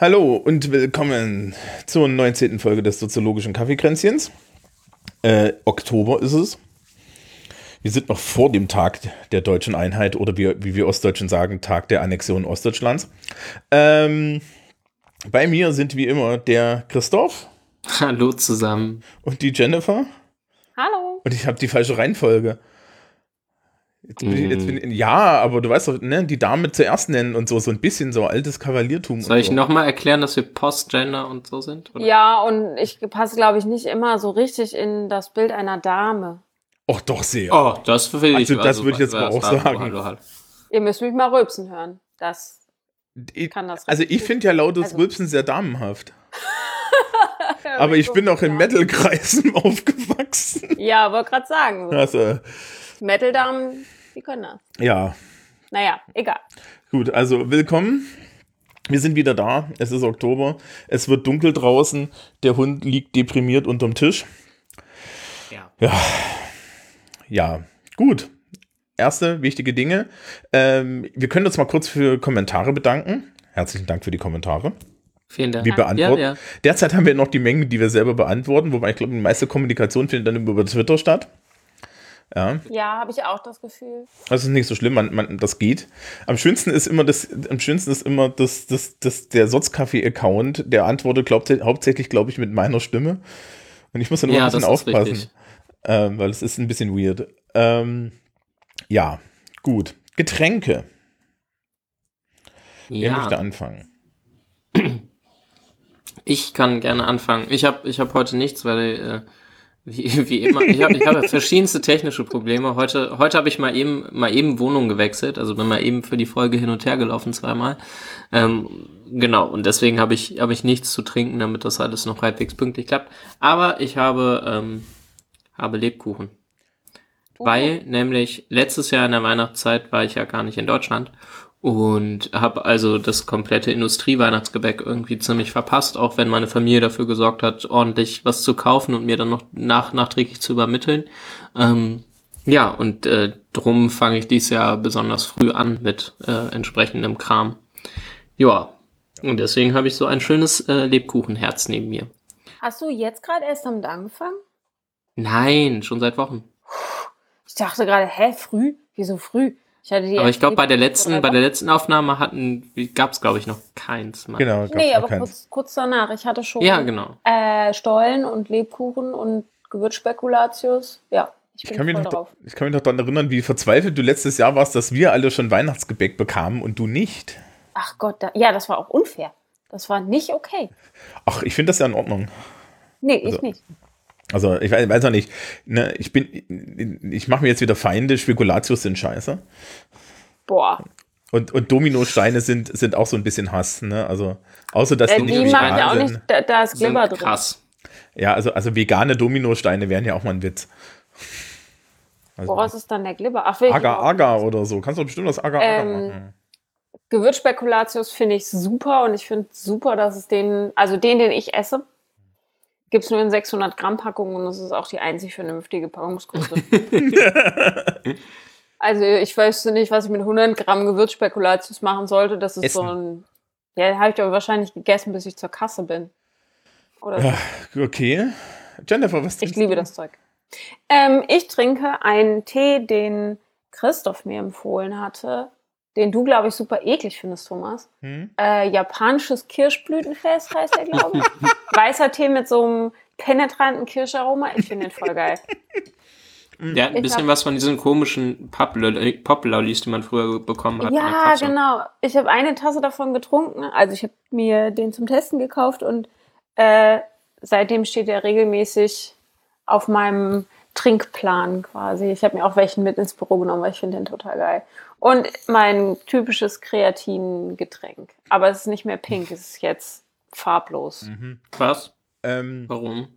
Hallo und willkommen zur 19. Folge des Soziologischen Kaffeekränzchens. Äh, Oktober ist es. Wir sind noch vor dem Tag der deutschen Einheit oder wie, wie wir Ostdeutschen sagen, Tag der Annexion Ostdeutschlands. Ähm, bei mir sind wie immer der Christoph Hallo zusammen. und die Jennifer. Hallo. Und ich habe die falsche Reihenfolge. Jetzt bin ich, jetzt bin ich, ja, aber du weißt doch, ne, die Dame zuerst nennen und so, so ein bisschen so altes Kavaliertum. Soll ich so. nochmal erklären, dass wir Postgender und so sind? Oder? Ja, und ich passe, glaube ich, nicht immer so richtig in das Bild einer Dame. Och, doch sehr. Oh, das will ich. Also, das würde ich jetzt mal auch sagen. Hallo, hallo. Ihr müsst mich mal rülpsen hören. Das ich, kann das also ich finde ja lautes Also- Rülpsen sehr damenhaft. Aber ich bin auch in Metal-Kreisen aufgewachsen. Ja, wollte gerade sagen. So. Also, Metal-Damen, die können das. ja, Naja, egal. gut, also willkommen. Wir sind wieder da. Es ist Oktober. Es wird dunkel draußen. Der Hund liegt deprimiert unterm Tisch. Ja. Ja, gut. Erste wichtige Dinge. Ähm, wir können uns mal kurz für Kommentare bedanken. Herzlichen Dank für die Kommentare. Vielen Dank. Wir beantworten. Ja, ja. Derzeit haben wir noch die Mengen, die wir selber beantworten, wobei ich glaube, die meiste Kommunikation findet dann über Twitter statt. Ja, Ja, habe ich auch das Gefühl. das ist nicht so schlimm, man, man, das geht. Am schönsten ist immer das, am schönsten ist immer das, das, das, der Sotzkaffee-Account, der antwortet glaubt, hauptsächlich, glaube ich, mit meiner Stimme. Und ich muss dann immer Ja, ein bisschen aufpassen, ähm, weil es ist ein bisschen weird. Ähm, ja, gut. Getränke. Wer möchte anfangen? ich kann gerne anfangen. Ich habe ich hab heute nichts, weil äh, wie, wie immer, ich habe hab verschiedenste technische Probleme. Heute, heute habe ich mal eben, mal eben Wohnung gewechselt, also bin mal eben für die Folge hin und her gelaufen zweimal. Ähm, genau, und deswegen habe ich, habe ich nichts zu trinken, damit das alles noch halbwegs pünktlich klappt. Aber ich habe, ähm, habe Lebkuchen. Weil nämlich letztes Jahr in der Weihnachtszeit war ich ja gar nicht in Deutschland und habe also das komplette Industrieweihnachtsgebäck irgendwie ziemlich verpasst, auch wenn meine Familie dafür gesorgt hat, ordentlich was zu kaufen und mir dann noch nach, nachträglich zu übermitteln. Ähm, ja, und äh, drum fange ich dieses Jahr besonders früh an mit äh, entsprechendem Kram. Ja, und deswegen habe ich so ein schönes äh, Lebkuchenherz neben mir. Hast du jetzt gerade erst damit angefangen? Nein, schon seit Wochen. Ich dachte gerade, hä, früh? Wieso früh? Ich hatte die Aber ich glaube, bei der letzten, bei der letzten Aufnahme hatten, gab es, glaube ich, noch keins. Mal. Genau. gab's Nee, noch aber keins. kurz, kurz danach. Ich hatte schon Ja, genau. äh, Stollen und Lebkuchen und Gewürzspekulatius. Ja, ich Ich bin kann, noch, drauf. ich kann mich noch daran erinnern, wie verzweifelt du letztes Jahr warst, dass wir alle schon Weihnachtsgebäck bekamen und du nicht. Ach Gott, da, ja, das war auch unfair. Das war nicht okay. Ach, ich finde das ja in Ordnung. Nee, ich Also- nicht. Also, ich weiß, weiß auch nicht. Ne, ich bin, ich mache mir jetzt wieder Feinde. Spekulatius sind scheiße. Boah. Und, und Dominosteine sind, sind auch so ein bisschen Hass. Ne? Also, außer dass Äh, die nicht die vegan machen ja auch sind. nicht, da, da ist Glibber drin. krass. Ja, also, also vegane Dominosteine wären ja auch mal ein Witz. Also, Woraus ist dann der Glibber? Ach, Agar, Agar oder so. Kannst du bestimmt das Agar, Agar Ähm, machen. Gewürzspekulatius finde ich super und ich finde super, dass es den, also den, den ich esse, gibt es nur in 600 Gramm Packungen und das ist auch die einzig vernünftige Packungsgröße. also ich wüsste nicht, was ich mit 100 Gramm Gewürzspekulatius machen sollte. Das ist so Essen. ein, ja, habe ich aber wahrscheinlich gegessen, bis ich zur Kasse bin. Oder Ja, okay. Jennifer, was Ich trinkst liebe du? das Zeug. Ähm, ich trinke einen Tee, den Christoph mir empfohlen hatte, den du, glaube ich, super eklig findest, Thomas. Hm? Äh, japanisches Kirschblütenfest heißt er, glaube ich. Weißer Tee mit so einem penetranten Kirscharoma. Ich finde den voll geil. Der hat ein Ich bisschen hab- was von diesen komischen Pop-Lolli- Pop-Lollis, die man früher bekommen hat. Ja, genau. Ich habe eine Tasse davon getrunken. Also ich habe mir den zum Testen gekauft und äh, seitdem steht er regelmäßig auf meinem Trinkplan quasi. Ich habe mir auch welchen mit ins Büro genommen, weil ich finde den total geil. Und mein typisches Kreatin-Getränk. Aber es ist nicht mehr pink, es ist jetzt farblos. Mhm. Was? Ähm, Warum?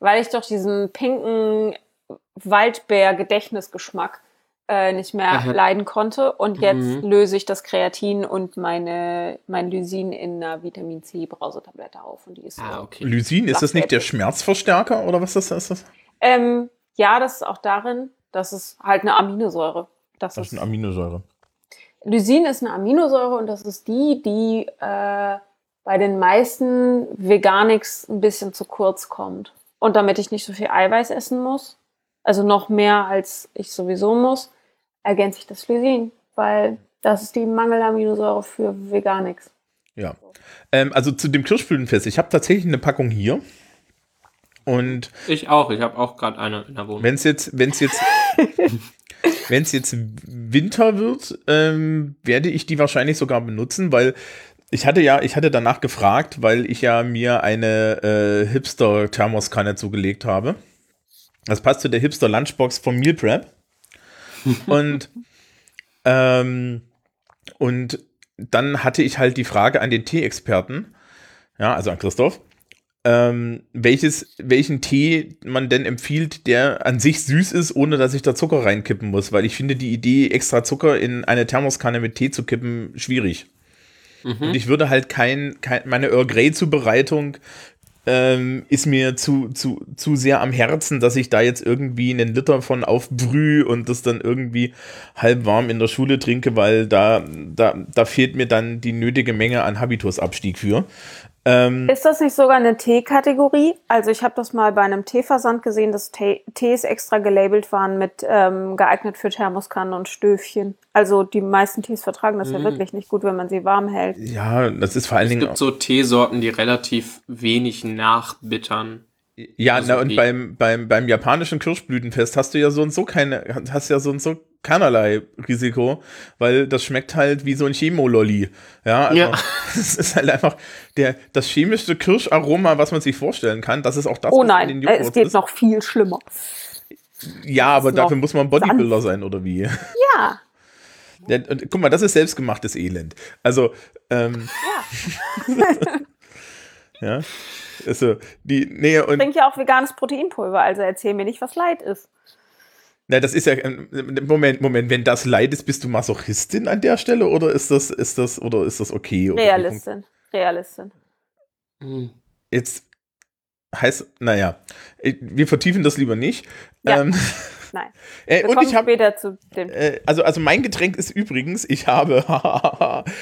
Weil ich doch diesen pinken Waldbeer-Gedächtnisgeschmack äh, nicht mehr Aha. leiden konnte. Und jetzt Mhm. löse ich das Kreatin und meine, mein Lysin in einer Vitamin C-Brausetablette auf. Und die ist Ah, so. okay. Lysin, ist das nicht der. Schmerzverstärker oder was ist das? Ist das? Ähm, ja, das ist auch darin, dass es halt eine Aminosäure. Das, Das ist, ist eine Aminosäure. Lysin ist eine Aminosäure und das ist die, die äh, bei den meisten Veganix ein bisschen zu kurz kommt. Und damit ich nicht so viel Eiweiß essen muss, also noch mehr als ich sowieso muss, ergänze ich das Lysin, weil das ist die Mangelaminosäure für Veganix. Ja. Ähm, also zu dem Kirschblütenfest. Ich habe tatsächlich eine Packung hier. Und Ich auch, ich habe auch gerade eine in der Wohnung. wenn es jetzt, wenn es jetzt, wenn es jetzt Winter wird, ähm, werde ich die wahrscheinlich sogar benutzen, weil ich hatte ja, ich hatte danach gefragt, weil ich ja mir eine äh, Hipster-Thermoskanne zugelegt habe. Das passt zu der Hipster-Lunchbox vom Meal Prep. und ähm, und dann hatte ich halt die Frage an den Tee-Experten, ja, also an Christoph, ähm, welches, welchen Tee man denn empfiehlt, der an sich süß ist, ohne dass ich da Zucker reinkippen muss, weil ich finde die Idee, extra Zucker in eine Thermoskanne mit Tee zu kippen, schwierig. Und ich würde halt kein, kein meine Earl Grey Zubereitung ähm, ist mir zu, zu, zu sehr am Herzen, dass ich da jetzt irgendwie einen Liter von aufbrühe und das dann irgendwie halb warm in der Schule trinke, weil da, da, da fehlt mir dann die nötige Menge an Habitusabstieg für. Ähm, Ist das nicht sogar eine Tee-Kategorie? Also ich habe das mal bei einem Teeversand gesehen, dass Tee Tees extra gelabelt waren mit ähm, geeignet für Thermoskannen und Stöfchen. Also die meisten Tees vertragen das ja wirklich nicht gut, wenn man sie warm hält. ja, das ist vor allen Es Dingen. gibt so Teesorten, die relativ wenig nachbittern. Ja, Also na, und die- beim, beim, beim japanischen Kirschblütenfest hast du ja so und so keine, hast ja so und so keinerlei Risiko, weil das schmeckt halt wie so ein Chemololli. Ja, also Ja. es ist halt einfach der, das chemischste Kirscharoma, was man sich vorstellen kann. Das ist auch das, Oh was in nein, den äh, Joghurts es geht ist. noch viel schlimmer. ja, aber dafür muss man Bodybuilder sein, oder wie? Ja, Ja, und, guck mal, das ist selbstgemachtes Elend. Also, ähm, ja. Also, die, nee, und ich trinke ja auch veganes Proteinpulver, also erzähl mir nicht, was Leid ist. Na, das ist ja, ähm, Moment, Moment, wenn das Leid ist, bist du Masochistin an der Stelle oder ist das, ist das, oder ist das okay? Realistin. Realistin. Hm. Jetzt heißt, naja, ich- wir vertiefen das lieber nicht. Ja. Ähm, Nein. äh, und ich habe, später zu dem. äh, also, also mein Getränk ist übrigens, ich habe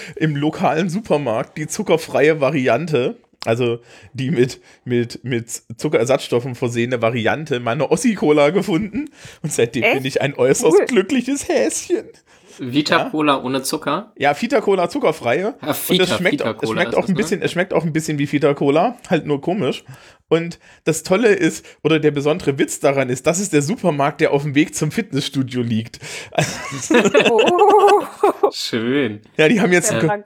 im lokalen Supermarkt die zuckerfreie Variante. Also die mit, mit, mit Zuckerersatzstoffen versehene Variante meiner Ossi-Cola gefunden. Und seitdem Echt? bin ich ein äußerst Cool. glückliches Häschen. Vita Cola ohne Zucker. Ja, Fita Cola zuckerfreie. Ja, und Fita- es schmeckt, auch, es Cola schmeckt auch das, ein ne? bisschen, es schmeckt auch ein bisschen wie Fita Cola, halt nur komisch. Und das Tolle ist, oder der besondere Witz daran ist, das ist der Supermarkt, der auf dem Weg zum Fitnessstudio liegt. Oh, Schön. ja, die haben jetzt, sehr einen,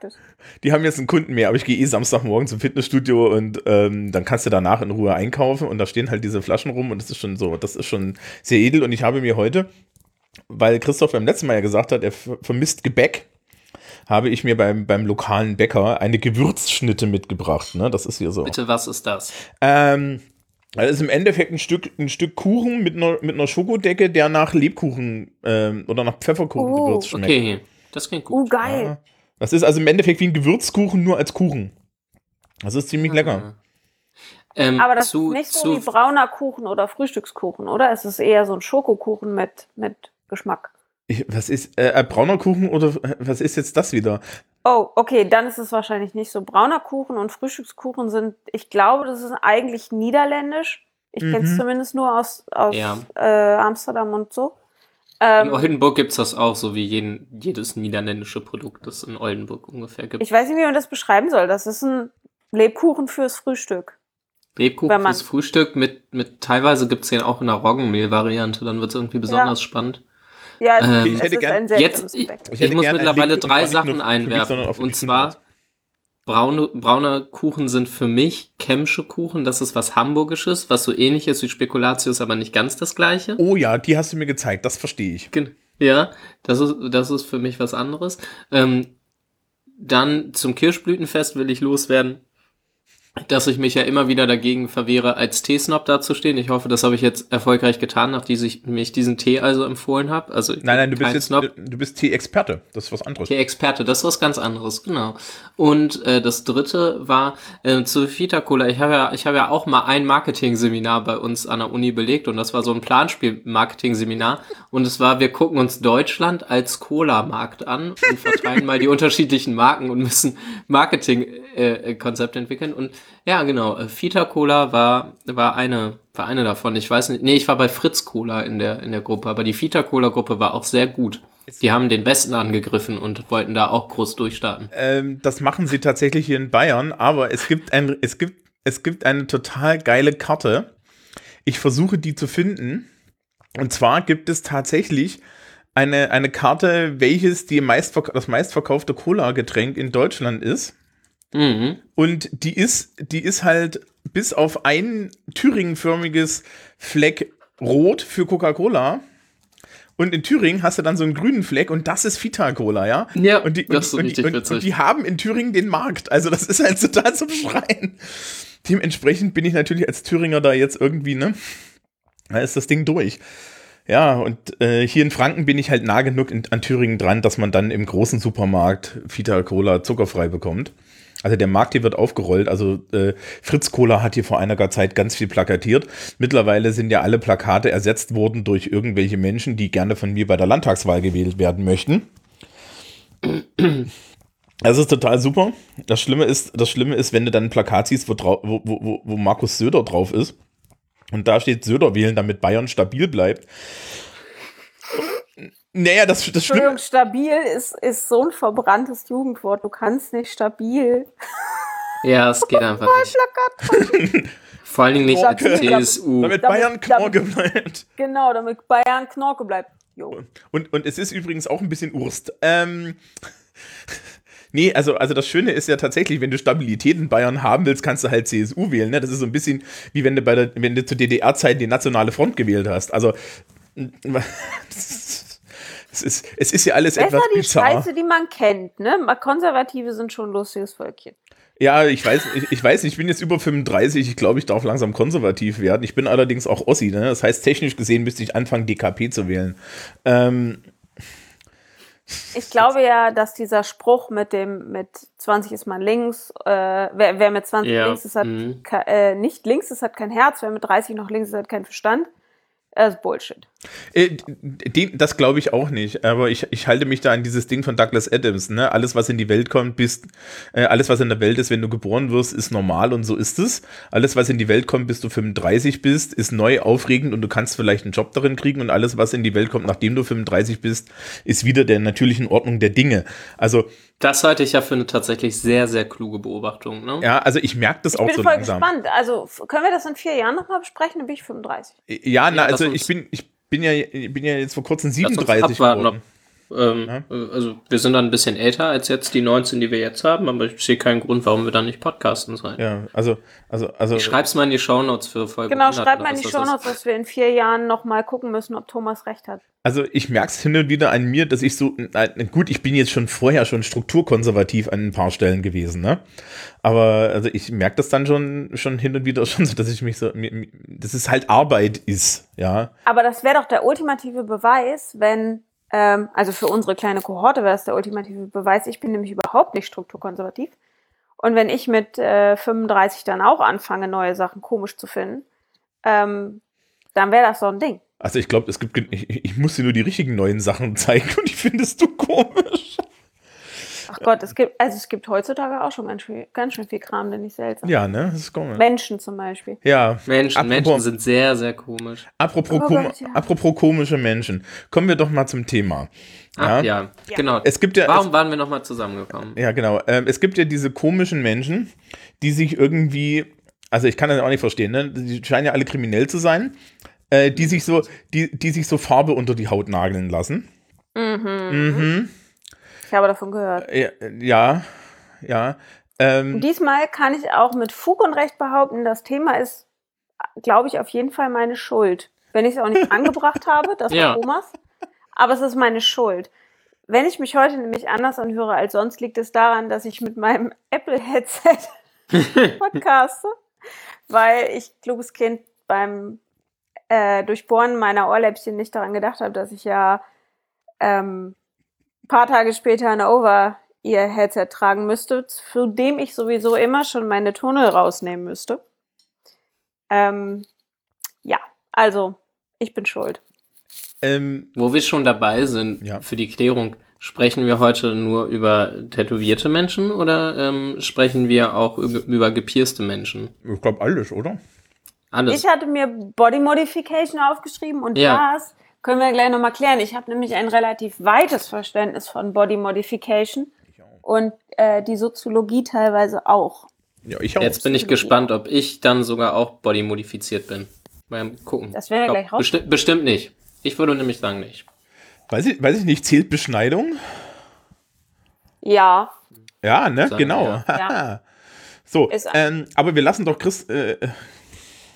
die haben jetzt einen Kunden mehr, aber ich gehe eh Samstagmorgen zum Fitnessstudio und ähm, dann kannst du danach in Ruhe einkaufen und da stehen halt diese Flaschen rum und das ist schon so, das ist schon sehr edel und ich habe mir heute, weil Christoph beim letzten Mal ja gesagt hat, er ver- vermisst Gebäck, habe ich mir beim, beim lokalen Bäcker eine Gewürzschnitte mitgebracht. Ne? Das ist hier so. Bitte, was ist das? Ähm, das ist im Endeffekt ein Stück, ein Stück Kuchen mit einer, mit einer Schokodecke, der nach Lebkuchen ähm, oder nach Pfefferkuchengewürz Oh, schmeckt. Okay, das klingt gut. geil. Das ist also im Endeffekt wie ein Gewürzkuchen, nur als Kuchen. Das ist ziemlich lecker. Ähm, Aber das zu, ist nicht so zu, wie brauner Kuchen oder Frühstückskuchen, oder? Es ist eher so ein Schokokuchen mit, mit Geschmack. Ich, was ist, äh, äh, brauner Kuchen oder äh, was ist jetzt das wieder? Oh, okay, dann ist es wahrscheinlich nicht so. Brauner Kuchen und Frühstückskuchen sind, ich glaube, das ist eigentlich niederländisch. Ich kenne es Mhm. zumindest nur aus, aus Ja. äh, Amsterdam und so. In Ähm, Oldenburg gibt es das auch, so wie jeden, jedes niederländische Produkt, das in Oldenburg ungefähr gibt. ich weiß nicht, wie man das beschreiben soll. Das ist ein Lebkuchen fürs Frühstück. Lebkuchen fürs Frühstück mit, mit teilweise gibt es den auch in einer Roggenmehl-Variante, dann wird es irgendwie besonders spannend. Ja, Ähm, Ich hätte ist gern- Jetzt, ich. Ich ich, hätte muss mittlerweile drei Sachen einwerfen. Und zwar, Kinder. Braune, brauner Kuchen sind für mich Kemsche Kuchen. Das ist was Hamburgisches, was so ähnlich ist wie Spekulatius, aber nicht ganz das gleiche. Oh ja, die hast du mir gezeigt, das verstehe ich. Ja, das ist, das ist für mich was anderes. Ähm, dann zum Kirschblütenfest will ich loswerden. Dass ich mich ja immer wieder dagegen verwehre, als Teesnob dazustehen. Ich hoffe, das habe ich jetzt erfolgreich getan, nachdem ich mich diesen Tee also empfohlen habe. Also Nein, nein, du bist jetzt, Snob. du bist Tee-Experte. Das ist was anderes. Der Experte, das ist was ganz anderes, genau. Und äh, das dritte war äh, zu Vita Cola. Ich habe ja, ich habe ja auch mal ein Marketing-Seminar bei uns an der Uni belegt und das war so ein Planspiel-Marketing-Seminar. Und es war, wir gucken uns Deutschland als Cola-Markt an und verteilen mal die unterschiedlichen Marken und müssen Marketing-Konzepte entwickeln. Und ja, genau, äh, Vita Cola war, war eine, war eine davon. Ich weiß nicht, nee, ich war bei Fritz Cola in der, in der Gruppe, aber die Vita Cola Gruppe war auch sehr gut. Die haben den Westen angegriffen und wollten da auch groß durchstarten. Ähm, das machen sie tatsächlich hier in Bayern, aber es gibt ein, es gibt, es gibt eine total geile Karte. Ich versuche die zu finden. Und zwar gibt es tatsächlich eine, eine Karte, welches die meistverk das meistverkaufte Cola-Getränk in Deutschland ist. Mhm. Und die ist, die ist halt bis auf ein Thüringen-förmiges Fleck rot für Coca-Cola. Und in Thüringen hast du dann so einen grünen Fleck und das ist Vita Cola, ja? Ja, und die, das ist so und, und, und die haben in Thüringen den Markt. Also das ist halt total zum Schreien. Dementsprechend bin ich natürlich als Thüringer da jetzt irgendwie, ne? Da ist das Ding durch. Ja, und äh, hier in Franken bin ich halt nah genug in, an Thüringen dran, dass man dann im großen Supermarkt Vita Cola zuckerfrei bekommt. Also der Markt hier wird aufgerollt. Also äh, Fritz Cola hat hier vor einiger Zeit ganz viel plakatiert. Mittlerweile sind ja alle Plakate ersetzt worden durch irgendwelche Menschen, die gerne von mir bei der Landtagswahl gewählt werden möchten. Das ist total super. Das Schlimme ist, das Schlimme ist, wenn du dann ein Plakat siehst, wo, wo, wo- wo Markus Söder drauf ist. Und da steht Söder wählen, damit Bayern stabil bleibt. Naja, das, das Schlimme. Entschuldigung, stabil ist, ist so ein verbranntes Jugendwort. Du kannst nicht stabil. Ja, es geht einfach nicht. Plakat. Vor allen Dingen nicht als. CSU. Damit Damit- Bayern Knorke bleibt. Genau, damit Bayern Knorke bleibt. Jo. Und, und es ist übrigens auch ein bisschen Urst. Ähm, nee, also, also das Schöne ist ja tatsächlich, wenn du Stabilität in Bayern haben willst, kannst du halt CSU wählen. Ne? Das ist so ein bisschen wie wenn du bei der, wenn du zu DDR-Zeiten die Nationale Front gewählt hast. Also es ist, es ist ja alles Besser etwas die bizarr. Scheiße, die man kennt, ne? Konservative sind schon ein lustiges Völkchen. Ja, ich weiß, ich, ich weiß, ich bin jetzt über 35, ich glaube, ich darf langsam konservativ werden. Ich bin allerdings auch Ossi, ne? Das heißt, technisch gesehen müsste ich anfangen, DKP zu wählen. Ähm, Ich glaube ja, dass dieser Spruch mit dem, mit 20 ist man links, äh, wer, wer mit 20 Ja, links ist, hat mhm. äh, nicht links ist, hat kein Herz, wer mit 30 noch links ist, hat keinen Verstand. Das ist Bullshit. Äh, das glaube ich auch nicht, aber ich, ich halte mich da an dieses Ding von Douglas Adams, ne? Alles, was in die Welt kommt, bist, äh, alles, was in der Welt ist, wenn du geboren wirst, ist normal und so ist es. Alles, was in die Welt kommt, bis du 35 bist, ist neu, aufregend und du kannst vielleicht einen Job darin kriegen und alles, was in die Welt kommt, nachdem du 35 bist, ist wieder der natürlichen Ordnung der Dinge. Also, Das halte ich ja für eine tatsächlich sehr, sehr kluge Beobachtung. Ne? ja, also ich merke das Ich auch bin so voll langsam. gespannt. Also können wir das in vier Jahren nochmal besprechen? Dann bin ich 35. Ja, na, Ja, also ich bin, ich bin ja, ich bin ja jetzt vor kurzem Lass uns 37 abwarten, geworden. Ähm, äh, Also wir sind dann ein bisschen älter als jetzt die 19, die wir jetzt haben, aber ich sehe keinen Grund, warum wir dann nicht podcasten sollen. Ja, also, also, also. Ich schreib's mal in die Shownotes für Folge Genau, 100 schreibt oder mal in die. Shownotes, dass wir in vier Jahren nochmal gucken müssen, ob Thomas recht hat. Also ich merke es hin und wieder an mir, dass ich so, na, gut, ich bin jetzt schon vorher schon strukturkonservativ an ein paar Stellen gewesen, ne? Aber also ich merke das dann schon, schon hin und wieder schon so, dass ich mich so, dass es halt Arbeit ist, ja. Aber das wäre doch der ultimative Beweis, wenn, ähm, also für unsere kleine Kohorte wäre das der ultimative Beweis. Ich bin nämlich überhaupt nicht strukturkonservativ. Und wenn ich mit äh, 35 dann auch anfange, neue Sachen komisch zu finden, ähm, dann wäre das so ein Ding. Also ich glaube, es gibt, ich, ich muss dir nur die richtigen neuen Sachen zeigen und die findest du komisch. Ach Gott, es gibt, also es gibt heutzutage auch schon ganz schön, ganz schön viel Kram, den ich seltsam. Ja, ne? Das ist komisch. Menschen zum Beispiel. Ja. Menschen, Apropos- Menschen sind sehr, sehr komisch. Apropos, Oh kom Gott, ja. apropos komische Menschen. Kommen wir doch mal zum Thema. Ach ja, genau. Es gibt ja, Warum waren wir nochmal zusammengekommen? Ja, genau. Ähm, es gibt ja diese komischen Menschen, die sich irgendwie, also ich kann das auch nicht verstehen, ne? Die scheinen ja alle kriminell zu sein, äh, die sich so, die, die sich so Farbe unter die Haut nageln lassen. Ich habe davon gehört. Ja, ja. ja. Ähm, Diesmal kann ich auch mit Fug und Recht behaupten, das Thema ist, glaube ich, auf jeden Fall meine Schuld. Wenn ich es auch nicht angebracht habe, das Ja. war Thomas, aber es ist meine Schuld. Wenn ich mich heute nämlich anders anhöre als sonst, liegt es daran, dass ich mit meinem Apple-Headset podcaste, weil ich, kluges Kind, beim äh, Durchbohren meiner Ohrläppchen nicht daran gedacht habe, dass ich ja ähm, paar Tage später ein Over-Ear-Headset tragen müsste, für dem ich sowieso immer schon meine Tunnel rausnehmen müsste. Ähm, ja, also, ich bin schuld. Ähm, Wo wir schon dabei sind, Ja. für die Klärung, sprechen wir heute nur über tätowierte Menschen oder ähm, sprechen wir auch über, über gepierste Menschen? ich glaube alles, oder? Alles. Ich hatte mir Body Modification aufgeschrieben und Ja. das können wir gleich nochmal klären. Ich habe nämlich ein relativ weites Verständnis von Body Modification und äh, die Soziologie teilweise auch. Ja, ich auch. Jetzt bin ich gespannt, ob ich dann sogar auch bodymodifiziert bin. Beim Gucken. Das werden wir Glaub, gleich raus- besti bestimmt nicht. Ich würde nämlich sagen nicht. Weiß ich, weiß ich nicht, zählt Beschneidung? Ja, Ja, ne? Sagen genau. ja. so, ähm, aber wir lassen doch Chris. Äh,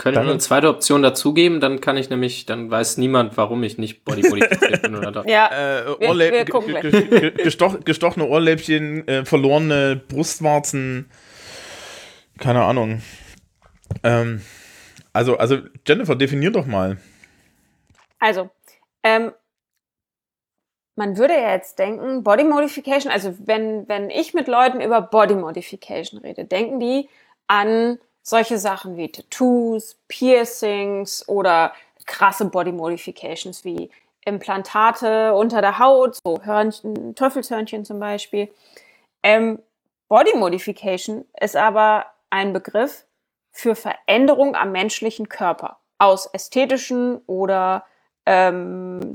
Können wir Dann- eine zweite Option dazugeben, dann kann ich nämlich, dann weiß niemand, warum ich nicht bodymodifiziert bin oder doch. ja. äh, Wir- wir gucken gestoch, gestochene Ohrläppchen, äh, verlorene Brustwarzen, keine Ahnung. Ähm, also, also Jennifer, definier doch mal. Also, ähm, man würde ja jetzt denken, Body Modification, also wenn, wenn ich mit Leuten über Body Modification rede, denken die an solche Sachen wie Tattoos, Piercings oder krasse Body Modifications wie Implantate unter der Haut, so Hörnchen, Teufelshörnchen zum Beispiel. Ähm, Body Modification ist aber ein Begriff für Veränderung am menschlichen Körper aus ästhetischen oder ähm,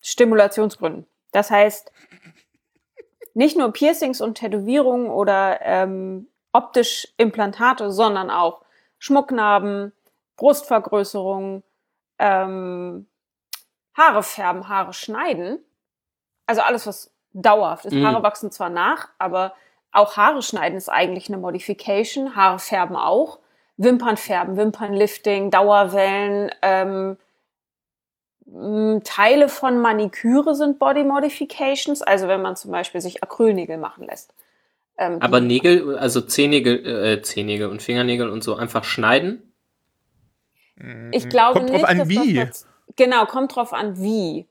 Stimulationsgründen. Das heißt, nicht nur Piercings und Tätowierungen oder ähm, optisch Implantate, sondern auch Schmucknarben, Brustvergrößerung, ähm, Haare färben, Haare schneiden. Also alles, was dauerhaft ist. Mhm. Haare wachsen zwar nach, aber auch Haare schneiden ist eigentlich eine Modification. Haare färben auch. Wimpern färben, Wimpernlifting, Dauerwellen, ähm, Teile von Maniküre sind Body Modifications, also wenn man zum Beispiel sich Acrylnägel machen lässt. Ähm, Aber Nägel, also Zehennägel, äh, Zehennägel und Fingernägel und so einfach schneiden? ich glaube Kommt drauf nicht, an, dass wie. Das genau, kommt drauf an, wie.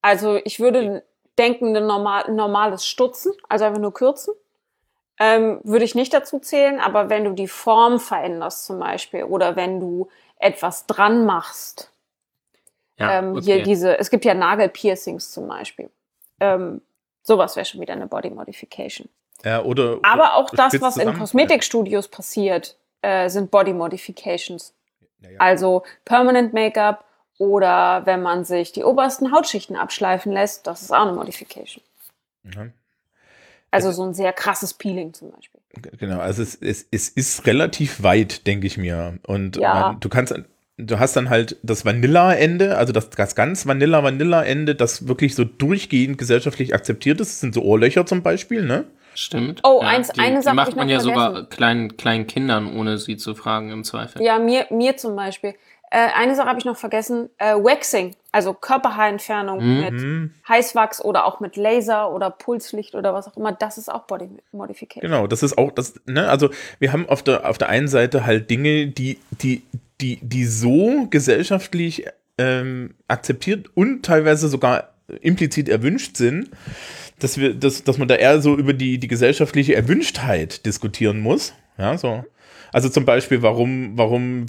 Also ich würde denken, ein normal, normales Stutzen, also einfach nur kürzen, ähm, würde ich nicht dazu zählen, aber wenn du die Form veränderst zum Beispiel oder wenn du etwas dran machst, Ja, ähm, okay. hier diese, es gibt ja Nagelpiercings zum Beispiel. Ähm, sowas wäre schon wieder eine Body Modification. Ja, oder, Aber auch das, was in. Kosmetikstudios passiert, äh, sind Body Modifications. Ja, ja. Also Permanent Make-up oder wenn man sich die obersten Hautschichten abschleifen lässt, das ist auch eine Modification. Ja. Also so ein sehr krasses Peeling zum Beispiel. Genau, also es, es, es ist relativ weit, denke ich mir. Und Ja. man, du kannst, du hast dann halt das Vanilla-Ende, also das, das ganz Vanilla-Vanilla-Ende, das wirklich so durchgehend gesellschaftlich akzeptiert ist. Das sind so Ohrlöcher zum Beispiel, ne? Stimmt. Oh, eins- die, eine die Sache hab macht ich man noch ja sogar vergessen. kleinen, kleinen Kindern, ohne sie zu fragen, im Zweifel. Ja, mir, mir zum Beispiel. Äh, eine Sache habe ich noch vergessen. Äh, Waxing, also Körperhaarentfernung Mhm. mit Heißwachs oder auch mit Laser oder Pulslicht oder was auch immer, das ist auch Body Modification. Genau, das ist auch das, ne, also wir haben auf der, auf der einen Seite halt Dinge, die, die, die, die so gesellschaftlich ähm, akzeptiert und teilweise sogar implizit erwünscht sind, dass wir, dass, dass man da eher so über die, die gesellschaftliche Erwünschtheit diskutieren muss. Ja, so. Also zum Beispiel, warum, warum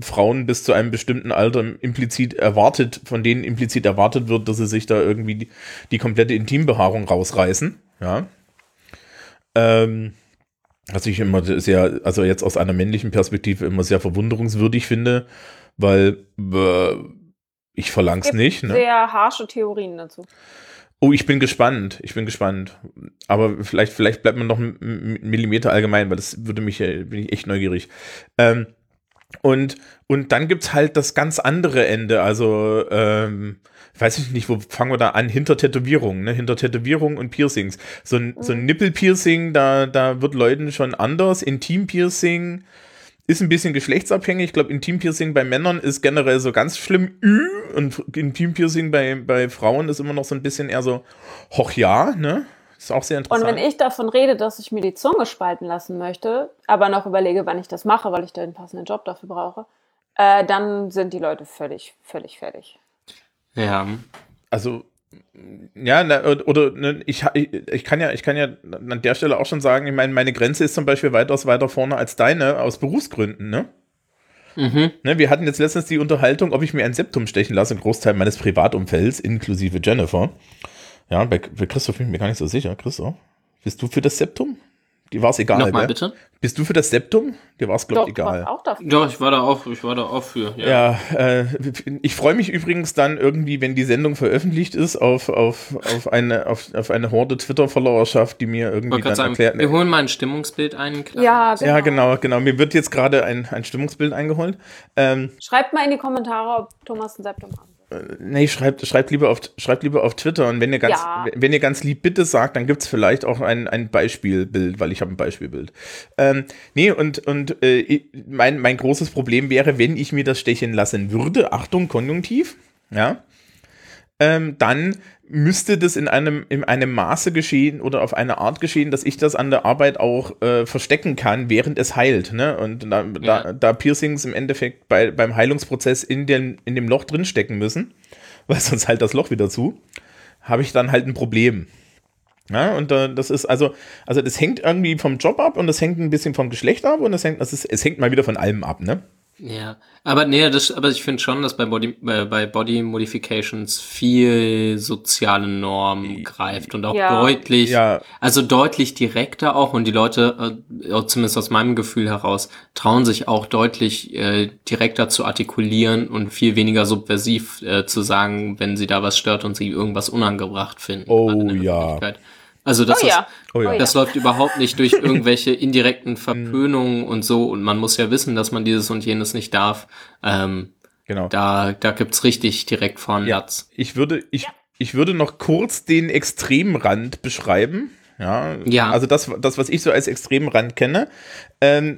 Frauen bis zu einem bestimmten Alter implizit erwartet, von denen implizit erwartet wird, dass sie sich da irgendwie die, die komplette Intimbehaarung rausreißen. Ja. Ähm, was ich immer sehr, also jetzt aus einer männlichen Perspektive immer sehr verwunderungswürdig finde, weil äh, ich verlang's nicht. Ne? Sehr harsche Theorien dazu. Oh, ich bin gespannt. Ich bin gespannt. Aber vielleicht, vielleicht bleibt man noch einen Millimeter allgemein, weil das würde mich, äh, bin ich echt neugierig. Ähm, und, und dann gibt's halt das ganz andere Ende. Also, ähm, weiß ich nicht, wo fangen wir da an? Hinter Tätowierungen, ne? Hinter Tätowierungen und Piercings. So ein, so ein Nippelpiercing, da, da wird Leuten schon anders. Intimpiercing ist ein bisschen geschlechtsabhängig. Ich glaube, Intimpiercing bei Männern ist generell so ganz schlimm. Ü, Und Intimpiercing bei, bei Frauen ist immer noch so ein bisschen eher so, hoch ja, ne? Ist auch sehr Und interessant. wenn ich davon rede, dass ich mir die Zunge spalten lassen möchte, aber noch überlege, wann ich das mache, weil ich den passenden Job dafür brauche, äh, dann sind die Leute völlig, völlig fertig. Ja. Also, ja, oder ne, ich, ich kann ja, ich kann ja an der Stelle auch schon sagen, ich meine, meine Grenze ist zum Beispiel weitaus weiter vorne als deine, aus Berufsgründen, ne? Mhm. Ne, wir hatten jetzt letztens die Unterhaltung, ob ich mir ein Septum stechen lasse, ein Großteil meines Privatumfelds, inklusive Jennifer. Ja, bei, bei Christoph bin ich mir gar nicht so sicher. Christoph, bist du für das Septum? War es egal, Nochmal gell? bitte? Bist du für das Septum? Dir war es, glaube ich, egal. auch dafür. Ja, ich war da auch, ich war da auch für. Ja, äh, ich freue mich übrigens dann irgendwie, wenn die Sendung veröffentlicht ist, auf, auf, auf, eine, auf, auf eine Horde Twitter-Followerschaft, die mir irgendwie dann sagen, erklärt. wir holen mal ein Stimmungsbild ein. klar. Ja, genau. ja, genau, genau. Mir wird jetzt gerade ein, ein Stimmungsbild eingeholt. Ähm, Schreibt mal in die Kommentare, ob Thomas ein Septum will. Nee, schreibt, schreibt, lieber auf, schreibt lieber auf Twitter und wenn ihr ganz, Ja. wenn ihr ganz lieb bitte sagt, dann gibt es vielleicht auch ein, ein Beispielbild, weil ich habe ein Beispielbild. Ähm, nee, und, und äh, mein, mein großes Problem wäre, wenn ich mir das stechen lassen würde, Achtung, Konjunktiv, ja, ähm, dann müsste das in einem, in einem Maße geschehen oder auf eine Art geschehen, dass ich das an der Arbeit auch äh, verstecken kann, während es heilt. Ne? Und da, Ja. da, da Piercings im Endeffekt bei, beim Heilungsprozess in dem, in dem Loch drin stecken müssen, weil sonst halt das Loch wieder zu, habe ich dann halt ein Problem. Ja, und äh, das ist also, also das hängt irgendwie vom Job ab und das hängt ein bisschen vom Geschlecht ab und das hängt, das ist, es hängt mal wieder von allem ab, ne? Ja, aber nee, das, aber ich finde schon, dass bei Body, bei, bei Body Modifications viel soziale Norm greift und auch Ja. deutlich, Ja. also deutlich direkter auch und die Leute, äh, zumindest aus meinem Gefühl heraus, trauen sich auch deutlich äh, direkter zu artikulieren und viel weniger subversiv äh, zu sagen, wenn sie da was stört und sie irgendwas unangebracht finden. Oh, gerade in der ja. Also das Oh ist, ja. Oh ja. das läuft überhaupt nicht durch irgendwelche indirekten Verpönungen und so. Und man muss ja wissen, dass man dieses und jenes nicht darf. Ähm, Genau. da, da gibt's richtig direkt vorn Ja, ich würde, ich, ich würde noch kurz den Extremrand beschreiben. Ja, Ja. also das, das, was ich so als Extremrand kenne. Ähm,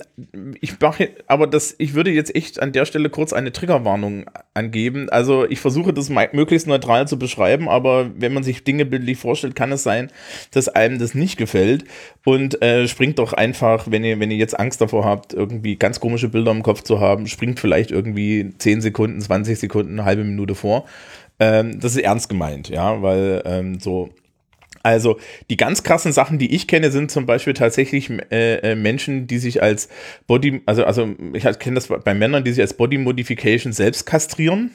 ich mache, aber das, ich würde jetzt echt an der Stelle kurz eine Triggerwarnung angeben. Also ich versuche das möglichst neutral zu beschreiben, aber wenn man sich Dinge bildlich vorstellt, kann es sein, dass einem das nicht gefällt. Und äh, springt doch einfach, wenn ihr, wenn ihr jetzt Angst davor habt, irgendwie ganz komische Bilder im Kopf zu haben, springt vielleicht irgendwie 10 Sekunden, 20 Sekunden, eine halbe Minute vor. Ähm, das ist ernst gemeint, ja, weil ähm, so. Also die ganz krassen Sachen, die ich kenne, sind zum Beispiel tatsächlich äh, äh, Menschen, die sich als Body, also also ich kenne das bei Männern, die sich als Body Modification selbst kastrieren.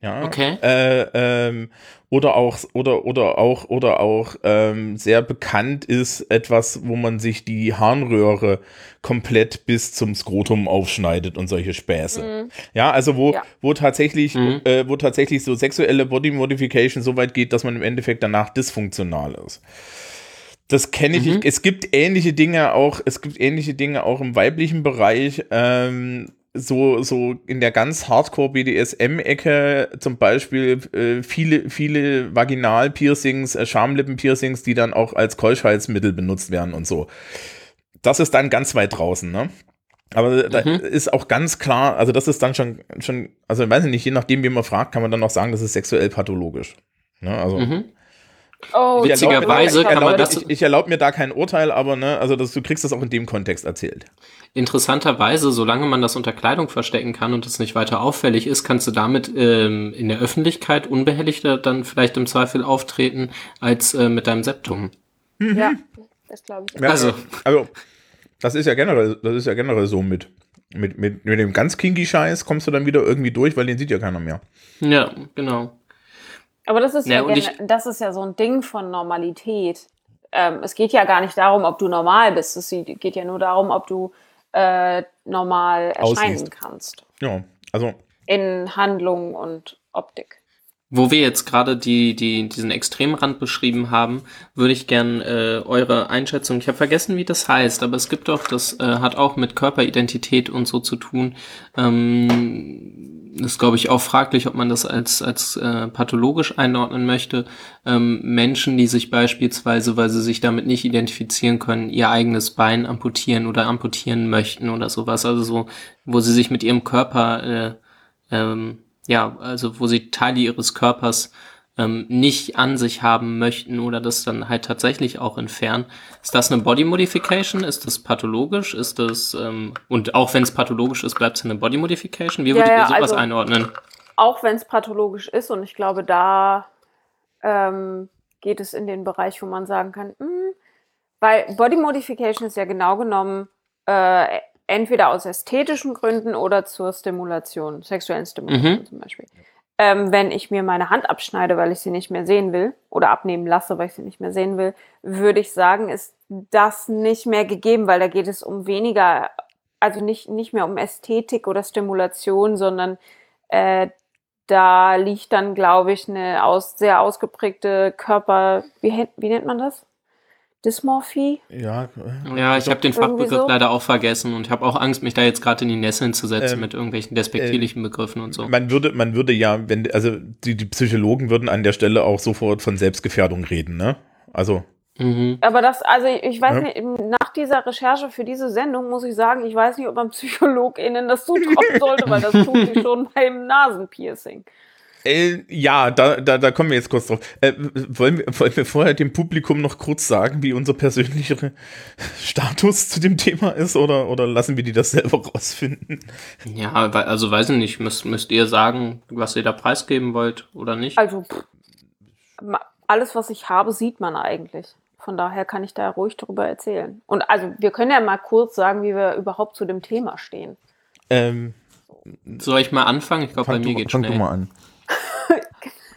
Ja. Okay. Äh, ähm, oder auch oder oder auch oder auch ähm, sehr bekannt ist etwas, wo man sich die Harnröhre komplett bis zum Skrotum aufschneidet und solche Späße. Ja, also wo Ja. wo tatsächlich Mhm. äh, wo tatsächlich so sexuelle Body Modification so weit geht, dass man im Endeffekt danach dysfunktional ist. Das kenne ich. Mhm. nicht. Es gibt ähnliche Dinge auch. Es gibt ähnliche Dinge auch im weiblichen Bereich. Ähm, so, so in der ganz Hardcore BDSM-Ecke zum Beispiel äh, viele, viele Vaginal-Piercings, äh, Schamlippen-Piercings, die dann auch als Keuschheitsmittel benutzt werden und so. Das ist dann ganz weit draußen, ne? Aber da Mhm. ist auch ganz klar, also das ist dann schon, schon, also ich weiß nicht, je nachdem, wie man fragt, kann man dann auch sagen, das ist sexuell pathologisch. Ne? Also Mhm. Oh, ich Witzigerweise kann man das- Ich, ich erlaube mir da kein Urteil, aber ne, also das, du kriegst das auch in dem Kontext erzählt. Interessanterweise, solange man das unter Kleidung verstecken kann und es nicht weiter auffällig ist, kannst du damit ähm, in der Öffentlichkeit unbehelligter dann vielleicht im Zweifel auftreten als äh, mit deinem Septum. Ja, das glaube ich. Ja, Also- also das ist ja generell, das ist ja generell so mit mit, mit, mit dem ganz kinky Scheiß kommst du dann wieder irgendwie durch, weil den sieht ja keiner mehr. Ja, genau. Aber das ist ja, Ja, gene- das ist ja so ein Ding von Normalität. Ähm, es geht ja gar nicht darum, ob du normal bist. Es geht ja nur darum, ob du äh, normal erscheinen Aussiehst. kannst. Ja, also In Handlung und Optik. Wo wir jetzt gerade die, die, diesen Extremrand beschrieben haben, würde ich gern äh, eure Einschätzung, ich habe vergessen, wie das heißt, aber es gibt doch, das äh, hat auch mit Körperidentität und so zu tun. Ähm, ist, glaube ich, auch fraglich, ob man das als, als äh, pathologisch einordnen möchte. Ähm, Menschen, die sich beispielsweise, weil sie sich damit nicht identifizieren können, ihr eigenes Bein amputieren oder amputieren möchten oder sowas. Also so, wo sie sich mit ihrem Körper äh, ähm, ja, also wo sie Teile ihres Körpers ähm, nicht an sich haben möchten oder das dann halt tatsächlich auch entfernen. Ist das eine Body Modification? Ist das pathologisch? Ist das, ähm, und auch wenn es pathologisch ist, bleibt es eine Body Modification? Wie Ja, würdet ja, ihr sowas also- einordnen? Auch wenn es pathologisch ist und ich glaube, da ähm, geht es in den Bereich, wo man sagen kann, hm, weil Body Modification ist ja genau genommen äh, entweder aus ästhetischen Gründen oder zur Stimulation, sexuellen Stimulation Mhm. zum Beispiel. Ähm, wenn ich mir meine Hand abschneide, weil ich sie nicht mehr sehen will, oder abnehmen lasse, weil ich sie nicht mehr sehen will, würde ich sagen, ist das nicht mehr gegeben, weil da geht es um weniger, also nicht, nicht mehr um Ästhetik oder Stimulation, sondern äh, da liegt dann, glaube ich, eine aus, sehr ausgeprägte Körper, wie, wie nennt man das? Dysmorphie? Ja, äh, Ja, ich habe den Fachbegriff so. leider auch vergessen und habe auch Angst, mich da jetzt gerade in die Nesseln zu setzen Ähm, mit irgendwelchen despektierlichen Begriffen und so. man würde, man würde ja, wenn, also die, die Psychologen würden an der Stelle auch sofort von Selbstgefährdung reden, ne? Also, Mhm. Aber das, also ich weiß Ja. nicht, nach dieser Recherche für diese Sendung muss ich sagen, ich weiß nicht, ob man PsychologInnen das zutrauen sollte, weil das tut sie schon beim Nasenpiercing. Äh, ja, da, da, da kommen wir jetzt kurz drauf. Äh, wollen, wir, wollen wir vorher dem Publikum noch kurz sagen, wie unser persönlicher Status zu dem Thema ist oder, oder lassen wir die das selber rausfinden? Ja, we- also weiß ich nicht, müsst, müsst ihr sagen, was ihr da preisgeben wollt oder nicht? Also alles, was ich habe, sieht man eigentlich. Von daher kann ich da ruhig drüber erzählen. Und also wir können ja mal kurz sagen, wie wir überhaupt zu dem Thema stehen. Ähm, Soll ich mal anfangen? Ich glaube, bei fang mir geht fang schnell. du mal an.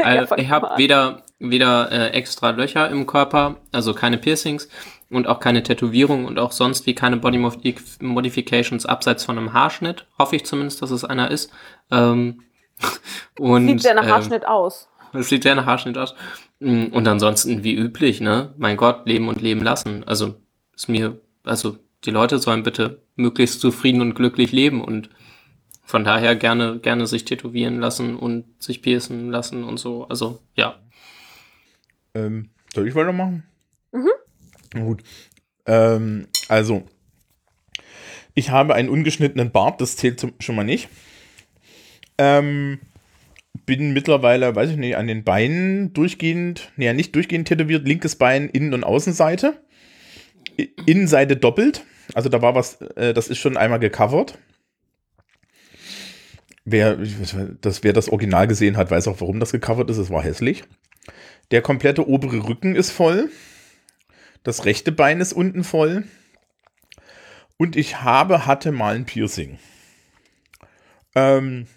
Ja, fang ich habe weder, weder äh, extra Löcher im Körper, also keine Piercings und auch keine Tätowierung und auch sonst wie keine Body Modi- Modifications abseits von einem Haarschnitt. Hoffe ich zumindest, dass es einer ist. Ähm, und, Sieht sehr nach ähm, Haarschnitt aus. Es sieht sehr nach Haarschnitt aus. Mm, Und ansonsten wie üblich, ne? Mein Gott, leben und leben lassen. Also ist mir, also die Leute sollen bitte möglichst zufrieden und glücklich leben und von daher gerne, gerne sich tätowieren lassen und sich piercen lassen und so. Also ja. Ähm, soll ich weitermachen? Mhm. Gut. Ähm, also, ich habe einen ungeschnittenen Bart, das zählt zum, schon mal nicht. Ähm, bin mittlerweile, weiß ich nicht, an den Beinen durchgehend, naja, nicht durchgehend tätowiert, linkes Bein, Innen- und Außenseite. Innenseite doppelt. Also da war was, äh, das ist schon einmal gecovert. Wer das, wer das Original gesehen hat, weiß auch, warum das gecovert ist. Es war hässlich. Der komplette obere Rücken ist voll. Das rechte Bein ist unten voll. Und ich habe, hatte mal ein Piercing. Ähm,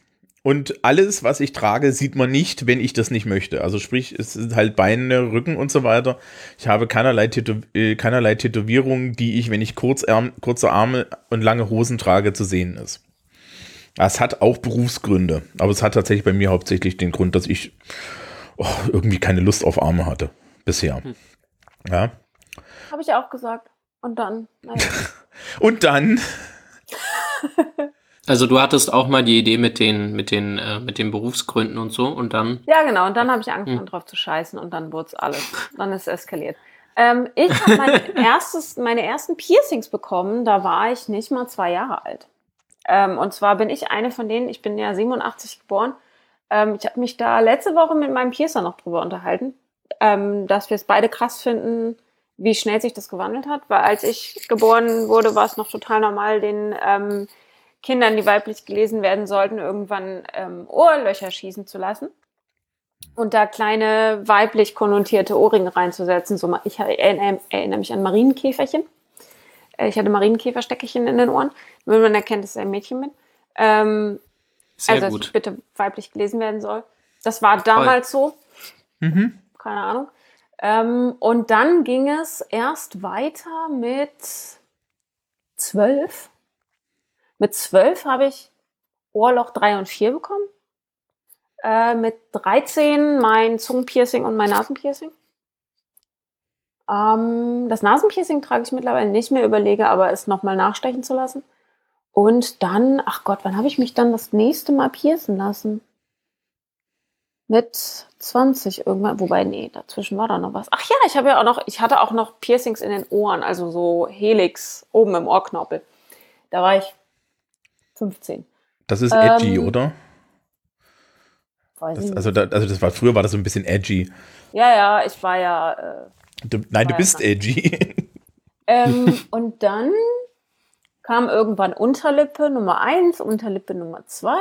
und alles, was ich trage, sieht man nicht, wenn ich das nicht möchte. Also sprich, es sind halt Beine, Rücken und so weiter. Ich habe keinerlei, Tätow äh, keinerlei Tätowierungen, die ich, wenn ich Kurzarm, kurze Arme und lange Hosen trage, zu sehen ist. Das hat auch Berufsgründe, aber es hat tatsächlich bei mir hauptsächlich den Grund, dass ich oh, irgendwie keine Lust auf Arme hatte bisher. Ja. Habe ich auch gesagt. Und dann, naja. Und dann, Also du hattest auch mal die Idee mit den, mit den, äh, mit den Berufsgründen und so und dann. Ja, genau. Und dann habe ich angefangen, Hm. drauf zu scheißen und dann wurde es alles. Dann ist es eskaliert. Ähm, ich habe mein erstes, meine ersten Piercings bekommen, da war ich nicht mal zwei Jahre alt. Ähm, und zwar bin ich eine von denen, ich bin ja 87 geboren. Ähm, ich habe mich da letzte Woche mit meinem Piercer noch drüber unterhalten, ähm, dass wir es beide krass finden, wie schnell sich das gewandelt hat. Weil als ich geboren wurde, war es noch total normal, den ähm, Kindern, die weiblich gelesen werden sollten, irgendwann ähm, Ohrlöcher schießen zu lassen und da kleine weiblich konnotierte Ohrringe reinzusetzen. So, ich erinnere mich an Marienkäferchen. Äh, Ich hatte Marienkäfersteckerchen in den Ohren. Wenn man erkennt, dass ich ein Mädchen bin. Ähm, Sehr also, dass gut. ich bitte weiblich gelesen werden soll. Das war damals so. mhm. Keine Ahnung. Ähm, und dann ging es erst weiter mit zwölf. Mit zwölf habe ich Ohrloch 3 und 4 bekommen. Äh, mit 13 mein Zungenpiercing und mein Nasenpiercing. Ähm, das Nasenpiercing trage ich mittlerweile nicht mehr, überlege aber es nochmal nachstechen zu lassen. Und dann, ach Gott, wann habe ich mich dann das nächste Mal piercen lassen? Mit 20 irgendwann, wobei, nee, dazwischen war da noch was. Ach ja, ich habe ja auch noch, ich hatte auch noch Piercings in den Ohren, also so Helix oben im Ohrknorpel. Da war ich 15. das ist edgy, Ähm, oder? weiß ich Das, nicht. also, da, also das war früher war das so ein bisschen edgy. ja, ja, ich war ja. Äh, Du, nein, du bist edgy. ähm, und dann kam irgendwann Unterlippe Nummer 1, Unterlippe Nummer 2.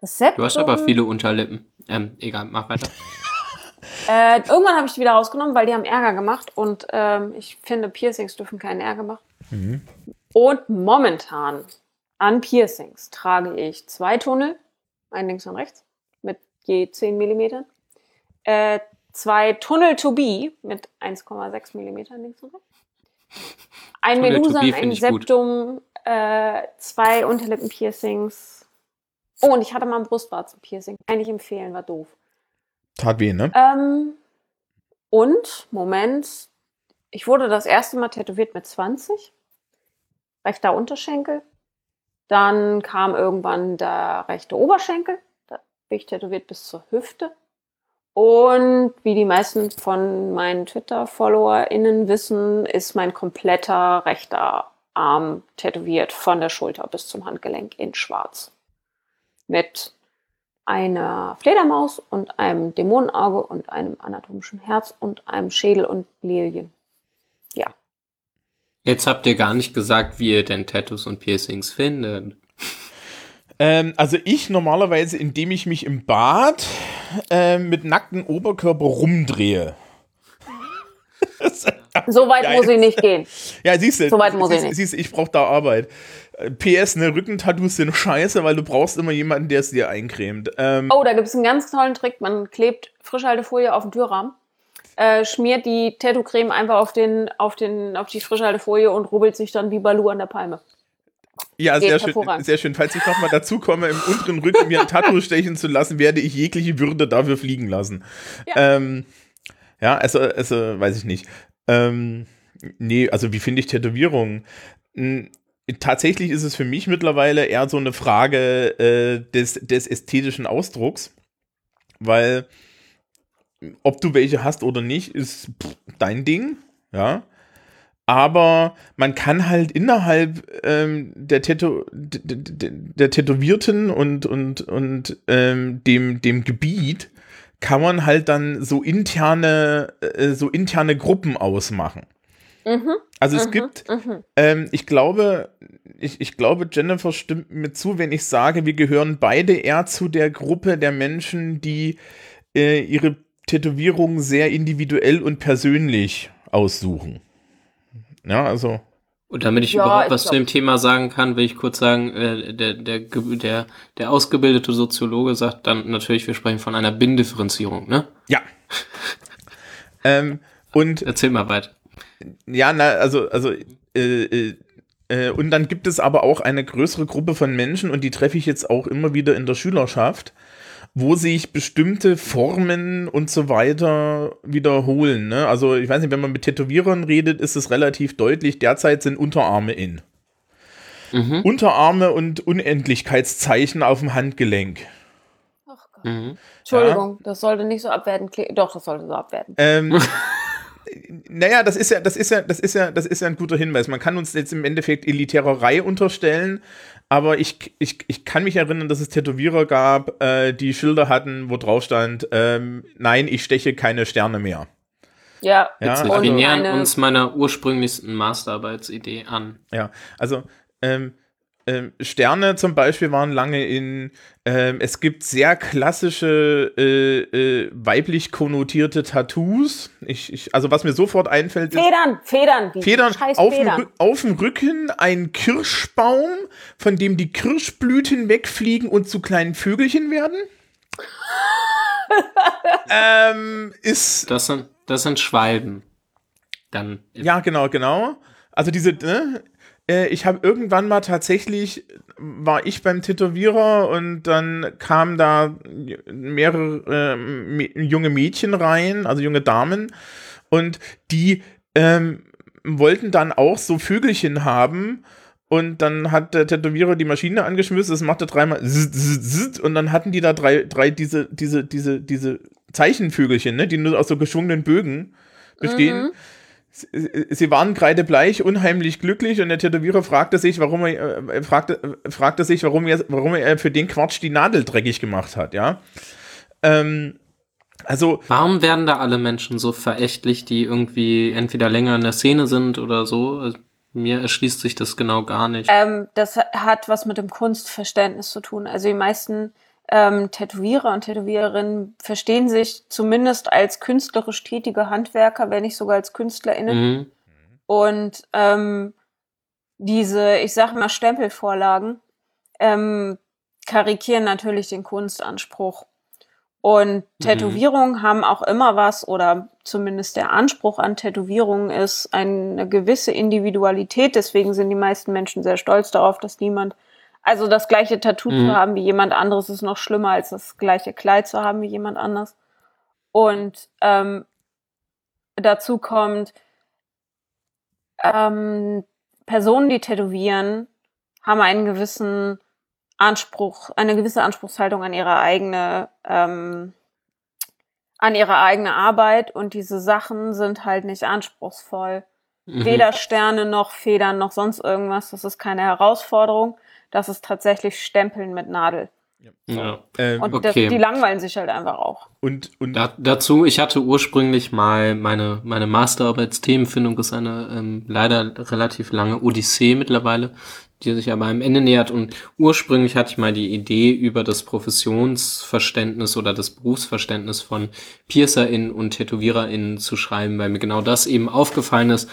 Das Septum. Du hast aber viele Unterlippen. Ähm, egal, mach weiter. Äh, irgendwann habe ich die wieder rausgenommen, weil die haben Ärger gemacht und ähm, ich finde, Piercings dürfen keinen Ärger machen. Und momentan an Piercings trage ich zwei Tunnel, ein links und rechts, mit je 10 Millimetern, äh, zwei Tunnel to be mit 1,6 Millimetern links und rechts, ein be ein ich. Septum, äh, zwei Unterlippenpiercings. Oh, und ich hatte mal ein Brustwarzenpiercing. Eigentlich empfehlen, war doof. Tat weh, ne? Ähm, und, Moment, ich wurde das erste Mal tätowiert mit 20. Rechter Unterschenkel. Dann kam irgendwann der rechte Oberschenkel. Da bin ich tätowiert bis zur Hüfte. Und wie die meisten von meinen Twitter-FollowerInnen wissen, ist mein kompletter rechter Arm tätowiert von der Schulter bis zum Handgelenk in schwarz. Mit einer Fledermaus und einem Dämonenauge und einem anatomischen Herz und einem Schädel und Lilien. Ja. Jetzt habt ihr gar nicht gesagt, wie ihr denn Tattoos und Piercings findet. Ähm, also ich normalerweise, indem ich mich im Bad ähm, mit nacktem Oberkörper rumdrehe. So weit Geil. muss ich nicht gehen. Ja, siehst du, So weit muss ich siehst, nicht. siehst, ich brauche da Arbeit. Äh, PS, ne, Rückentattoos sind scheiße, weil du brauchst immer jemanden, der es dir eincremt. Ähm, Oh, da gibt es einen ganz tollen Trick. Man klebt Frischhaltefolie auf den Türrahmen, äh, schmiert die Tattoo-Creme einfach auf, den, auf, den, auf die Frischhaltefolie und rubbelt sich dann wie Balu an der Palme. Ja, sehr schön, sehr schön. Falls ich nochmal dazu komme, im unteren Rücken mir ein Tattoo stechen zu lassen, werde ich jegliche Würde dafür fliegen lassen. Ja. Ähm, ja, also, also, weiß ich nicht. Ähm, nee, also wie finde ich Tätowierungen? Hm, Tatsächlich ist es für mich mittlerweile eher so eine Frage äh, des, des ästhetischen Ausdrucks, weil ob du welche hast oder nicht, ist pff, dein Ding, ja. Aber man kann halt innerhalb ähm, der, Tätow der Tätowierten und, und, und ähm, dem, dem Gebiet kann man halt dann so interne, äh, so interne Gruppen ausmachen. Mhm. Also es Mhm, gibt, mhm. ähm, ich glaube, ich, ich glaube, Jennifer stimmt mir zu, wenn ich sage, wir gehören beide eher zu der Gruppe der Menschen, die äh, ihre Tätowierungen sehr individuell und persönlich aussuchen. Ja, also. Und damit ich Ja, überhaupt ich was zu glaub- dem Thema sagen kann, will ich kurz sagen, äh, der, der, der, der ausgebildete Soziologe sagt dann natürlich, wir sprechen von einer Binnendifferenzierung, ne? Ja. ähm, und Erzähl mal weiter. Ja, na, also, also, äh, äh, äh, und dann gibt es aber auch eine größere Gruppe von Menschen, und die treffe ich jetzt auch immer wieder in der Schülerschaft, wo sich bestimmte Formen und so weiter wiederholen. Ne? Also, ich weiß nicht, wenn man mit Tätowierern redet, ist es relativ deutlich, derzeit sind Unterarme in. Mhm. Unterarme und Unendlichkeitszeichen auf dem Handgelenk. Ach Gott. Mhm. Entschuldigung, das sollte nicht so abwertend klingen. Doch, das sollte so abwerten. Ähm, naja, das ist ja, das ist ja, das ist ja, das ist ja ein guter Hinweis. Man kann uns jetzt im Endeffekt Elitärerei unterstellen, aber ich, ich, ich kann mich erinnern, dass es Tätowierer gab, äh, die Schilder hatten, wo drauf stand, ähm, nein, ich steche keine Sterne mehr. Ja, Ja, also- wir nähern uns meiner ursprünglichsten Masterarbeitsidee an. Ja, also ähm, ähm, Sterne zum Beispiel waren lange in, ähm, es gibt sehr klassische äh, äh, weiblich konnotierte Tattoos. Ich, ich, also was mir sofort einfällt, ist Federn, Federn, die Federn scheiß auf, dem Federn. Rück- auf dem Rücken ein Kirschbaum, von dem die Kirschblüten wegfliegen und zu kleinen Vögelchen werden. ähm, ist Das sind, das sind Schwalben. Dann. ja genau genau. Also diese ne, äh, ich habe irgendwann mal tatsächlich war ich beim Tätowierer und dann kamen da mehrere mä- junge Mädchen rein, also junge Damen. Und die ähm, wollten dann auch so Vögelchen haben. Und dann hat der Tätowierer die Maschine angeschmissen, das machte dreimal zzz, zzz, zzz, und dann hatten die da drei, drei diese, diese, diese, diese Zeichenvögelchen, ne, die nur aus so geschwungenen Bögen bestehen. sie, sie waren kreidebleich, unheimlich glücklich und der Tätowierer fragte sich, warum er, äh, fragte, fragte sich, warum er, warum er für den Quatsch die Nadel dreckig gemacht hat, ja. Ähm, also. Warum werden da alle Menschen so verächtlich, die irgendwie entweder länger in der Szene sind oder so? Also, mir erschließt sich das genau gar nicht. Ähm, das hat was mit dem Kunstverständnis zu tun. Also die meisten ähm, Tätowierer und Tätowiererinnen verstehen sich zumindest als künstlerisch tätige Handwerker, wenn nicht sogar als KünstlerInnen. Mhm. Und ähm, diese, ich sag mal, Stempelvorlagen ähm, karikieren natürlich den Kunstanspruch. Und mhm. Tätowierungen mhm. haben auch immer was, oder zumindest der Anspruch an Tätowierungen ist eine gewisse Individualität. Deswegen sind die meisten Menschen sehr stolz darauf, dass niemand, also das gleiche Tattoo mhm. zu haben wie jemand anderes, ist noch schlimmer als das gleiche Kleid zu haben wie jemand anders. Und ähm, dazu kommt, ähm, Personen, die tätowieren, haben einen gewissen Anspruch, eine gewisse Anspruchshaltung an ihre eigene, ähm, an ihre eigene Arbeit und diese Sachen sind halt nicht anspruchsvoll. Mhm. Weder Sterne noch Federn noch sonst irgendwas. Das ist keine Herausforderung. Das ist tatsächlich Stempeln mit Nadel. Ja. Ähm, und das, die langweilen sich halt einfach auch. Und, und da, dazu, ich hatte ursprünglich mal meine, meine Masterarbeitsthemenfindung ist eine ähm, leider relativ lange Odyssee mittlerweile die sich aber am Ende nähert. Und ursprünglich hatte ich mal die Idee über das Professionsverständnis oder das Berufsverständnis von PiercerInnen und TätowiererInnen zu schreiben, weil mir genau das eben aufgefallen ist,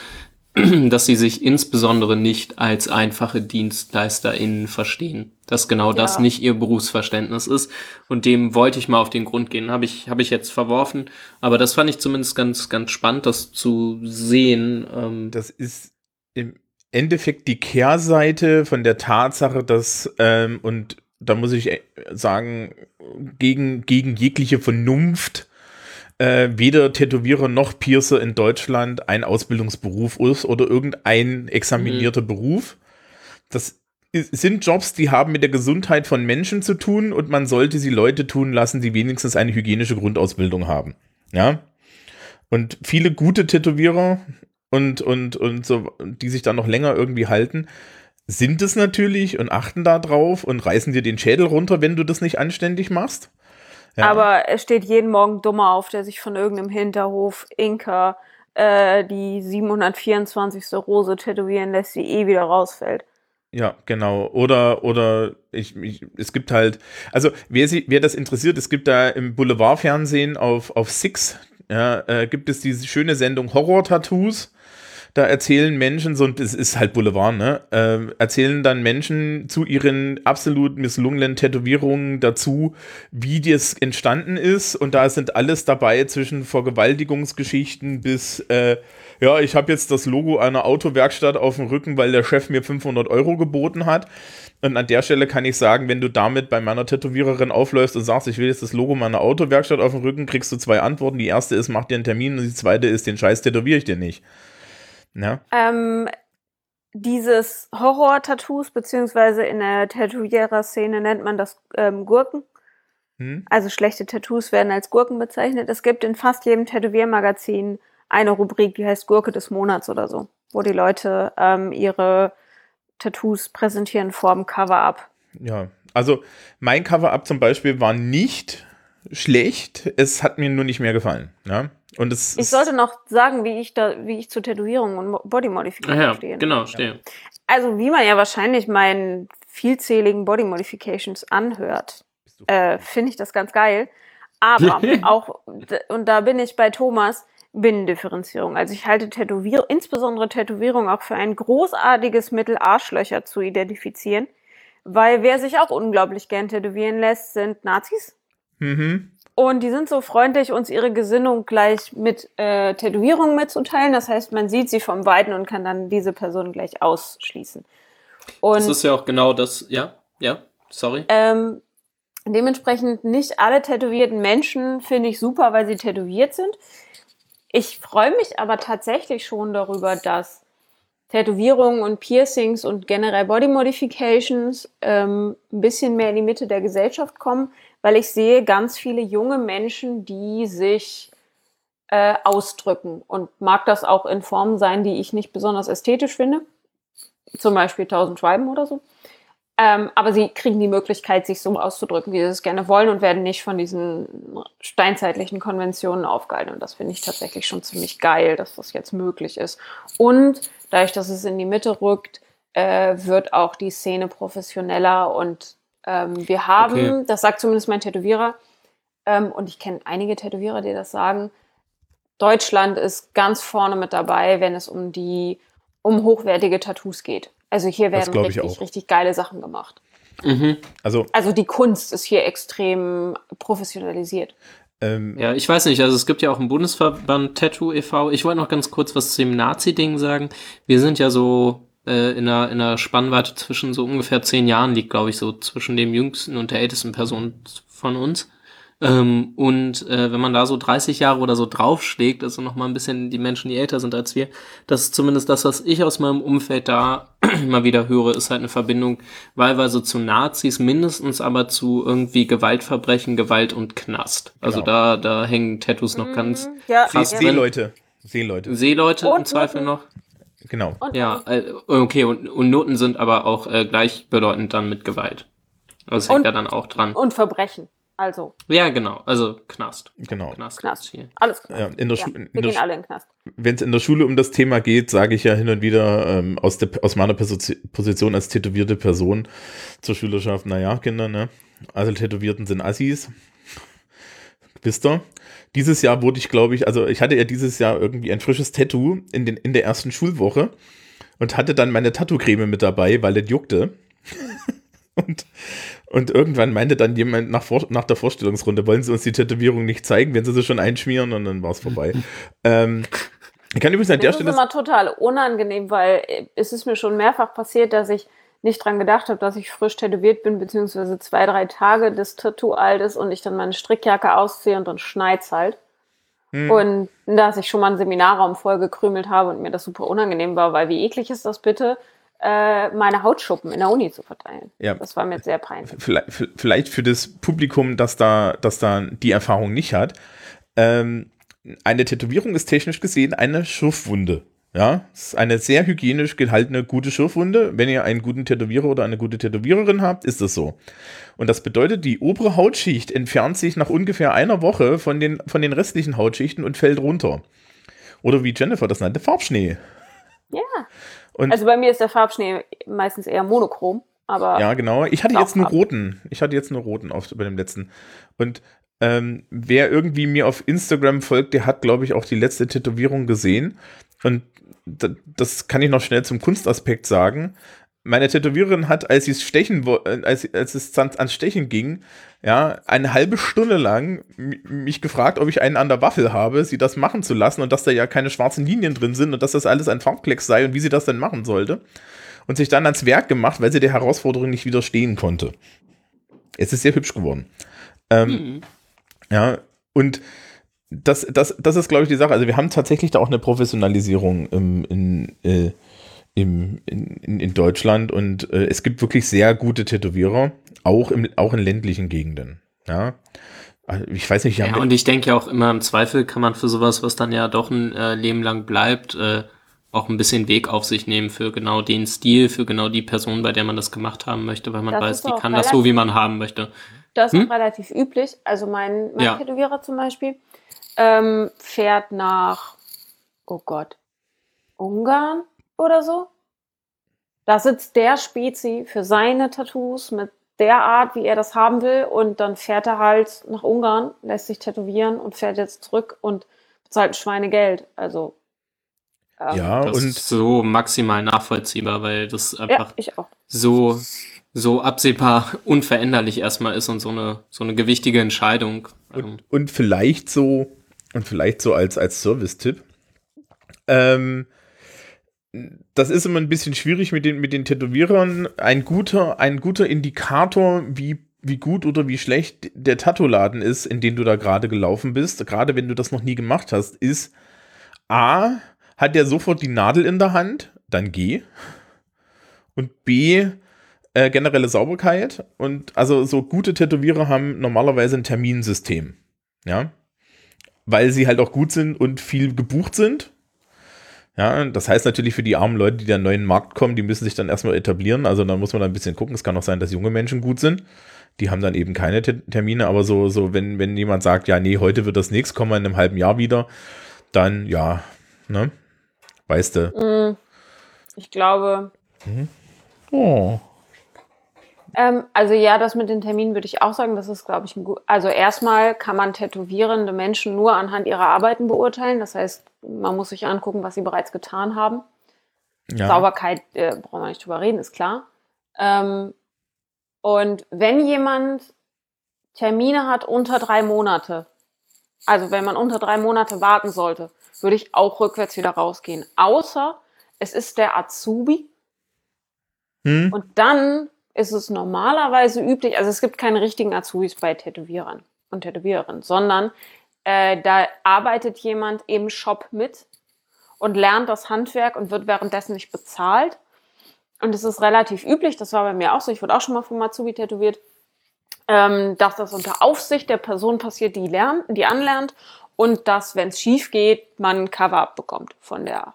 dass sie sich insbesondere nicht als einfache DienstleisterInnen verstehen. Dass genau ja. das nicht ihr Berufsverständnis ist. Und dem wollte ich mal auf den Grund gehen. Habe ich, habe ich jetzt verworfen. Aber das fand ich zumindest ganz, ganz spannend, das zu sehen. Ähm das ist im Endeffekt die Kehrseite von der Tatsache, dass, ähm, und da muss ich äh, sagen, gegen, gegen jegliche Vernunft, äh, weder Tätowierer noch Piercer in Deutschland ein Ausbildungsberuf ist oder irgendein examinierter mhm. Beruf. Das sind Jobs, die haben mit der Gesundheit von Menschen zu tun und man sollte sie Leute tun lassen, die wenigstens eine hygienische Grundausbildung haben. Ja. Und viele gute Tätowierer, und, und, und so, die sich dann noch länger irgendwie halten, sind es natürlich und achten da drauf und reißen dir den Schädel runter, wenn du das nicht anständig machst. Ja. Aber es steht jeden Morgen Dummer auf, der sich von irgendeinem Hinterhof Inka äh, die 724. Rose tätowieren lässt, die eh wieder rausfällt. Ja, genau. Oder, oder ich, ich, es gibt halt, also wer, sie, wer das interessiert, es gibt da im Boulevardfernsehen auf, auf Six, ja, äh, gibt es diese schöne Sendung Horror-Tattoos da erzählen Menschen, so es ist halt Boulevard, ne? Äh, erzählen dann Menschen zu ihren absolut misslungenen Tätowierungen dazu, wie das entstanden ist. Und da sind alles dabei zwischen Vergewaltigungsgeschichten bis, äh, ja, ich habe jetzt das Logo einer Autowerkstatt auf dem Rücken, weil der Chef mir 500 Euro geboten hat. Und an der Stelle kann ich sagen, wenn du damit bei meiner Tätowiererin aufläufst und sagst, ich will jetzt das Logo meiner Autowerkstatt auf dem Rücken, kriegst du zwei Antworten. Die erste ist, mach dir einen Termin und die zweite ist, den Scheiß tätowiere ich dir nicht. Ja. Ähm, dieses Horror-Tattoos, beziehungsweise in der Tätowierer-Szene nennt man das ähm, Gurken. Hm. Also schlechte Tattoos werden als Gurken bezeichnet. Es gibt in fast jedem Tätowiermagazin eine Rubrik, die heißt Gurke des Monats oder so, wo die Leute ähm, ihre Tattoos präsentieren vor dem Cover-Up. Ja, also mein Cover-Up zum Beispiel war nicht schlecht, es hat mir nur nicht mehr gefallen. Ja? Und es ich sollte noch sagen, wie ich da, wie ich zu Tätowierung und Bodymodifikation ja, stehe. Genau, stehe. Also wie man ja wahrscheinlich meinen vielzähligen Body Modifications anhört, äh, finde ich das ganz geil. Aber auch, und da bin ich bei Thomas, Binnendifferenzierung. Also ich halte Tätowierung, insbesondere Tätowierung auch für ein großartiges Mittel, Arschlöcher zu identifizieren. Weil wer sich auch unglaublich gern tätowieren lässt, sind Nazis. Mhm. Und die sind so freundlich, uns ihre Gesinnung gleich mit äh, Tätowierungen mitzuteilen. Das heißt, man sieht sie vom Weiten und kann dann diese Person gleich ausschließen. Und, das ist ja auch genau das, ja, ja, sorry. Ähm, dementsprechend nicht alle tätowierten Menschen finde ich super, weil sie tätowiert sind. Ich freue mich aber tatsächlich schon darüber, dass Tätowierungen und Piercings und generell Body Modifications ähm, ein bisschen mehr in die Mitte der Gesellschaft kommen, weil ich sehe ganz viele junge Menschen, die sich äh, ausdrücken und mag das auch in Formen sein, die ich nicht besonders ästhetisch finde. Zum Beispiel 1000 Schreiben oder so. Ähm, aber sie kriegen die Möglichkeit, sich so auszudrücken, wie sie es gerne wollen und werden nicht von diesen steinzeitlichen Konventionen aufgehalten. Und das finde ich tatsächlich schon ziemlich geil, dass das jetzt möglich ist. Und dadurch, dass es in die Mitte rückt, äh, wird auch die Szene professioneller und ähm, wir haben, Okay. das sagt zumindest mein Tätowierer, ähm, und ich kenne einige Tätowierer, die das sagen, Deutschland ist ganz vorne mit dabei, wenn es um die um hochwertige Tattoos geht. Also hier werden richtig, richtig geile Sachen gemacht. Mhm. Also, Also die Kunst ist hier extrem professionalisiert. ähm, Ja, ich weiß nicht, also es gibt ja auch einen Bundesverband Tattoo e.V. Ich wollte noch ganz kurz was zu dem Nazi-Ding sagen. Wir sind ja so äh, in, einer, in einer Spannweite zwischen so ungefähr zehn Jahren liegt, glaube ich, so zwischen dem jüngsten und der ältesten Person von uns. Ähm, und äh, wenn man da so 30 Jahre oder so draufschlägt, also noch mal ein bisschen die Menschen, die älter sind als wir, das ist zumindest das, was ich aus meinem Umfeld da immer wieder höre, ist halt eine Verbindung wahlweise zu Nazis, mindestens aber zu irgendwie Gewaltverbrechen, Gewalt und Knast. Also Genau. da, da hängen Tattoos noch ganz Mhm. ja, krass. Seeleute. Seeleute. Seeleute im Und Zweifel noch. Genau. Und Ja, äh, okay, und, und Noten sind aber auch äh, gleichbedeutend dann mit Gewalt. Also es hängt Und- ja dann auch dran. und Verbrechen. Also Ja, genau. Also Knast. Genau. Knast. Knast. hier. alles klar. Ja, in der Ja, Schu- in wir der gehen alle in den Knast. Wenn es in der Schule um das Thema geht, sage ich ja hin und wieder ähm, aus, der, aus meiner Posi- Position als tätowierte Person zur Schülerschaft, naja, Kinder, ne? Also Tätowierten sind Assis. Wisst ihr? Dieses Jahr wurde ich, glaube ich, also ich hatte ja dieses Jahr irgendwie ein frisches Tattoo in, den, in der ersten Schulwoche und hatte dann meine Tattoo-Creme mit dabei, weil das juckte. und, und irgendwann meinte dann jemand nach, Vor nach der Vorstellungsrunde, wollen Sie uns die Tätowierung nicht zeigen, wenn Sie sie schon einschmieren? Und dann war es vorbei. ähm, ich kann übrigens an der Das ist Stelle. immer total unangenehm, weil es ist mir schon mehrfach passiert, dass ich nicht dran gedacht habe, dass ich frisch tätowiert bin, beziehungsweise zwei, drei Tage des Tattoo alt ist und ich dann meine Strickjacke ausziehe und dann schneit's halt. Hm. Und dass ich schon mal einen Seminarraum voll gekrümelt habe und mir das super unangenehm war, weil wie eklig ist das bitte, äh, meine Hautschuppen in der Uni zu verteilen. Ja. Das war mir sehr peinlich. vielleicht, vielleicht für das Publikum, das da, das da die Erfahrung nicht hat. Ähm, eine Tätowierung ist technisch gesehen eine Schürfwunde. Ja, es ist eine sehr hygienisch gehaltene, gute Schürfwunde. Wenn ihr einen guten Tätowierer oder eine gute Tätowiererin habt, ist das so. Und das bedeutet, die obere Hautschicht entfernt sich nach ungefähr einer Woche von den, von den restlichen Hautschichten und fällt runter. Oder wie Jennifer das nannte, Farbschnee. Ja. Und- also bei mir ist der Farbschnee meistens eher monochrom, aber Ja, genau. Ich hatte jetzt einen Farben. roten. Ich hatte jetzt einen roten auf, bei dem letzten. Und ähm, wer irgendwie mir auf Instagram folgt, der hat, glaube ich, auch die letzte Tätowierung gesehen. Und das kann ich noch schnell zum Kunstaspekt sagen. Meine Tätowiererin hat, als sie es stechen, äh, als, als es ans Stechen ging, ja, eine halbe Stunde lang mi- mich gefragt, ob ich einen an der Waffel habe, sie das machen zu lassen und dass da ja keine schwarzen Linien drin sind und dass das alles ein Farbklecks sei und wie sie das denn machen sollte und sich dann ans Werk gemacht, weil sie der Herausforderung nicht widerstehen konnte. Es ist sehr hübsch geworden. Ähm, Mhm. Ja, und das, das, das ist, glaube ich, die Sache. Also wir haben tatsächlich da auch eine Professionalisierung im, in, äh, im, in, in, in Deutschland und äh, es gibt wirklich sehr gute Tätowierer, auch, im, auch in ländlichen Gegenden. Ja. Also Ich weiß nicht, Ja, und ich denke ja auch immer im Zweifel kann man für sowas, was dann ja doch ein äh, Leben lang bleibt, äh, auch ein bisschen Weg auf sich nehmen für genau den Stil, für genau die Person, bei der man das gemacht haben möchte, weil man Das weiß, die kann das so, wie man haben möchte. Das ist Hm? auch relativ üblich. Also mein, mein Ja. Tätowierer zum Beispiel ähm, fährt nach, oh Gott, Ungarn oder so. Da sitzt der Spezi für seine Tattoos mit der Art, wie er das haben will. Und dann fährt er halt nach Ungarn, lässt sich tätowieren und fährt jetzt zurück und bezahlt ein Schweinegeld. Also ähm, ja, Das und ist so maximal nachvollziehbar, weil das ja, einfach ich auch. so, so absehbar unveränderlich erstmal ist und so eine, so eine gewichtige Entscheidung. Ähm, Und, und vielleicht so, und vielleicht so als, als Service-Tipp. Ähm, das ist immer ein bisschen schwierig mit den, mit den Tätowierern. Ein guter, ein guter Indikator, wie, wie gut oder wie schlecht der Tattoo-Laden ist, in den du da gerade gelaufen bist, gerade wenn du das noch nie gemacht hast, ist A, hat der sofort die Nadel in der Hand, dann geh. Und B, äh, generelle Sauberkeit. Und also so gute Tätowierer haben normalerweise ein Terminsystem. Ja. Weil sie halt auch gut sind und viel gebucht sind. Ja, das heißt natürlich für die armen Leute, die da in den neuen Markt kommen, die müssen sich dann erstmal etablieren. Also dann muss man da ein bisschen gucken. Es kann auch sein, dass junge Menschen gut sind. Die haben dann eben keine Te- Termine, aber so, so, wenn, wenn jemand sagt, ja, nee, heute wird das nichts, kommen wir in einem halben Jahr wieder, dann ja, ne? Weißt du. Ich glaube, Oh. Ähm, also ja, das mit den Terminen würde ich auch sagen, das ist, glaube ich, ein gut. Also erstmal kann man tätowierende Menschen nur anhand ihrer Arbeiten beurteilen. Das heißt, man muss sich angucken, was sie bereits getan haben. Ja. Sauberkeit, äh, brauchen wir nicht drüber reden, ist klar. Ähm, und wenn jemand Termine hat unter drei Monate, also wenn man unter drei Monate warten sollte, würde ich auch rückwärts wieder rausgehen. Außer es ist der Azubi, Hm? und dann ist es normalerweise üblich, also es gibt keine richtigen Azubis bei Tätowierern und Tätowiererinnen, sondern äh, da arbeitet jemand im Shop mit und lernt das Handwerk und wird währenddessen nicht bezahlt. Und es ist relativ üblich, das war bei mir auch so, ich wurde auch schon mal vom Azubi tätowiert, ähm, dass das unter Aufsicht der Person passiert, die, lernt, die anlernt und dass, wenn es schief geht, man ein Cover-up bekommt von der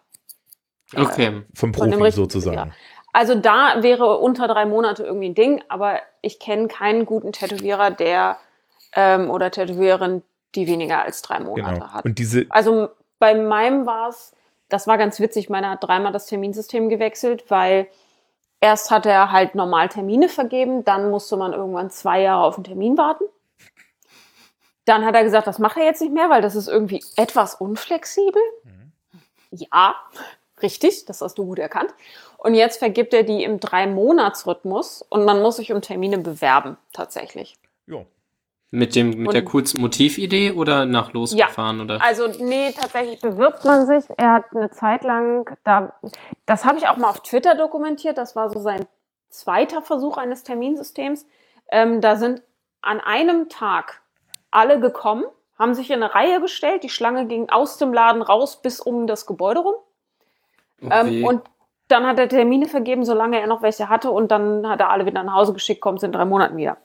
Okay. Vom von dem Profi sozusagen. Ja. Also da wäre unter drei Monate irgendwie ein Ding, aber ich kenne keinen guten Tätowierer, der ähm, oder Tätowiererin, die weniger als drei Monate Genau. hat. Und diese, Also bei meinem war es, das war ganz witzig, meiner hat dreimal das Terminsystem gewechselt, weil erst hat er halt normal Termine vergeben, dann musste man irgendwann zwei Jahre auf einen Termin warten. Dann hat er gesagt, das macht er jetzt nicht mehr, weil das ist irgendwie etwas unflexibel. Ja, richtig, das hast du gut erkannt. Und jetzt vergibt er die im Drei-Monats-Rhythmus und man muss sich um Termine bewerben, tatsächlich. ja. Mit, dem, mit der Und- kurzen Motividee oder nach losgefahren? Oder? Also, nee, tatsächlich bewirbt man sich. Er hat eine Zeit lang, da, das habe ich auch mal auf Twitter dokumentiert, das war so sein zweiter Versuch eines Terminsystems. Ähm, da sind an einem Tag alle gekommen, haben sich in eine Reihe gestellt, die Schlange ging aus dem Laden raus bis um das Gebäude rum. Okay. Ähm, und dann hat er Termine vergeben, solange er noch welche hatte, und dann hat er alle wieder nach Hause geschickt, kommt in drei Monaten wieder.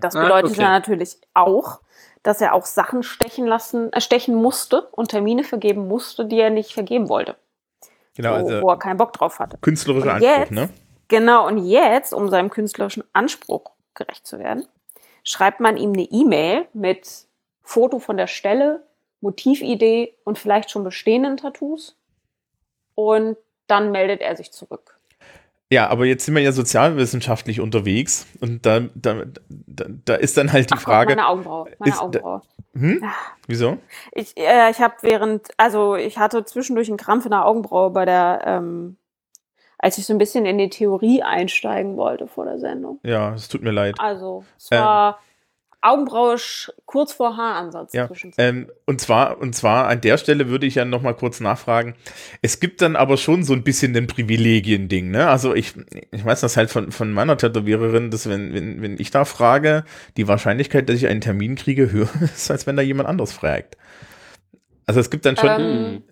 Das Ah, bedeutet okay. ja natürlich auch, dass er auch Sachen stechen lassen, äh, stechen musste und Termine vergeben musste, die er nicht vergeben wollte, Genau, wo, also wo er keinen Bock drauf hatte. künstlerischer Und Anspruch, jetzt- ne? Genau, und jetzt, um seinem künstlerischen Anspruch gerecht zu werden, schreibt man ihm eine E-Mail mit Foto von der Stelle, Motividee und vielleicht schon bestehenden Tattoos. Und dann meldet er sich zurück. Ja, aber jetzt sind wir ja sozialwissenschaftlich unterwegs und da, da, da, da ist dann halt die Ach Gott, Frage, meine Augenbraue. Meine ist da- Augenbraue. hm? Wieso? Ich, äh, ich habe während, also ich hatte zwischendurch einen Krampf in der Augenbraue bei der, ähm, als ich so ein bisschen in die Theorie einsteigen wollte vor der Sendung. Ja, es tut mir leid. Also es Ähm. Augenbraue kurz vor Haaransatz Ja, ähm, und zwar, und zwar an der Stelle würde ich ja noch mal kurz nachfragen. Es gibt dann aber schon so ein bisschen ein Privilegien-Ding, ne? Also ich, ich weiß das halt von, von meiner Tätowiererin, dass wenn, wenn, wenn ich da frage, die Wahrscheinlichkeit, dass ich einen Termin kriege, höher ist, als wenn da jemand anders fragt. Also es gibt dann schon, Ähm,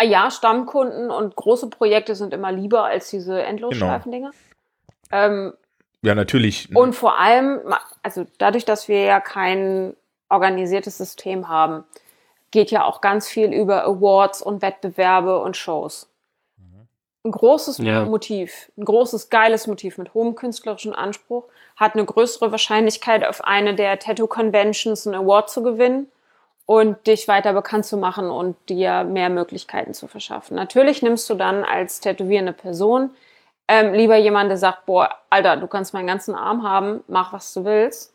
Ah ja, Stammkunden und große Projekte sind immer lieber als diese Endlosschleifen-Dinger. Ähm, ja natürlich, Und vor allem, also dadurch, dass wir ja kein organisiertes System haben, geht ja auch ganz viel über Awards und Wettbewerbe und Shows. Ein großes Ja. Motiv, ein großes, geiles Motiv mit hohem künstlerischen Anspruch hat eine größere Wahrscheinlichkeit, auf eine der Tattoo-Conventions einen Award zu gewinnen und dich weiter bekannt zu machen und dir mehr Möglichkeiten zu verschaffen. Natürlich nimmst du dann als tätowierende Person ähm, lieber jemand, der sagt, boah, Alter, du kannst meinen ganzen Arm haben, mach was du willst,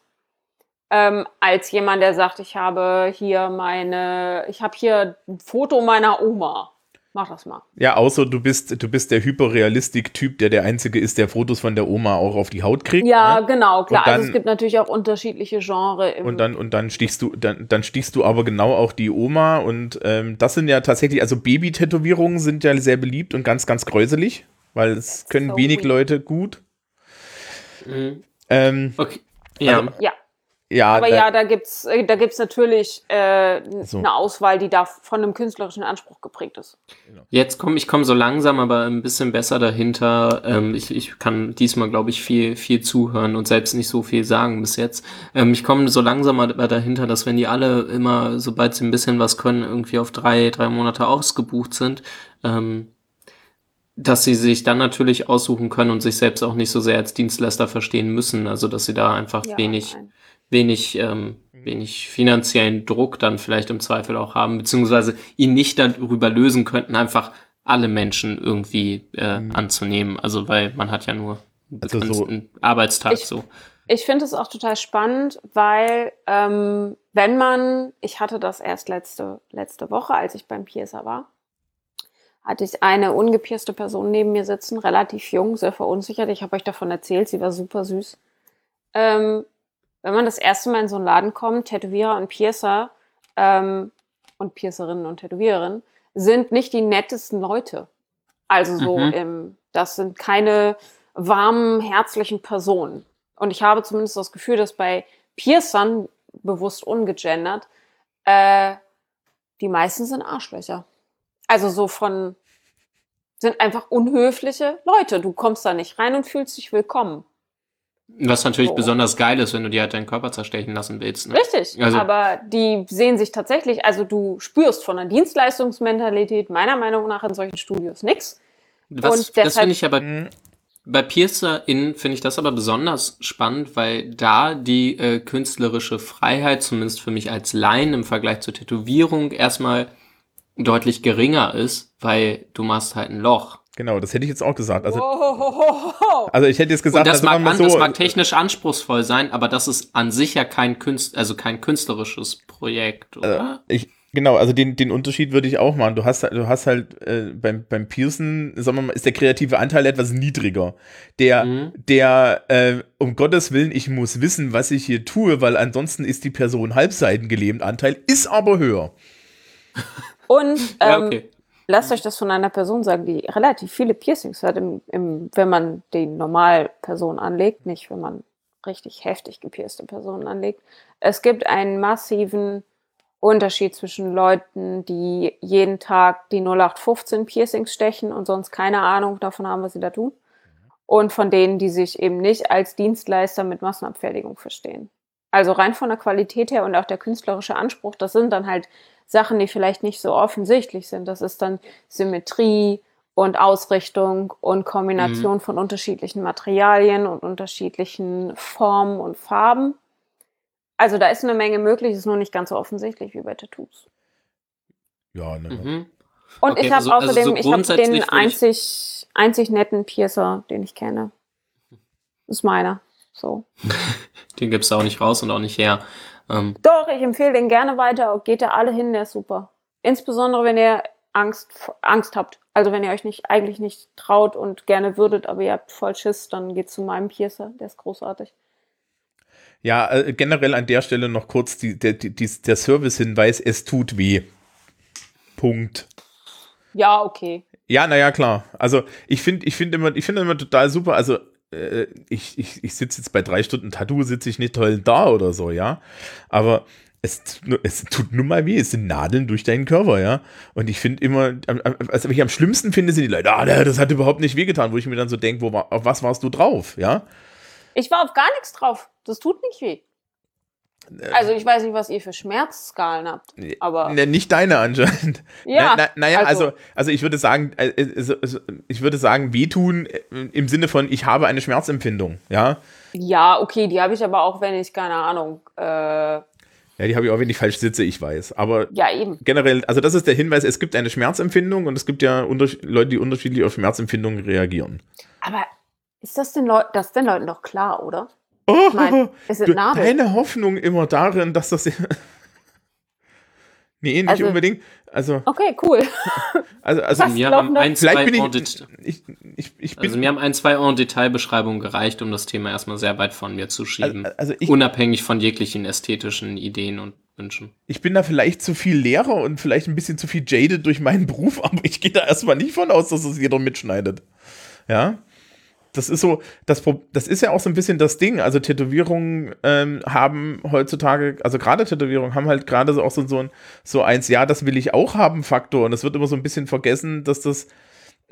ähm, als jemand, der sagt, ich habe hier meine, ich habe hier ein Foto meiner Oma. Mach das mal. ja, außer du bist, du bist der Hyperrealistik-Typ, der der Einzige ist, der Fotos von der Oma auch auf die Haut kriegt. Ja, ne? genau, klar. Und dann- also es gibt natürlich auch unterschiedliche Genre im Und dann, und dann stichst du, dann, dann stichst du aber genau auch die Oma und ähm, das sind ja tatsächlich, also Baby-Tätowierungen sind ja sehr beliebt und ganz, ganz gräuselig, weil es können so wenig weird. Leute gut. Mhm. Ähm, Okay. Ja. Also- Ja. Ja, Aber da- ja, da gibt's, äh, da gibt's natürlich äh, So. eine Auswahl, die da von einem künstlerischen Anspruch geprägt ist. Jetzt komme ich komme so langsam, aber ein bisschen besser dahinter. Ähm, ich, ich kann diesmal, glaube ich, viel, viel zuhören und selbst nicht so viel sagen bis jetzt. Ähm, ich komme so langsam aber dahinter, dass wenn die alle immer, sobald sie ein bisschen was können, irgendwie auf drei, drei Monate ausgebucht sind, ähm, dass sie sich dann natürlich aussuchen können und sich selbst auch nicht so sehr als Dienstleister verstehen müssen. Also dass sie da einfach Ja, wenig, nein. wenig, ähm, wenig finanziellen Druck dann vielleicht im Zweifel auch haben, beziehungsweise ihn nicht darüber lösen könnten, einfach alle Menschen irgendwie äh, anzunehmen. Also weil man hat ja nur einen Also so- Arbeitstag Ich- so. Ich finde es auch total spannend, weil ähm, wenn man, ich hatte das erst letzte, letzte Woche, als ich beim Piercer war, hatte ich eine ungepierste Person neben mir sitzen, relativ jung, sehr verunsichert. Ich habe euch davon erzählt, sie war super süß. Ähm, wenn man das erste Mal in so einen Laden kommt, Tätowierer und Piercer ähm, und Piercerinnen und Tätowiererinnen sind nicht die nettesten Leute. Also so, Mhm. im, das sind keine warmen, herzlichen Personen. Und ich habe zumindest das Gefühl, dass bei Piercern, bewusst ungegendert, äh, die meisten sind Arschlöcher. Also so von, sind einfach unhöfliche Leute. Du kommst da nicht rein und fühlst dich willkommen. Was natürlich So. besonders geil ist, wenn du dir halt deinen Körper zerstechen lassen willst. Ne? Richtig. Also- aber die sehen sich tatsächlich, also du spürst von der Dienstleistungsmentalität meiner Meinung nach in solchen Studios nichts. Was, Und das finde ich aber Mhm. Bei PiercerInnen finde ich das aber besonders spannend, weil da die äh, künstlerische Freiheit, zumindest für mich als Laien im Vergleich zur Tätowierung, erstmal deutlich geringer ist, weil du machst halt ein Loch. Genau, das hätte ich jetzt auch gesagt. Also, also ich hätte jetzt Und gesagt, das also mag, an, so, das mag technisch anspruchsvoll sein, aber das ist an sich ja kein Künst, also kein künstlerisches Projekt, oder? ich, genau, also den, den Unterschied würde ich auch machen. Du hast, du hast halt äh, beim, beim Pearson, sagen wir mal, ist der kreative Anteil etwas niedriger. Der, Mhm. der, äh, um Gottes Willen, ich muss wissen, was ich hier tue, weil ansonsten ist die Person halbseitengelähmt Anteil, ist aber höher. Und ja, ähm, okay. lasst euch das von einer Person sagen, die relativ viele Piercings hat, im, im, wenn man die Normalperson anlegt, nicht wenn man richtig heftig gepierste Personen anlegt. Es gibt einen massiven Unterschied zwischen Leuten, die jeden Tag die 0815 Piercings stechen und sonst keine Ahnung davon haben, was sie da tun. Und von denen, die sich eben nicht als Dienstleister mit Massenabfertigung verstehen. Also rein von der Qualität her und auch der künstlerische Anspruch, das sind dann halt Sachen, die vielleicht nicht so offensichtlich sind. Das ist dann Symmetrie und Ausrichtung und Kombination von unterschiedlichen Materialien und unterschiedlichen Formen und Farben. Also da ist eine Menge möglich, ist nur nicht ganz so offensichtlich wie bei Tattoos. Ja, ne. Mhm. Und Okay, ich habe also- also außerdem, so ich habe den einzig, einzig netten Piercer, den ich kenne. Das ist meiner. So. Den gibst du auch nicht raus und auch nicht her. Ähm, Doch, ich empfehle den gerne weiter. Geht da alle hin, der ist super. Insbesondere, wenn ihr Angst, Angst habt. Also wenn ihr euch nicht, eigentlich nicht traut und gerne würdet, aber ihr habt voll Schiss, dann geht zu meinem Piercer. Der ist großartig. Ja, äh, generell an der Stelle noch kurz die, der, die, die, der Service-Hinweis, es tut weh. Punkt. Ja, okay. Ja, naja, klar. Also ich finde ich finde immer, ich finde immer total super, also äh, ich, ich, ich sitze jetzt bei drei Stunden Tattoo, sitze ich nicht toll da oder so, ja. Aber es, es tut nun mal weh, es sind Nadeln durch deinen Körper, ja. Und ich finde immer, also was ich am schlimmsten finde, sind die Leute, ah, das hat überhaupt nicht wehgetan, wo ich mir dann so denke, auf was warst du drauf, ja? Ich war auf gar nichts drauf. Das tut nicht weh. Also ich weiß nicht, was ihr für Schmerzskalen habt, aber nicht deine anscheinend. ja. Na, na, naja, also, also- also, ich würde sagen, äh, äh, ich würde sagen, wehtun äh, im Sinne von, ich habe eine Schmerzempfindung, ja. ja, okay, die habe ich aber auch, wenn ich keine Ahnung. Äh, Ja, die habe ich auch, wenn ich falsch sitze, ich weiß. Aber ja, eben. generell, also das ist der Hinweis, es gibt eine Schmerzempfindung und es gibt ja Leute, die unterschiedlich auf Schmerzempfindungen reagieren. Aber ist das den Leuten, das den Leuten doch klar, oder? Oh, meine, es sind du, Nadeln. deine Hoffnung immer darin, dass das. nee, nicht Also- unbedingt. Also, Okay, cool. also, also laufen haben ein, zwei vielleicht bin en ich, ich, ich, ich bin, also mir haben ein, zwei en Detailbeschreibungen gereicht, um das Thema erstmal sehr weit von mir zu schieben. also, also ich, unabhängig von jeglichen ästhetischen Ideen und Wünschen. ich bin da vielleicht zu viel Lehrer und vielleicht ein bisschen zu viel jaded durch meinen Beruf, aber ich gehe da erstmal nicht von aus, dass es jeder mitschneidet. Ja? Das ist so, das, das ist ja auch so ein bisschen das Ding. Also Tätowierungen ähm, haben heutzutage, also gerade Tätowierungen haben halt gerade so auch so, so ein, so eins, ja, das will ich auch haben, Faktor. Und es wird immer so ein bisschen vergessen, dass das,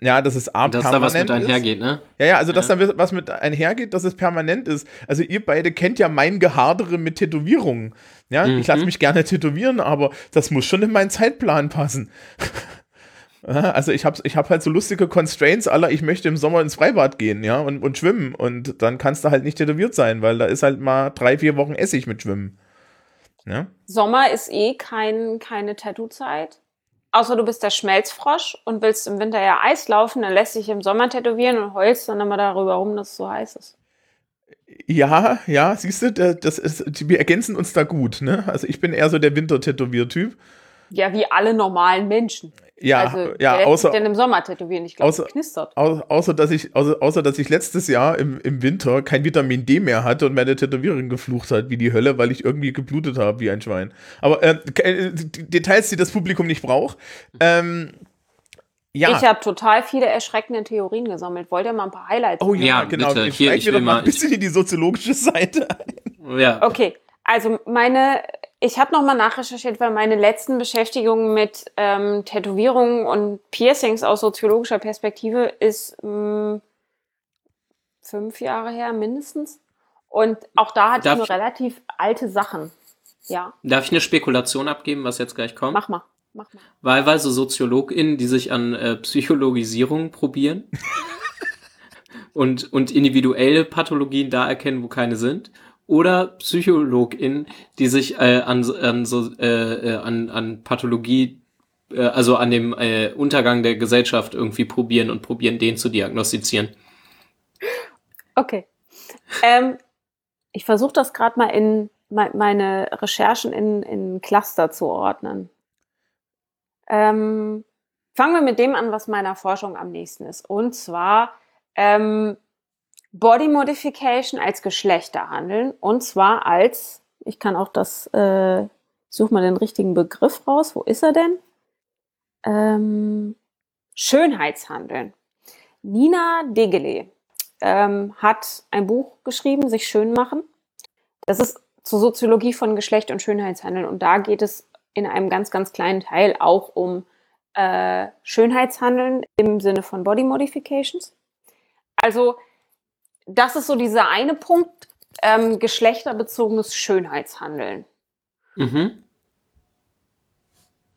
ja, dass es A, Dass da was mit ist. einhergeht, ne? Ja, ja, also dass da was mit einhergeht, dass es permanent ist. Also ihr beide kennt ja mein Gehadere mit Tätowierungen. Ja, ich lasse mich gerne tätowieren, aber das muss schon in meinen Zeitplan passen. Also ich habe ich hab halt so lustige Constraints aller, ich möchte im Sommer ins Freibad gehen, ja, und, und schwimmen. Und dann kannst du halt nicht tätowiert sein, weil da ist halt mal drei, vier Wochen Essig mit Schwimmen. Ja? Sommer ist eh kein, keine Tattoo-Zeit. Außer du bist der Schmelzfrosch und willst im Winter ja Eis laufen, dann lässt dich im Sommer tätowieren und heulst dann immer darüber rum, dass es so heiß ist. Ja, ja, siehst du, da- das ist, wir ergänzen uns da gut, ne? Also ich bin eher so der Wintertätowiertyp. Ja, wie alle normalen Menschen. Ja, also, ja, wer außer, denn im Sommer tätowieren? Ich glaube, außer- knistert. Au- Außer dass, ich, außer, außer, dass ich letztes Jahr im, im Winter kein Vitamin D mehr hatte und meine Tätowiererin geflucht hat wie die Hölle, weil ich irgendwie geblutet habe wie ein Schwein. Aber äh, äh, Details, die das Publikum nicht braucht. Ähm, ja. Ich habe total viele erschreckende Theorien gesammelt. Wollt ihr mal ein paar Highlights? oh ja, Ja, genau. bitte. Ich Hier, ich will mal ein bisschen in die soziologische Seite. Ja. Okay, also meine, ich habe nochmal nachrecherchiert, weil meine letzten Beschäftigungen mit ähm, Tätowierungen und Piercings aus soziologischer Perspektive ist mh, fünf Jahre her mindestens. Und auch da hatte Darf ich nur relativ alte Sachen. Ja, Darf ich eine Spekulation abgeben, was jetzt gleich kommt? mach mal, mach mal. Wahlweise SoziologInnen, die sich an äh, Psychologisierung probieren und, und individuelle Pathologien da erkennen, wo keine sind. Oder PsychologInnen, die sich äh, an, an, so, äh, äh, an, an Pathologie, äh, also an dem äh, Untergang der Gesellschaft irgendwie probieren und probieren, den zu diagnostizieren. Okay. ähm, ich versuche das gerade mal in me- meine Recherchen in, in Cluster zu ordnen. Ähm, fangen wir mit dem an, was meiner Forschung am nächsten ist. Und zwar ähm, Body Modification als Geschlechterhandeln. Und zwar als, ich kann auch das, äh, ich suche mal den richtigen Begriff raus. Wo ist er denn? Ähm, Schönheitshandeln. Nina Degele ähm, hat ein Buch geschrieben, sich schön machen. Das ist zur Soziologie von Geschlecht und Schönheitshandeln. Und da geht es in einem ganz, ganz kleinen Teil auch um äh, Schönheitshandeln im Sinne von Body Modifications. Also, das ist so dieser eine Punkt, ähm, geschlechterbezogenes Schönheitshandeln. Mhm.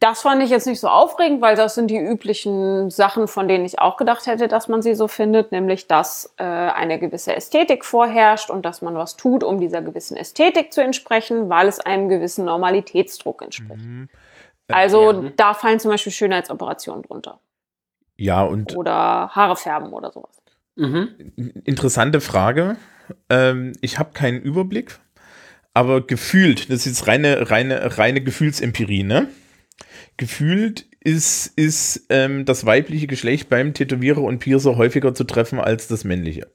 Das fand ich jetzt nicht so aufregend, weil das sind die üblichen Sachen, von denen ich auch gedacht hätte, dass man sie so findet, nämlich dass äh, eine gewisse Ästhetik vorherrscht und dass man was tut, um dieser gewissen Ästhetik zu entsprechen, weil es einem gewissen Normalitätsdruck entspricht. Also ja. da fallen zum Beispiel Schönheitsoperationen drunter Ja, und oder Haare färben oder sowas. Mhm. interessante Frage. Ähm, ich habe keinen Überblick, aber gefühlt, das ist jetzt reine, reine, reine Gefühlsempirie, ne? Gefühlt ist, ist ähm, das weibliche Geschlecht beim Tätowierer und Piercer häufiger zu treffen als das männliche.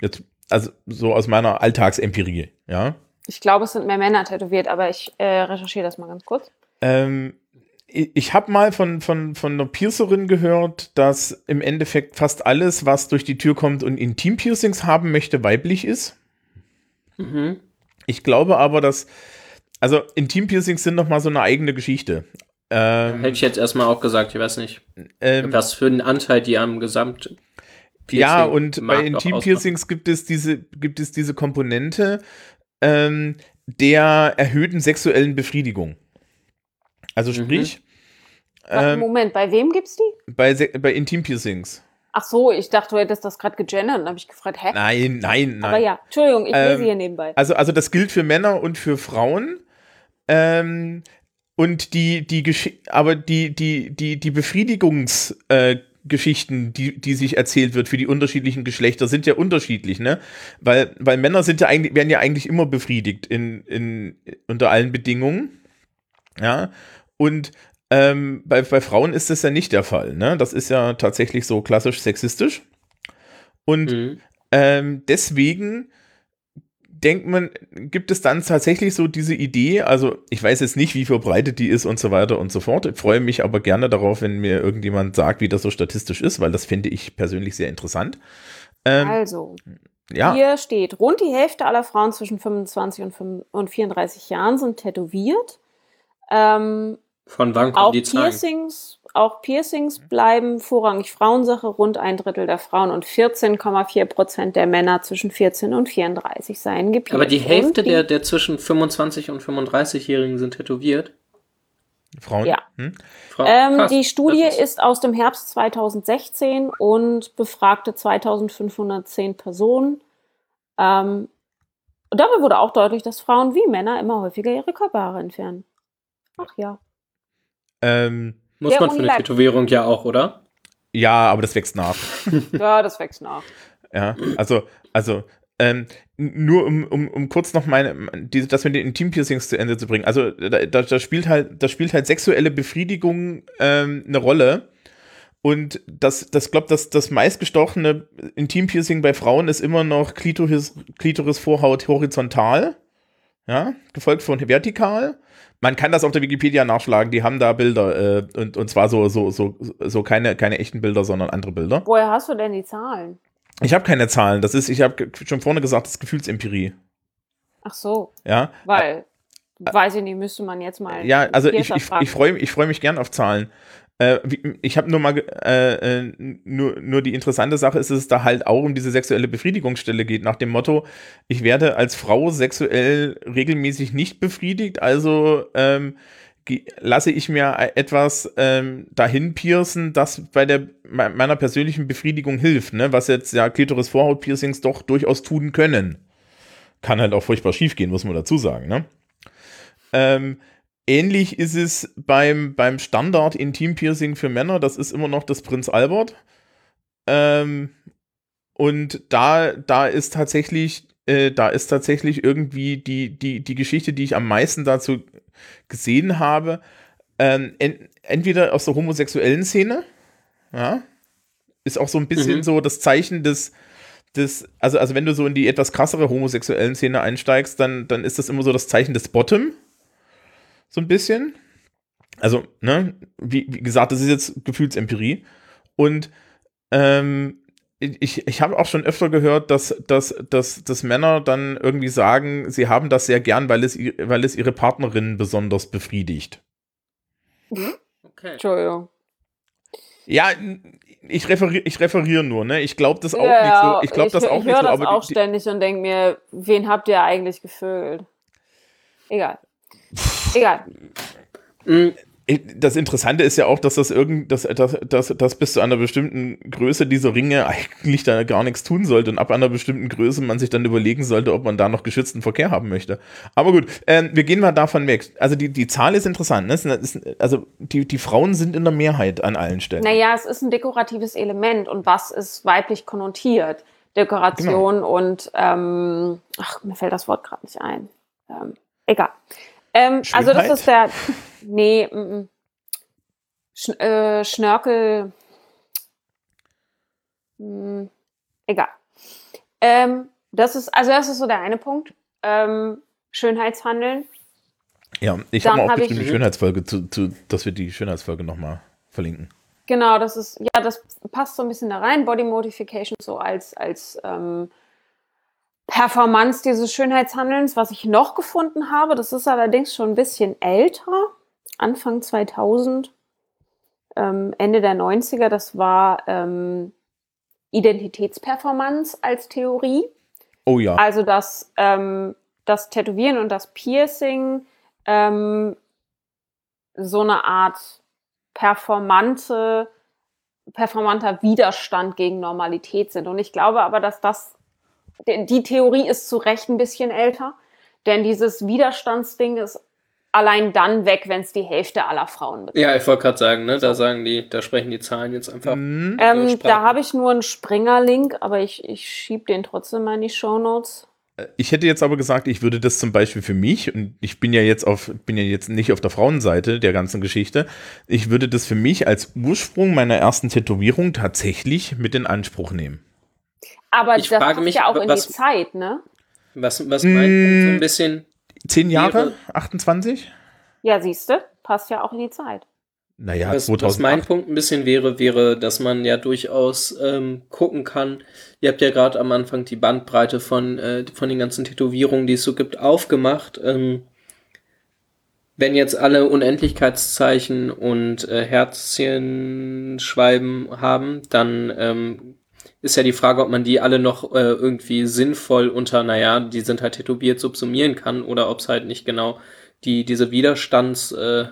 Jetzt, also so aus meiner Alltagsempirie, ja. Ich glaube, es sind mehr Männer tätowiert, aber ich äh, recherchiere das mal ganz kurz. Ähm, ich habe mal von, von, von einer Piercerin gehört, dass im Endeffekt fast alles, was durch die Tür kommt und Intim-Piercings haben möchte, weiblich ist. Mhm. Ich glaube aber, dass, also Intim-Piercings sind noch mal so eine eigene Geschichte. Ähm, Hätte ich jetzt erstmal auch gesagt, ich weiß nicht, ähm, was für einen Anteil die am Gesamt ja, und bei Intim-Piercings gibt es diese, gibt es diese Komponente ähm, der erhöhten sexuellen Befriedigung. Also sprich, Warte, ähm, Moment, bei wem gibt's die? bei, bei Intim-Piercings. Ach so, ich dachte, du hättest das gerade gegendert und habe ich gefragt, hä? Nein, nein, nein. Aber ja, Entschuldigung, ich lese Ähm, hier nebenbei. Also, also das gilt für Männer und für Frauen. Ähm, und die, die Gesch aber die, die, die, die Befriedigungsgeschichten, äh, Geschichten, die, die sich erzählt wird für die unterschiedlichen Geschlechter, sind ja unterschiedlich, ne? Weil, weil Männer sind ja eigentlich, werden ja eigentlich immer befriedigt in, in, unter allen Bedingungen. Ja. Und ähm, bei, bei Frauen ist das ja nicht der Fall, ne? Das ist ja tatsächlich so klassisch sexistisch. Und Mhm. ähm, deswegen denkt man, gibt es dann tatsächlich so diese Idee, also ich weiß jetzt nicht, wie verbreitet die ist und so weiter und so fort. Ich freue mich aber gerne darauf, wenn mir irgendjemand sagt, wie das so statistisch ist, weil das finde ich persönlich sehr interessant. Ähm, Also, ja, hier steht, rund die Hälfte aller Frauen zwischen 25 und, 5 und 34 Jahren sind tätowiert. Ähm, Von wann kommen auch die Zahlen? Piercings, auch Piercings bleiben vorrangig Frauensache. Rund ein Drittel der Frauen und 14,4 Prozent der Männer zwischen 14 und 34 seien gepierst. Aber die Hälfte der, der zwischen 25 und 35-Jährigen sind tätowiert. Frauen. Ja. Hm? Frau, Ähm, die Studie Das ist aus dem Herbst 2016 und befragte 2510 Personen. Ähm, und dabei wurde auch deutlich, dass Frauen wie Männer immer häufiger ihre Körperhaare entfernen. Ach ja. Ähm, Muss man für eine Tätowierung ja auch, oder? ja, aber das wächst nach. Ja, das wächst nach. Ja, also, also, ähm, nur um, um, um kurz noch meine, diese, das mit den Intimpiercings zu Ende zu bringen. Also, da, da, da spielt halt, da spielt halt sexuelle Befriedigung ähm, eine Rolle. Und das, das glaubt, das, das meistgestochene Intimpiercing bei Frauen ist immer noch Klitoris, Klitorisvorhaut horizontal. Ja, gefolgt von vertikal. Man kann das auf der Wikipedia nachschlagen, die haben da Bilder, äh, und, und zwar so, so, so, so keine, keine echten Bilder, sondern andere Bilder. Woher hast du denn die Zahlen? Ich habe keine Zahlen. Das ist, ich habe schon vorne gesagt, das ist Gefühlsempirie. Ach so, Ja, weil, weiß ich nicht, müsste man jetzt mal. ja also ich, ich, ich freue ich freu mich gern auf Zahlen. Äh, ich habe nur mal, äh, äh, nur, nur die interessante Sache ist, dass es da halt auch um diese sexuelle Befriedigungsstelle geht, nach dem Motto, ich werde als Frau sexuell regelmäßig nicht befriedigt, also ähm, lasse ich mir etwas ähm, dahin piercen, das bei der me- meiner persönlichen Befriedigung hilft, ne? was jetzt ja Klitoris-Vorhaut-Piercings doch durchaus tun können. Kann halt auch furchtbar schief gehen, muss man dazu sagen, ne? Ähm, ähnlich ist es beim, beim Standard-Intim-Piercing für Männer, das ist immer noch das Prinz Albert. Ähm, und da, da ist tatsächlich, äh, da ist tatsächlich irgendwie die, die, die Geschichte, die ich am meisten dazu gesehen habe, ähm, en, entweder aus der homosexuellen Szene, ja, ist auch so ein bisschen Mhm. so das Zeichen des, des, also, also wenn du so in die etwas krassere homosexuellen Szene einsteigst, dann, dann ist das immer so das Zeichen des Bottom. So ein bisschen. Also, ne, wie, wie gesagt, das ist jetzt Gefühlsempirie. Und ähm, ich, ich habe auch schon öfter gehört, dass, dass, dass, dass Männer dann irgendwie sagen, sie haben das sehr gern, weil es, weil es ihre Partnerin besonders befriedigt. Okay. Entschuldigung. Ja, ich referiere ich referiere nur, ne? Ich glaube das auch Ja, nicht so. Ich glaube das ich auch nicht höre so, das aber auch die, ständig und denke mir, wen habt ihr eigentlich gevögelt? Egal. Egal. Mm, das Interessante ist ja auch, dass das irgend, dass, dass, dass, dass bis zu einer bestimmten Größe diese Ringe eigentlich da gar nichts tun sollte und ab einer bestimmten Größe man sich dann überlegen sollte, ob man da noch geschützten Verkehr haben möchte. Aber gut, ähm, wir gehen mal davon weg. Also die, die Zahl ist interessant. Ne? Sind- Also die, die Frauen sind in der Mehrheit an allen Stellen. Naja, es ist ein dekoratives Element und was ist weiblich konnotiert? Dekoration Genau. und, ähm, ach, mir fällt das Wort gerade nicht ein. Ähm, egal. Ähm, also das ist der, nee, mm, mm. Sch äh, Schnörkel, mm, egal. Ähm, das ist, also das ist so der eine Punkt. Ähm, Schönheitshandeln. Ja, ich habe auch hab geschrieben, die Schönheitsfolge, zu, zu, dass wir die Schönheitsfolge nochmal verlinken. Genau, das ist, ja, das passt so ein bisschen da rein. Body Modification so als, als ähm, Performance dieses Schönheitshandelns. Was ich noch gefunden habe, das ist allerdings schon ein bisschen älter, Anfang 2000, ähm, Ende der 90er, das war ähm, Identitätsperformance als Theorie. Oh ja. Also dass ähm, das Tätowieren und das Piercing ähm, so eine Art performante, performanter Widerstand gegen Normalität sind. Und ich glaube aber, dass das, die die Theorie ist zu Recht ein bisschen älter, denn dieses Widerstandsding ist allein dann weg, wenn es die Hälfte aller Frauen betrifft. ja, ich wollte gerade sagen, ne, da sagen die, da sprechen die Zahlen jetzt einfach. Mhm. Ähm, da habe ich nur einen Springer-Link, aber ich, ich schiebe den trotzdem mal in die Shownotes. Ich hätte jetzt aber gesagt, ich würde das zum Beispiel für mich, und ich bin ja jetzt auf, bin ja jetzt nicht auf der Frauenseite der ganzen Geschichte, ich würde das für mich als Ursprung meiner ersten Tätowierung tatsächlich mit in Anspruch nehmen. Aber Ich das frage passt mich, ja auch in was- die Zeit, ne? Was, was meint Mm. so ein bisschen? Zehn Jahre? Wäre- 28? Ja, siehste, passt ja auch in die Zeit. naja, Was, 2008. was mein Punkt ein bisschen wäre, wäre, dass man ja durchaus ähm, gucken kann. Ihr habt ja gerade am Anfang die Bandbreite von, äh, von den ganzen Tätowierungen, die es so gibt, aufgemacht. Ähm, wenn jetzt alle Unendlichkeitszeichen und äh, Herzchenschwalben haben, dann ähm, ist ja die Frage, ob man die alle noch äh, irgendwie sinnvoll unter, naja, die sind halt tätowiert, subsumieren kann oder ob es halt nicht genau die, diese Widerstands, äh,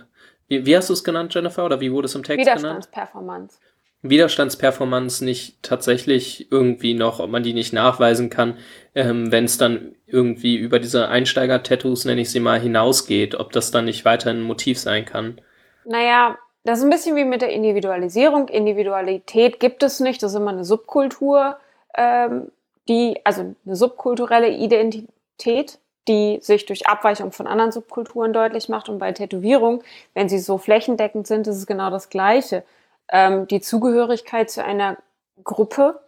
wie, wie hast du es genannt, Jennifer? Oder wie wurde es im Text genannt? Widerstandsperformance. Widerstandsperformance nicht tatsächlich irgendwie noch, ob man die nicht nachweisen kann, ähm, wenn es dann irgendwie über diese Einsteiger-Tattoos, nenne ich sie mal, hinausgeht, ob das dann nicht weiterhin ein Motiv sein kann. Naja, das ist ein bisschen wie mit der Individualisierung. Individualität gibt es nicht, das ist immer eine Subkultur, ähm, die, also eine subkulturelle Identität, die sich durch Abweichung von anderen Subkulturen deutlich macht. Und bei Tätowierung, wenn sie so flächendeckend sind, ist es genau das Gleiche. Ähm, die Zugehörigkeit zu einer Gruppe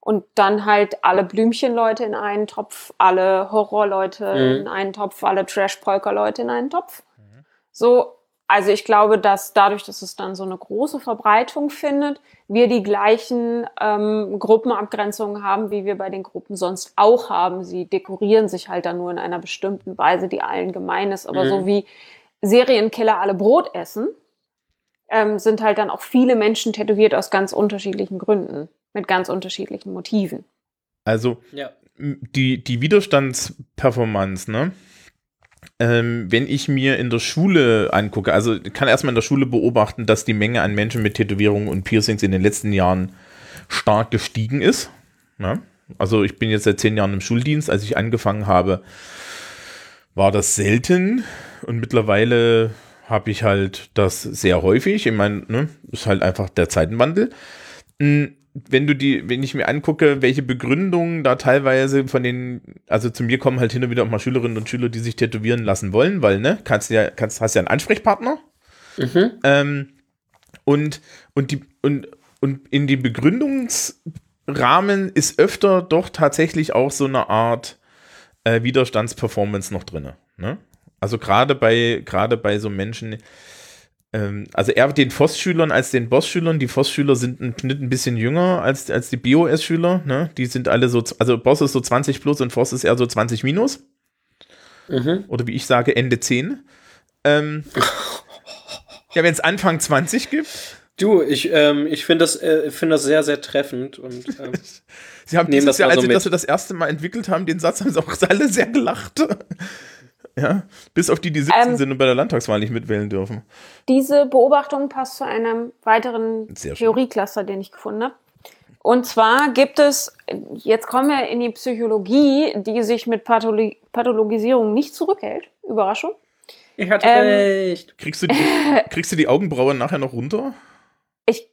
und dann halt alle Blümchenleute in einen Topf, alle Horrorleute Mhm. in einen Topf, alle Trash-Polka-Leute in einen Topf. So, also ich glaube, dass dadurch, dass es dann so eine große Verbreitung findet, wir die gleichen ähm, Gruppenabgrenzungen haben, wie wir bei den Gruppen sonst auch haben. Sie dekorieren sich halt dann nur in einer bestimmten Weise, die allen gemein ist. Aber Mhm. so wie Serienkiller alle Brot essen, ähm, sind halt dann auch viele Menschen tätowiert aus ganz unterschiedlichen Gründen, mit ganz unterschiedlichen Motiven. Also Ja. die, die Widerstandsperformance, ne? Ähm, wenn ich mir in der Schule angucke, also ich kann erstmal in der Schule beobachten, dass die Menge an Menschen mit Tätowierungen und Piercings in den letzten Jahren stark gestiegen ist. Ne? Also ich bin jetzt seit zehn Jahren im Schuldienst. Als ich angefangen habe, war das selten und mittlerweile habe ich halt das sehr häufig. Ich meine, ne, ist halt einfach der Zeitenwandel. Wenn du die, wenn ich mir angucke, welche Begründungen da teilweise von den, also zu mir kommen halt hin und wieder auch mal Schülerinnen und Schüler, die sich tätowieren lassen wollen, weil, ne, kannst ja, kannst, hast ja einen Ansprechpartner. Mhm. Ähm, und, und, die, und, und in den Begründungsrahmen ist öfter doch tatsächlich auch so eine Art äh, Widerstandsperformance noch drin. Ne? Also gerade bei, gerade bei so Menschen, also eher den Voss-Schülern als den Boss-Schülern. Die Voss-Schüler sind ein Schnitt ein bisschen jünger als, als die BOS-Schüler. Ne? Die sind alle so, also Boss ist so 20 plus und Voss ist eher so 20 minus. Mhm. Oder wie ich sage, Ende 10. Ähm, ja, wenn es Anfang 20 gibt. Du, ich, ähm, ich finde das, äh, finde das sehr, sehr treffend und ähm, Sie haben dieses das Jahr, als so sie das, das erste Mal entwickelt haben, den Satz haben sie auch alle sehr gelacht. Ja, bis auf die, die 17 Ähm, sind und bei der Landtagswahl nicht mitwählen dürfen. Diese Beobachtung passt zu einem weiteren. Theoriecluster, den ich gefunden habe. Und zwar gibt es, jetzt kommen wir in die Psychologie, die sich mit Patholo Pathologisierung nicht zurückhält. Überraschung. ich hatte Ähm, recht. Kriegst du, die, kriegst du die Augenbrauen nachher noch runter? Ich,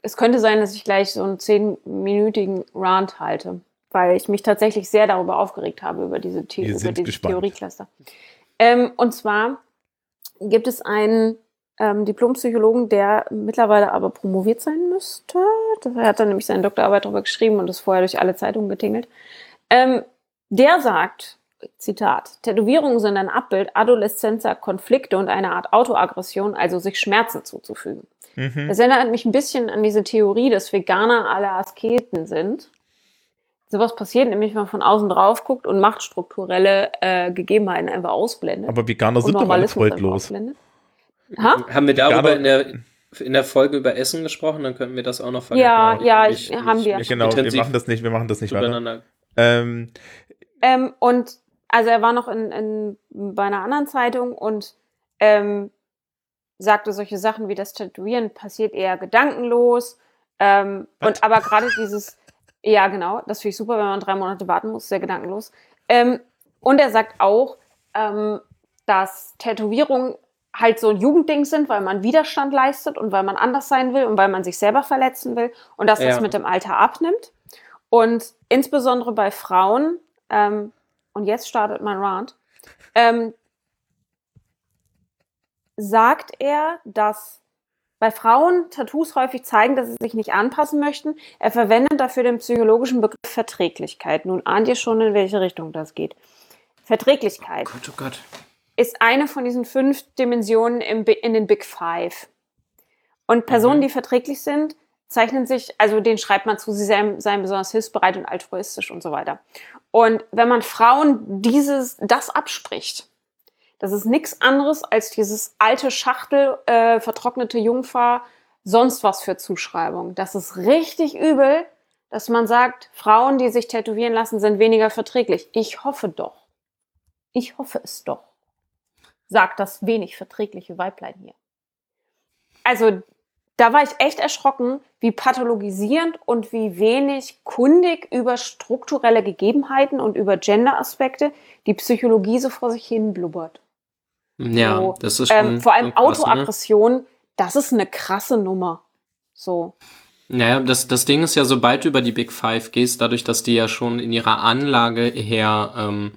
es könnte sein, dass ich gleich so einen zehnminütigen Rant halte, weil ich mich tatsächlich sehr darüber aufgeregt habe, über diese, The über gespannt. Theoriecluster. Ähm, und zwar gibt es einen ähm, Diplompsychologen, der mittlerweile aber promoviert sein müsste. Er hat dann nämlich seine Doktorarbeit darüber geschrieben und ist vorher durch alle Zeitungen getingelt. Ähm, der sagt, Zitat, Tätowierungen sind ein Abbild adoleszenzer Konflikte und eine Art Autoaggression, also sich Schmerzen zuzufügen. Mhm. Das erinnert mich ein bisschen an diese Theorie, dass Veganer alle Asketen sind. Sowas passiert nämlich, wenn man von außen drauf guckt und machtstrukturelle äh, Gegebenheiten einfach ausblendet. Aber Veganer sind doch alle freudlos. Ha? Haben wir darüber Gerade- in der, in der Folge über Essen gesprochen? Dann könnten wir das auch noch Ja, verlinken. ja, Nicht- ich- haben nicht- wir. nicht Genau, wir machen das nicht, wir machen das nicht weiter. Ähm, Ähm, und also er war noch in, in, bei einer anderen Zeitung und ähm, sagte solche Sachen wie das Tätowieren passiert eher gedankenlos. Ähm, und aber gerade dieses, ja genau, das finde ich super, wenn man drei Monate warten muss, sehr gedankenlos. Ähm, und er sagt auch, ähm, dass Tätowierungen halt so ein Jugendding sind, weil man Widerstand leistet und weil man anders sein will und weil man sich selber verletzen will und dass das Ja. mit dem Alter abnimmt. Und insbesondere bei Frauen, ähm, und jetzt startet mein Rant, ähm, sagt er, dass bei Frauen Tattoos häufig zeigen, dass sie sich nicht anpassen möchten. Er verwendet dafür den psychologischen Begriff Verträglichkeit. Nun ahnt ihr schon, in welche Richtung das geht. Verträglichkeit Gott, oh Gott. ist eine von diesen fünf Dimensionen im, in den Big Five. Und Personen, Mhm. die verträglich sind, zeichnen sich, also den schreibt man zu, sie seien, seien besonders hilfsbereit und altruistisch und so weiter. Und wenn man Frauen dieses, das abspricht, das ist nichts anderes als dieses alte Schachtel, äh, vertrocknete Jungfer, sonst was für Zuschreibung. Das ist richtig übel, dass man sagt, Frauen, die sich tätowieren lassen, sind weniger verträglich. Ich hoffe doch. Ich hoffe es doch. Sagt das wenig verträgliche Weiblein hier. Also, da war ich echt erschrocken, wie pathologisierend und wie wenig kundig über strukturelle Gegebenheiten und über Gender-Aspekte die Psychologie so vor sich hin blubbert. Ja, So, das ist schon. Ähm, vor allem ne? Autoaggression, das ist eine krasse Nummer. So. Naja, das, das Ding ist ja, sobald du über die Big Five gehst, dadurch, dass die ja schon in ihrer Anlage her ähm,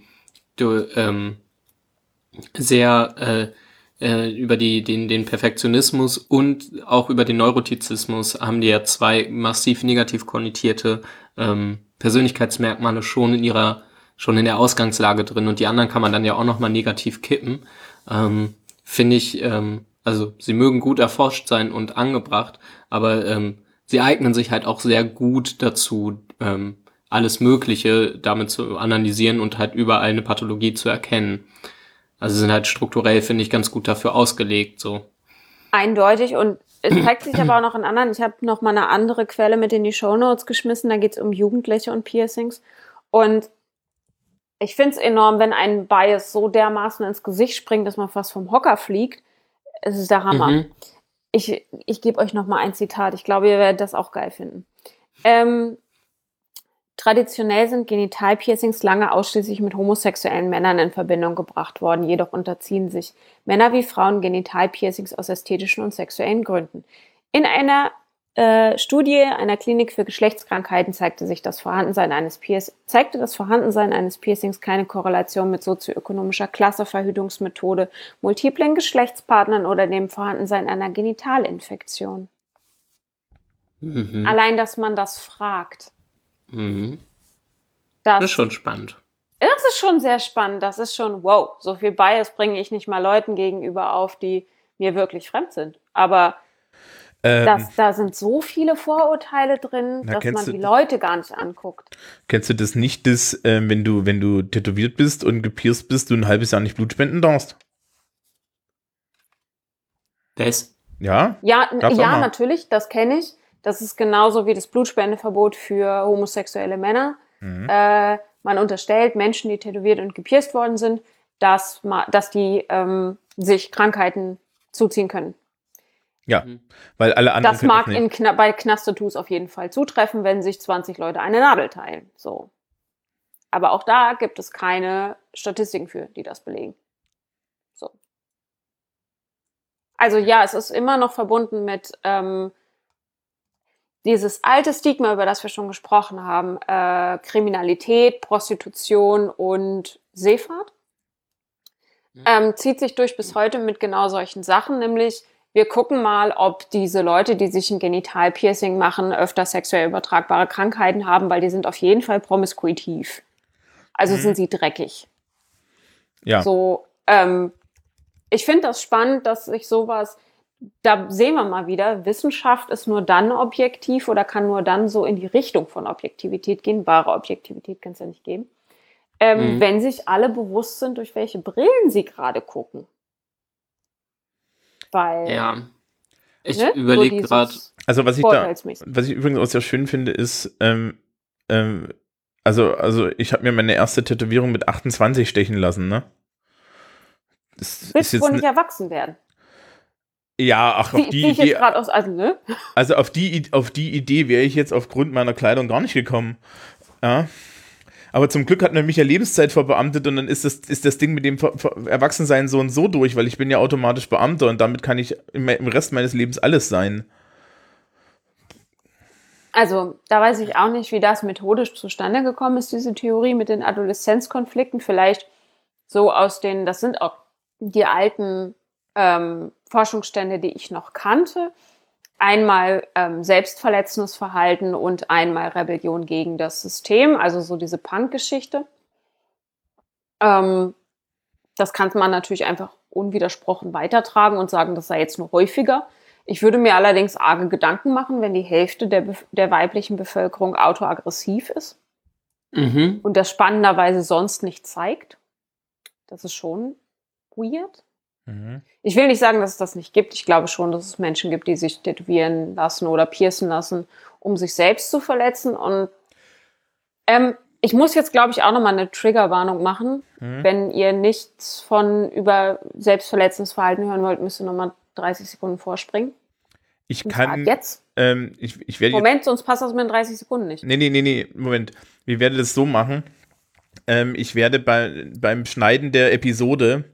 du, ähm, sehr äh, äh, über die, den, den Perfektionismus und auch über den Neurotizismus haben die ja zwei massiv negativ konnotierte ähm, Persönlichkeitsmerkmale schon in ihrer, schon in der Ausgangslage drin und die anderen kann man dann ja auch nochmal negativ kippen. Ähm, Finde ich, ähm, also sie mögen gut erforscht sein und angebracht, aber ähm, sie eignen sich halt auch sehr gut dazu, ähm, alles Mögliche damit zu analysieren und halt überall eine Pathologie zu erkennen. Also sind halt strukturell, finde ich, ganz gut dafür ausgelegt, so. Eindeutig und es zeigt sich aber auch noch in anderen. Ich habe noch mal eine andere Quelle mit in die Shownotes geschmissen. Da geht es um Jugendliche und Piercings. Und ich finde es enorm, wenn ein Bias so dermaßen ins Gesicht springt, dass man fast vom Hocker fliegt. Es ist der Hammer. Mhm. Ich, ich gebe euch noch mal ein Zitat. Ich glaube, ihr werdet das auch geil finden. Ähm, Traditionell sind Genitalpiercings lange ausschließlich mit homosexuellen Männern in Verbindung gebracht worden, jedoch unterziehen sich Männer wie Frauen Genitalpiercings aus ästhetischen und sexuellen Gründen. In einer äh, Studie einer Klinik für Geschlechtskrankheiten zeigte sich das Vorhandensein eines Pierc zeigte das Vorhandensein eines Piercings keine Korrelation mit sozioökonomischer Klasse, Verhütungsmethode, multiplen Geschlechtspartnern oder dem Vorhandensein einer Genitalinfektion. Mhm. Allein, dass man das fragt. Mhm. Das, Das ist schon spannend. Das ist schon sehr spannend. Das ist schon, wow, so viel Bias bringe ich nicht mal Leuten gegenüber auf, die mir wirklich fremd sind. Aber Ähm, das, da sind so viele Vorurteile drin, Na, dass man du- die Leute gar nicht anguckt. Kennst du das nicht, dass, ähm, wenn du, wenn du tätowiert bist und gepierst bist, du ein halbes Jahr nicht Blut spenden darfst? Das? Ja? Ja, ja natürlich, das kenne ich. Das ist genauso wie das Blutspendeverbot für homosexuelle Männer. Mhm. Äh, man unterstellt Menschen, die tätowiert und gepierst worden sind, dass, dass die ähm, sich Krankheiten zuziehen können. Ja, Mhm. weil alle anderen Das mag nicht. in Kna bei Knastertus auf jeden Fall zutreffen, wenn sich 20 Leute eine Nadel teilen. So. Aber auch da gibt es keine Statistiken für, die das belegen. So. Also ja, es ist immer noch verbunden mit ähm, dieses alte Stigma, über das wir schon gesprochen haben, äh, Kriminalität, Prostitution und Seefahrt. Mhm. Ähm, zieht sich durch bis heute mit genau solchen Sachen, nämlich wir gucken mal, ob diese Leute, die sich ein Genitalpiercing machen, öfter sexuell übertragbare Krankheiten haben, weil die sind auf jeden Fall promiskuitiv. Also Mhm. sind sie dreckig. Ja, So, ähm, ich finde das spannend, dass sich sowas, da sehen wir mal wieder, Wissenschaft ist nur dann objektiv oder kann nur dann so in die Richtung von Objektivität gehen. Wahre Objektivität kann es ja nicht geben. Ähm, Mhm. Wenn sich alle bewusst sind, durch welche Brillen sie gerade gucken. Weil, Ja. Ich ne, so überlege dieses gerade, also was ich da, was ich übrigens auch sehr schön finde, ist, ähm, ähm, also, also ich habe mir meine erste Tätowierung mit 28 stechen lassen, ne? Das Willst wohl ne- nicht erwachsen werden. ja, ach, auf die jetzt Idee, aus, also, ne? also auf die, auf die Idee wäre ich jetzt aufgrund meiner Kleidung gar nicht gekommen. Ja. Aber zum Glück hat man mich ja Lebenszeit verbeamtet und dann ist das, ist das Ding mit dem Erwachsensein so und so durch, weil ich bin ja automatisch Beamter und damit kann ich im, im Rest meines Lebens alles sein. Also, da weiß ich auch nicht, wie das methodisch zustande gekommen ist, diese Theorie mit den Adoleszenzkonflikten. Vielleicht so aus den, das sind auch die alten ähm, Forschungsstände, die ich noch kannte. Einmal ähm, selbstverletzendes Verhalten und einmal Rebellion gegen das System, also so diese Punk-Geschichte. Ähm, das kann man natürlich einfach unwidersprochen weitertragen und sagen, das sei jetzt nur häufiger. Ich würde mir allerdings arge Gedanken machen, wenn die Hälfte der, Bef- der weiblichen Bevölkerung autoaggressiv ist Mhm. und das spannenderweise sonst nicht zeigt. Das ist schon weird. Mhm. Ich will nicht sagen, dass es das nicht gibt. Ich glaube schon, dass es Menschen gibt, die sich tätowieren lassen oder piercen lassen, um sich selbst zu verletzen. Und ähm, ich muss jetzt, glaube ich, auch nochmal eine Triggerwarnung machen. Mhm. Wenn ihr nichts von über selbstverletzendes Verhalten hören wollt, müsst ihr nochmal 30 Sekunden vorspringen. Ich Und kann, jetzt. ähm, ich, ich werde jetzt Moment, sonst passt das mit den 30 Sekunden nicht. Nee, nee, nee, nee, Moment. Wir werden das so machen. Ähm, ich werde bei, beim Schneiden der Episode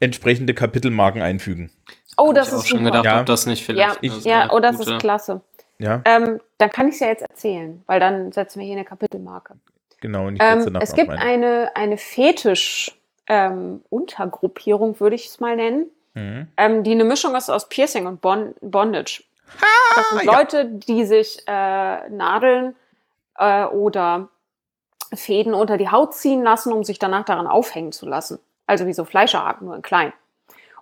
entsprechende Kapitelmarken einfügen. Oh, das ich auch ist schon super. gedacht, Ja. ob das nicht ja, vielleicht. Ja, sehr oh, das gute- ist klasse. Ja, Ähm, dann kann ich es ja jetzt erzählen, weil dann setzen wir hier eine Kapitelmarke. genau. Und ich Ähm, nachher es gibt eine, eine Fetisch-Untergruppierung, würde ich es mal nennen, Mhm. ähm, die eine Mischung ist aus Piercing und bon Bondage. das sind ja. Leute, die sich äh, Nadeln äh, oder Fäden unter die Haut ziehen lassen, um sich danach daran aufhängen zu lassen. Also wie so Fleischerhaken, nur in klein.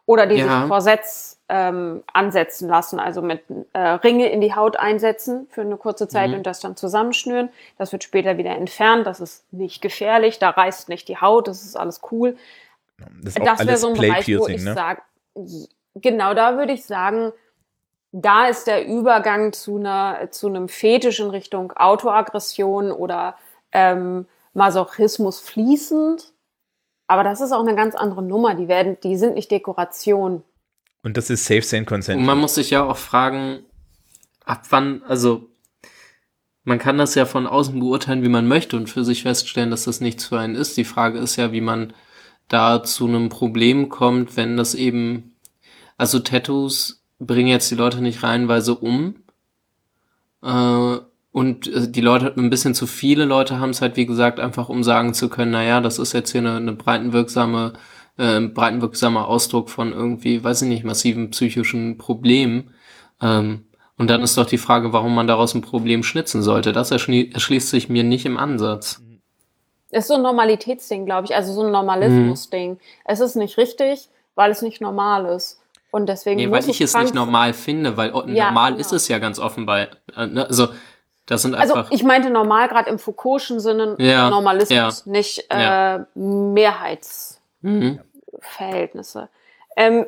Oder die Ja. sich Korsetts ähm, ansetzen lassen, also mit äh, Ringe in die Haut einsetzen für eine kurze Zeit Mhm. und das dann zusammenschnüren. Das wird später wieder entfernt. Das ist nicht gefährlich. Da reißt nicht die Haut. Das ist alles cool. Das Das wäre so ein Bereich, wo ich ne? sage, genau da würde ich sagen, da ist der Übergang zu einer zu einem Fetisch in Richtung Autoaggression oder ähm, Masochismus fließend. Aber das ist auch eine ganz andere Nummer. Die werden, die sind nicht Dekoration. Und das ist Safe Sane Consent. Und man muss sich ja auch fragen, ab wann, also man kann das ja von außen beurteilen, wie man möchte und für sich feststellen, dass das nichts für einen ist. Die Frage ist ja, wie man da zu einem Problem kommt, wenn das eben, also Tattoos bringen jetzt die Leute nicht reihenweise um. Äh, und äh, die Leute, ein bisschen zu viele Leute haben es halt, wie gesagt, einfach um sagen zu können, naja, das ist jetzt hier eine, eine breitenwirksame, äh, breitenwirksamer Ausdruck von irgendwie, weiß ich nicht, massiven psychischen Problemen. Ähm, und dann ist doch die Frage, warum man daraus ein Problem schnitzen sollte. Das erschlie erschließt sich mir nicht im Ansatz. Ist so ein Normalitätsding, glaube ich, also so ein Normalismus-Ding. Es ist nicht richtig, weil es nicht normal ist. Und deswegen Nee, weil ich es nicht normal finde, weil Ja, normal genau. ist es ja ganz offenbar. Äh, ne? Also, das sind Also einfach. ich meinte normal gerade im Foucault'schen Sinne Ja, Normalismus, nicht äh, Ja. Mehrheitsverhältnisse. Mhm. Ähm,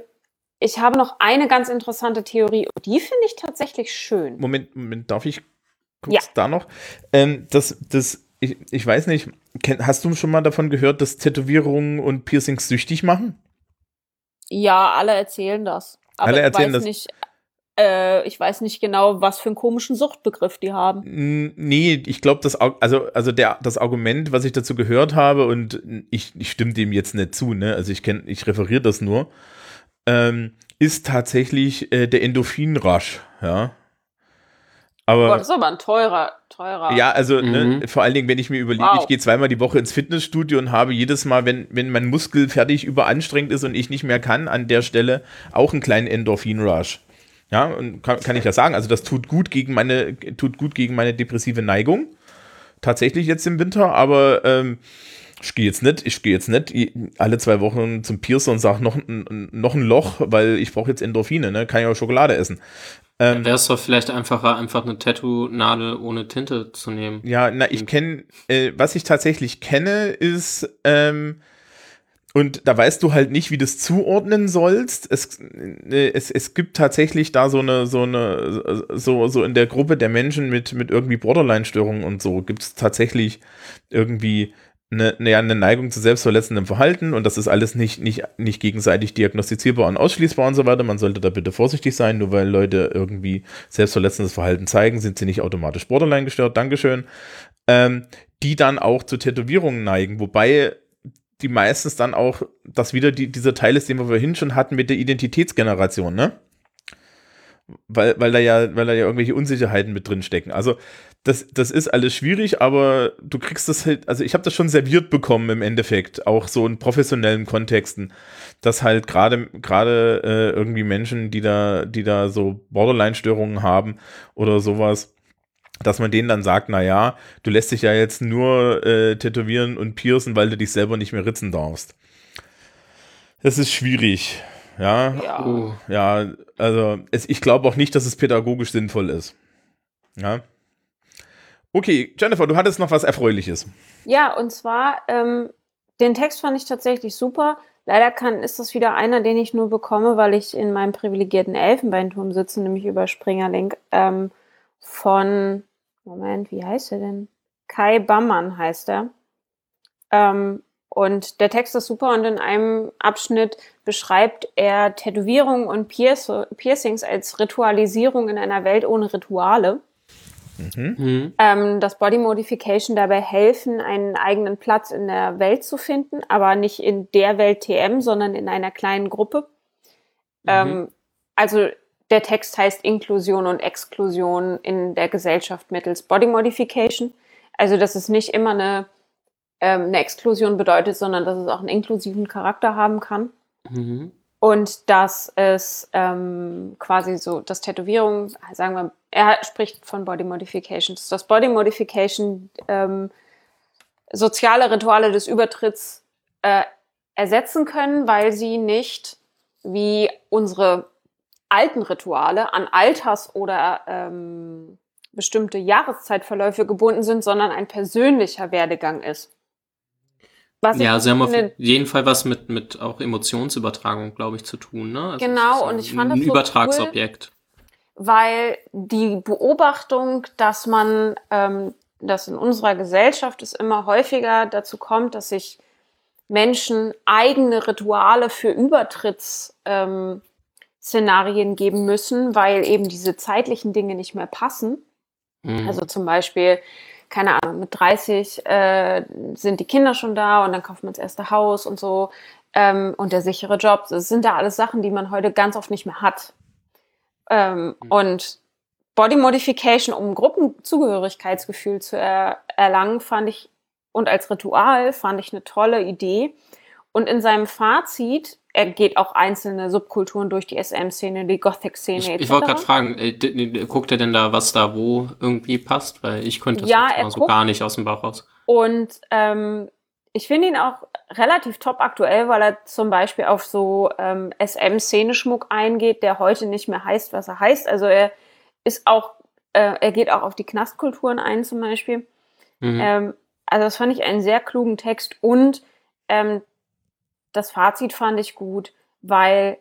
ich habe noch eine ganz interessante Theorie und die finde ich tatsächlich schön. Moment, Moment, darf ich kurz Ja. da noch? Ähm, das, das, ich, ich weiß nicht, kenn, hast du schon mal davon gehört, dass Tätowierungen und Piercings süchtig machen? Ja, alle erzählen das. Aber Alle ich erzählen weiß das. nicht, äh, ich weiß nicht genau, was für einen komischen Suchtbegriff die haben. Nee, ich glaube, das, also, also der, das Argument, was ich dazu gehört habe, und ich, ich stimme dem jetzt nicht zu, ne? Also ich kenne, ich referiere das nur, ähm, ist tatsächlich äh, der Endorphin-Rush, ja. Aber. Gott, das ist aber ein teurer, teurer. Ja, also ne, Mhm. vor allen Dingen, wenn ich mir überlege, Wow. ich gehe zweimal die Woche ins Fitnessstudio und habe jedes Mal, wenn, wenn mein Muskel fertig überanstrengt ist und ich nicht mehr kann, an der Stelle auch einen kleinen Endorphin-Rush. Ja, und kann, kann ich ja sagen, also das tut gut gegen meine, tut gut gegen meine depressive Neigung. Tatsächlich jetzt im Winter, aber ähm, ich gehe jetzt nicht, ich gehe jetzt nicht alle zwei Wochen zum Piercer und sage noch, ein- noch ein Loch, weil ich brauche jetzt Endorphine, ne? Kann ja auch Schokolade essen. Ähm, Wäre es doch vielleicht einfacher, einfach eine Tattoo-Nadel ohne Tinte zu nehmen. Ja, na, ich kenne, äh, was ich tatsächlich kenne, ist, ähm, und da weißt du halt nicht, wie du das zuordnen sollst. Es, äh, es, es gibt tatsächlich da so eine, so eine, so, so in der Gruppe der Menschen mit, mit irgendwie Borderline-Störungen und so, gibt es tatsächlich irgendwie eine, eine, eine Neigung zu selbstverletzendem Verhalten und das ist alles nicht, nicht, nicht gegenseitig diagnostizierbar und ausschließbar und so weiter. Man sollte da bitte vorsichtig sein, nur weil Leute irgendwie selbstverletzendes Verhalten zeigen, sind sie nicht automatisch Borderline gestört. Dankeschön. Ähm, die dann auch zu Tätowierungen neigen, wobei die meistens dann auch, das wieder die, dieser Teil ist, den wir vorhin schon hatten mit der Identitätsgeneration, ne? Weil, weil da ja, weil da ja irgendwelche Unsicherheiten mit drin stecken. Also das, das ist alles schwierig, aber du kriegst das halt, also ich habe das schon serviert bekommen im Endeffekt, auch so in professionellen Kontexten, dass halt gerade äh, irgendwie Menschen, die da, die da so Borderline-Störungen haben oder sowas, dass man denen dann sagt, na ja, du lässt dich ja jetzt nur äh, tätowieren und piercen, weil du dich selber nicht mehr ritzen darfst. Das ist schwierig. Ja, Ja. Oh. ja, also es, ich glaube auch nicht, dass es pädagogisch sinnvoll ist. Ja. Okay, Jennifer, du hattest noch was Erfreuliches. Ja, und zwar, ähm, den Text fand ich tatsächlich super. Leider kann, ist das wieder einer, den ich nur bekomme, weil ich in meinem privilegierten Elfenbeinturm sitze, nämlich über Springerlink, ähm, von, Moment, wie heißt er denn? Kai Bammann heißt er. Ähm, und der Text ist super und in einem Abschnitt beschreibt er Tätowierungen und Piercings als Ritualisierung in einer Welt ohne Rituale Mhm. ähm, dass Body Modification dabei helfen, einen eigenen Platz in der Welt zu finden, aber nicht in der Welt TM, sondern in einer kleinen Gruppe. Ähm, also der Text heißt Inklusion und Exklusion in der Gesellschaft mittels Body Modification. Also dass es nicht immer eine, ähm, eine Exklusion bedeutet, sondern dass es auch einen inklusiven Charakter haben kann. Mhm. Und dass es ähm, quasi so, dass Tätowierung, sagen wir, er spricht von Body Modifications, dass Body Modification ähm, soziale Rituale des Übertritts äh, ersetzen können, weil sie nicht wie unsere alten Rituale an Alters- oder ähm, bestimmte Jahreszeitverläufe gebunden sind, sondern ein persönlicher Werdegang ist. Was Ja, sie haben auf jeden Fall was mit, mit auch Emotionsübertragung, glaube ich, zu tun. Ne? Also Genau, und ich fand das ein so Übertragsobjekt. weil die Beobachtung, dass man, ähm, dass in unserer Gesellschaft es immer häufiger dazu kommt, dass sich Menschen eigene Rituale für Übertrittsszenarien ähm, Szenarien geben müssen, weil eben diese zeitlichen Dinge nicht mehr passen. Mhm. Also zum Beispiel, keine Ahnung, mit 30 äh, sind die Kinder schon da und dann kauft man das erste Haus und so ähm, und der sichere Job. Das sind da alles Sachen, die man heute ganz oft nicht mehr hat. Ähm, Und Body Modification, um Gruppenzugehörigkeitsgefühl zu er erlangen, fand ich und als Ritual fand ich eine tolle Idee. Und in seinem Fazit, er geht auch einzelne Subkulturen durch die SM-Szene, die Gothic-Szene ich etc. ich wollte gerade fragen, äh, guckt er denn da, was da wo irgendwie passt? Weil ich könnte das Ja, jetzt mal so gar nicht aus dem Bauch raus. Und ähm, ich finde ihn auch relativ top aktuell, weil er zum Beispiel auf so ähm, SM-Szeneschmuck eingeht, der heute nicht mehr heißt, was er heißt. Also er ist auch, äh, er geht auch auf die Knastkulturen ein zum Beispiel. Mhm. Ähm, also das fand ich einen sehr klugen Text und ähm, das Fazit fand ich gut, weil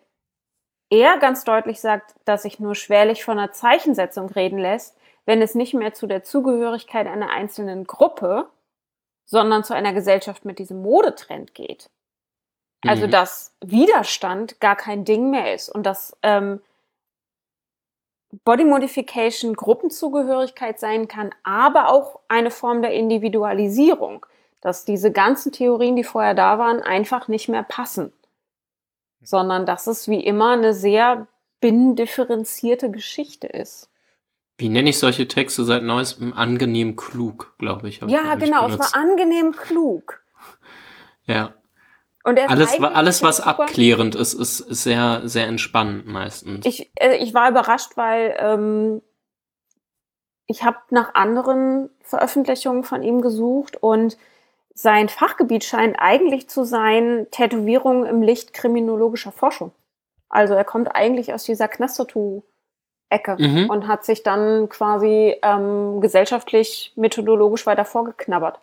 er ganz deutlich sagt, dass sich nur schwerlich von einer Zeichensetzung reden lässt, wenn es nicht mehr zu der Zugehörigkeit einer einzelnen Gruppe, sondern zu einer Gesellschaft mit diesem Modetrend geht. Also Mhm. dass Widerstand gar kein Ding mehr ist und dass ähm, Body Modification Gruppenzugehörigkeit sein kann, aber auch eine Form der Individualisierung, dass diese ganzen Theorien, die vorher da waren, einfach nicht mehr passen, sondern dass es wie immer eine sehr binnendifferenzierte Geschichte ist. Wie nenne ich solche Texte seit neuestem? Angenehm klug, glaube ich. Ja, ich, genau, es benutzt. war angenehm klug. Ja. Und Alles, alles, was abklärend ist, ist, ist sehr, sehr entspannend meistens. Ich, äh, ich war überrascht, weil ähm, ich habe nach anderen Veröffentlichungen von ihm gesucht und sein Fachgebiet scheint eigentlich zu sein Tätowierung im Licht kriminologischer Forschung. Also er kommt eigentlich aus dieser Knast-Tattoo-Ecke Mhm. und hat sich dann quasi ähm, gesellschaftlich methodologisch weiter vorgeknabbert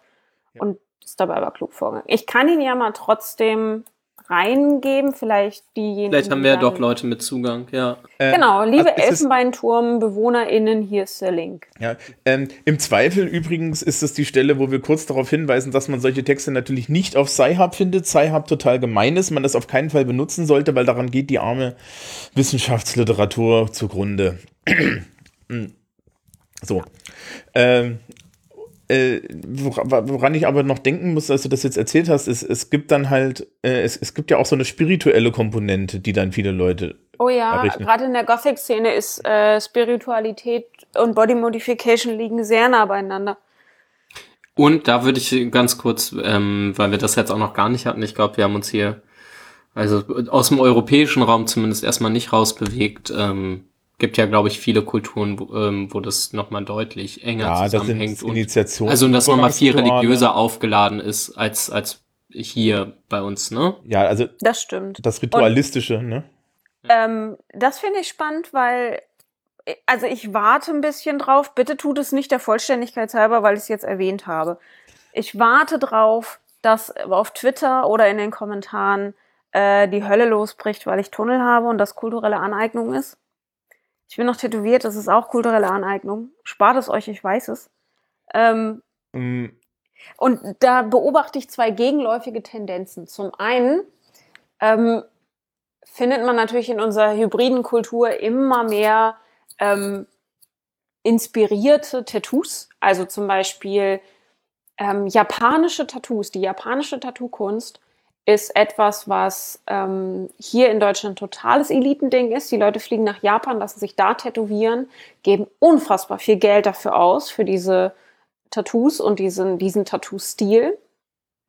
und ist dabei aber klug vorgegangen. Ich kann ihn ja mal trotzdem reingeben, vielleicht diejenigen. Vielleicht haben wir ja doch Leute mit Zugang, ja. Äh, Genau, liebe also es ist- Elfenbeinturm-BewohnerInnen, hier ist der Link. Ja, ähm, Im Zweifel übrigens ist es die Stelle, wo wir kurz darauf hinweisen, dass man solche Texte natürlich nicht auf Sci-Hub findet. Sci-Hub total gemein ist, man das auf keinen Fall benutzen sollte, weil daran geht die arme Wissenschaftsliteratur zugrunde. So. Ähm, äh, wora- woran ich aber noch denken muss, als du das jetzt erzählt hast, ist, es gibt dann halt, äh, es, es gibt ja auch so eine spirituelle Komponente, die dann viele Leute Oh ja, gerade in der Gothic-Szene ist äh, Spiritualität und Body Modification liegen sehr nah beieinander. Und da würde ich ganz kurz, ähm, weil wir das jetzt auch noch gar nicht hatten, ich glaube, wir haben uns hier, also aus dem europäischen Raum zumindest erstmal nicht rausbewegt. Ähm, gibt ja, glaube ich, viele Kulturen, wo, ähm, wo das nochmal deutlich enger Ja, das sind zusammenhängt. und, Initiationen. also, und das nochmal viel religiöser aufgeladen ist als, als hier bei uns, ne? Ja, also Das stimmt. das Ritualistische, ne? Ähm, das finde ich spannend, weil, also ich warte ein bisschen drauf. Bitte tut es nicht der Vollständigkeit halber, weil ich es jetzt erwähnt habe. Ich warte drauf, dass auf Twitter oder in den Kommentaren äh, die Hölle losbricht, weil ich Tunnel habe und das kulturelle Aneignung ist. Ich bin noch tätowiert, das ist auch kulturelle Aneignung. Spart es euch, ich weiß es. Ähm, Mm, und da beobachte ich zwei gegenläufige Tendenzen. Zum einen ähm, findet man natürlich in unserer hybriden Kultur immer mehr ähm, inspirierte Tattoos. Also zum Beispiel ähm, japanische Tattoos. Die japanische Tattoo-Kunst ist etwas, was ähm, hier in Deutschland totales Elitending ist. Die Leute fliegen nach Japan, lassen sich da tätowieren, geben unfassbar viel Geld dafür aus, für diese Tattoos und diesen, diesen Tattoo-Stil.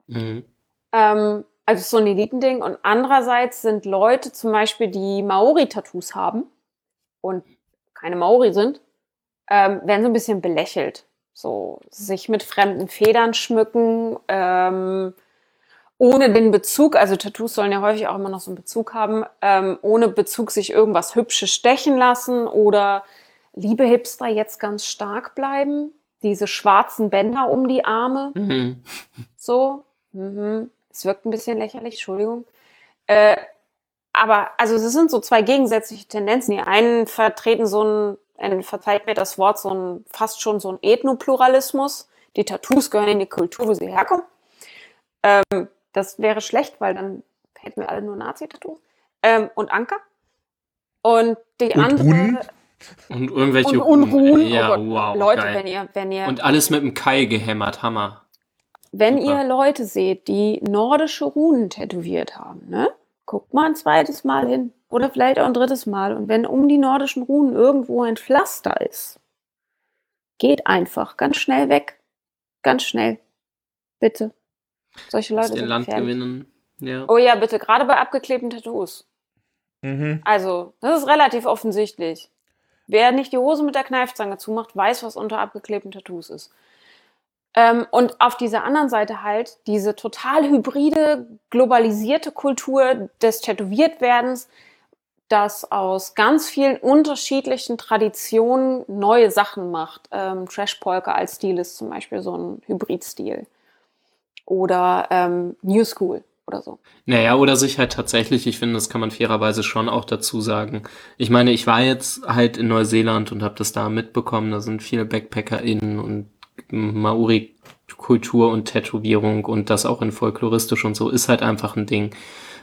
Mhm. Ähm, also so ein Elitending. Und andererseits sind Leute zum Beispiel, die Maori-Tattoos haben und keine Maori sind, ähm, werden so ein bisschen belächelt. So sich mit fremden Federn schmücken, ähm, ohne den Bezug, also Tattoos sollen ja häufig auch immer noch so einen Bezug haben, ähm, ohne Bezug sich irgendwas Hübsches stechen lassen oder liebe Hipster jetzt ganz stark bleiben. Diese schwarzen Bänder um die Arme, Mhm. so. Mhm. Es wirkt ein bisschen lächerlich, Entschuldigung. Äh, aber also es sind so zwei gegensätzliche Tendenzen. Die einen vertreten so ein, ein verzeiht mir das Wort, so ein fast schon so ein Ethnopluralismus. Die Tattoos gehören in die Kultur, wo sie herkommen. Ähm, das wäre schlecht, weil dann hätten wir alle nur Nazi-Tattoos. Ähm, und Anker. Und die Und andere. Huhn? Und irgendwelche Und Unruhen. Ja, oh wow. Leute, geil. wenn ihr, wenn ihr, Und alles mit dem Kai gehämmert, Hammer. wenn super. ihr Leute seht, die nordische Runen tätowiert haben, ne? Guckt mal ein zweites Mal hin. Oder vielleicht auch ein drittes Mal. Und wenn um die nordischen Runen irgendwo ein Pflaster ist, geht einfach ganz schnell weg. Ganz schnell. Bitte. Solche Aus Leute dem sind Land gefährlich. gewinnen. Ja. Oh ja, bitte. Gerade bei abgeklebten Tattoos. Mhm. Also, das ist relativ offensichtlich. Wer nicht die Hose mit der Kneifzange zumacht, weiß, was unter abgeklebten Tattoos ist. Ähm, und auf dieser anderen Seite halt diese total hybride, globalisierte Kultur des Tätowiertwerdens, das aus ganz vielen unterschiedlichen Traditionen neue Sachen macht. Ähm, Trash Polka als Stil ist zum Beispiel so ein Hybridstil. Oder ähm, New School oder so. Naja, oder sich halt tatsächlich, ich finde, das kann man fairerweise schon auch dazu sagen. Ich meine, ich war jetzt halt in Neuseeland und habe das da mitbekommen. Da sind viele BackpackerInnen und Maori-Kultur und Tätowierung und das auch in folkloristisch und so ist halt einfach ein Ding.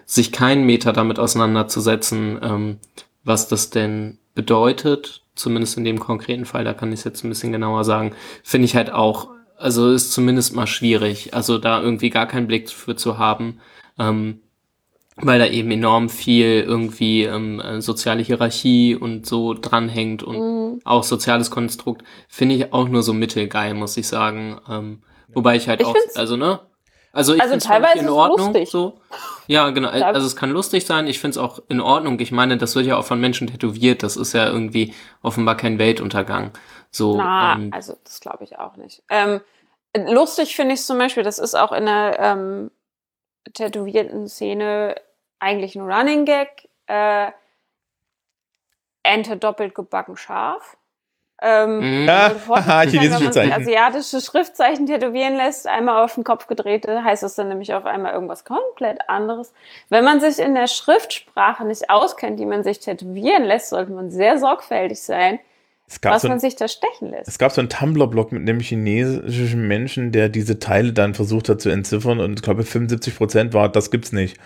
Sich keinen Meter damit auseinanderzusetzen, ähm, was das denn bedeutet, zumindest in dem konkreten Fall, da kann ich es jetzt ein bisschen genauer sagen, finde ich halt auch, also ist zumindest mal schwierig. Also da irgendwie gar keinen Blick für zu haben, ähm, weil da eben enorm viel irgendwie ähm, äh, soziale Hierarchie und so dranhängt und Mhm. auch soziales Konstrukt, finde ich auch nur so mittelgeil, muss ich sagen. Ähm, wobei ich halt Ich auch, also ne? Also ich Also teilweise völlig in es Ordnung. lustig. So. Ja, genau. Also es kann lustig sein. Ich finde es auch in Ordnung. Ich meine, das wird ja auch von Menschen tätowiert. Das ist ja irgendwie offenbar kein Weltuntergang. So. Na, ähm, also das glaube ich auch nicht. Ähm, lustig finde ich es zum Beispiel, das ist auch in der ähm, tätowierten Szene eigentlich ein Running Gag. Äh, Ente doppelt gebacken scharf. Ähm. Ja, haha, wenn chinesische Zeichen. asiatische Schriftzeichen tätowieren lässt, einmal auf den Kopf gedrehte, heißt das dann nämlich auf einmal irgendwas komplett anderes. Wenn man sich in der Schriftsprache nicht auskennt, die man sich tätowieren lässt, sollte man sehr sorgfältig sein, was so man ein, sich da stechen lässt. es gab so einen Tumblr-Blog mit einem chinesischen Menschen, der diese Teile dann versucht hat zu entziffern und ich glaube 75 Prozent war, das gibt's nicht.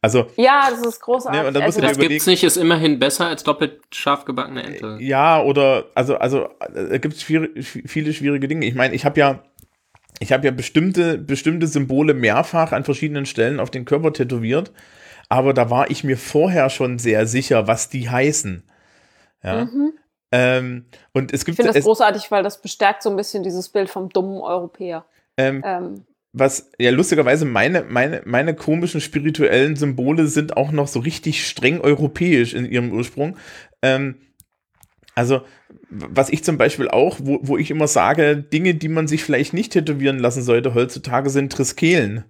Also Ja, das ist großartig. Nee, und dann musst also, das gibt's nicht, ist immerhin besser als doppelt scharf gebackene Ente. Ja, oder also also äh, gibt es viele schwierige Dinge. Ich meine, ich habe ja ich habe ja bestimmte bestimmte Symbole mehrfach an verschiedenen Stellen auf den Körper tätowiert, aber da war ich mir vorher schon sehr sicher, was die heißen. Ja. Ähm, und es ich gibt finde das großartig, weil das bestärkt so ein bisschen dieses Bild vom dummen Europäer. ähm, Ähm, was ja lustigerweise meine, meine, meine komischen spirituellen Symbole sind auch noch so richtig streng europäisch in ihrem Ursprung. Ähm, also, was ich zum Beispiel auch, wo, wo ich immer sage, Dinge, die man sich vielleicht nicht tätowieren lassen sollte heutzutage, sind Triskelen.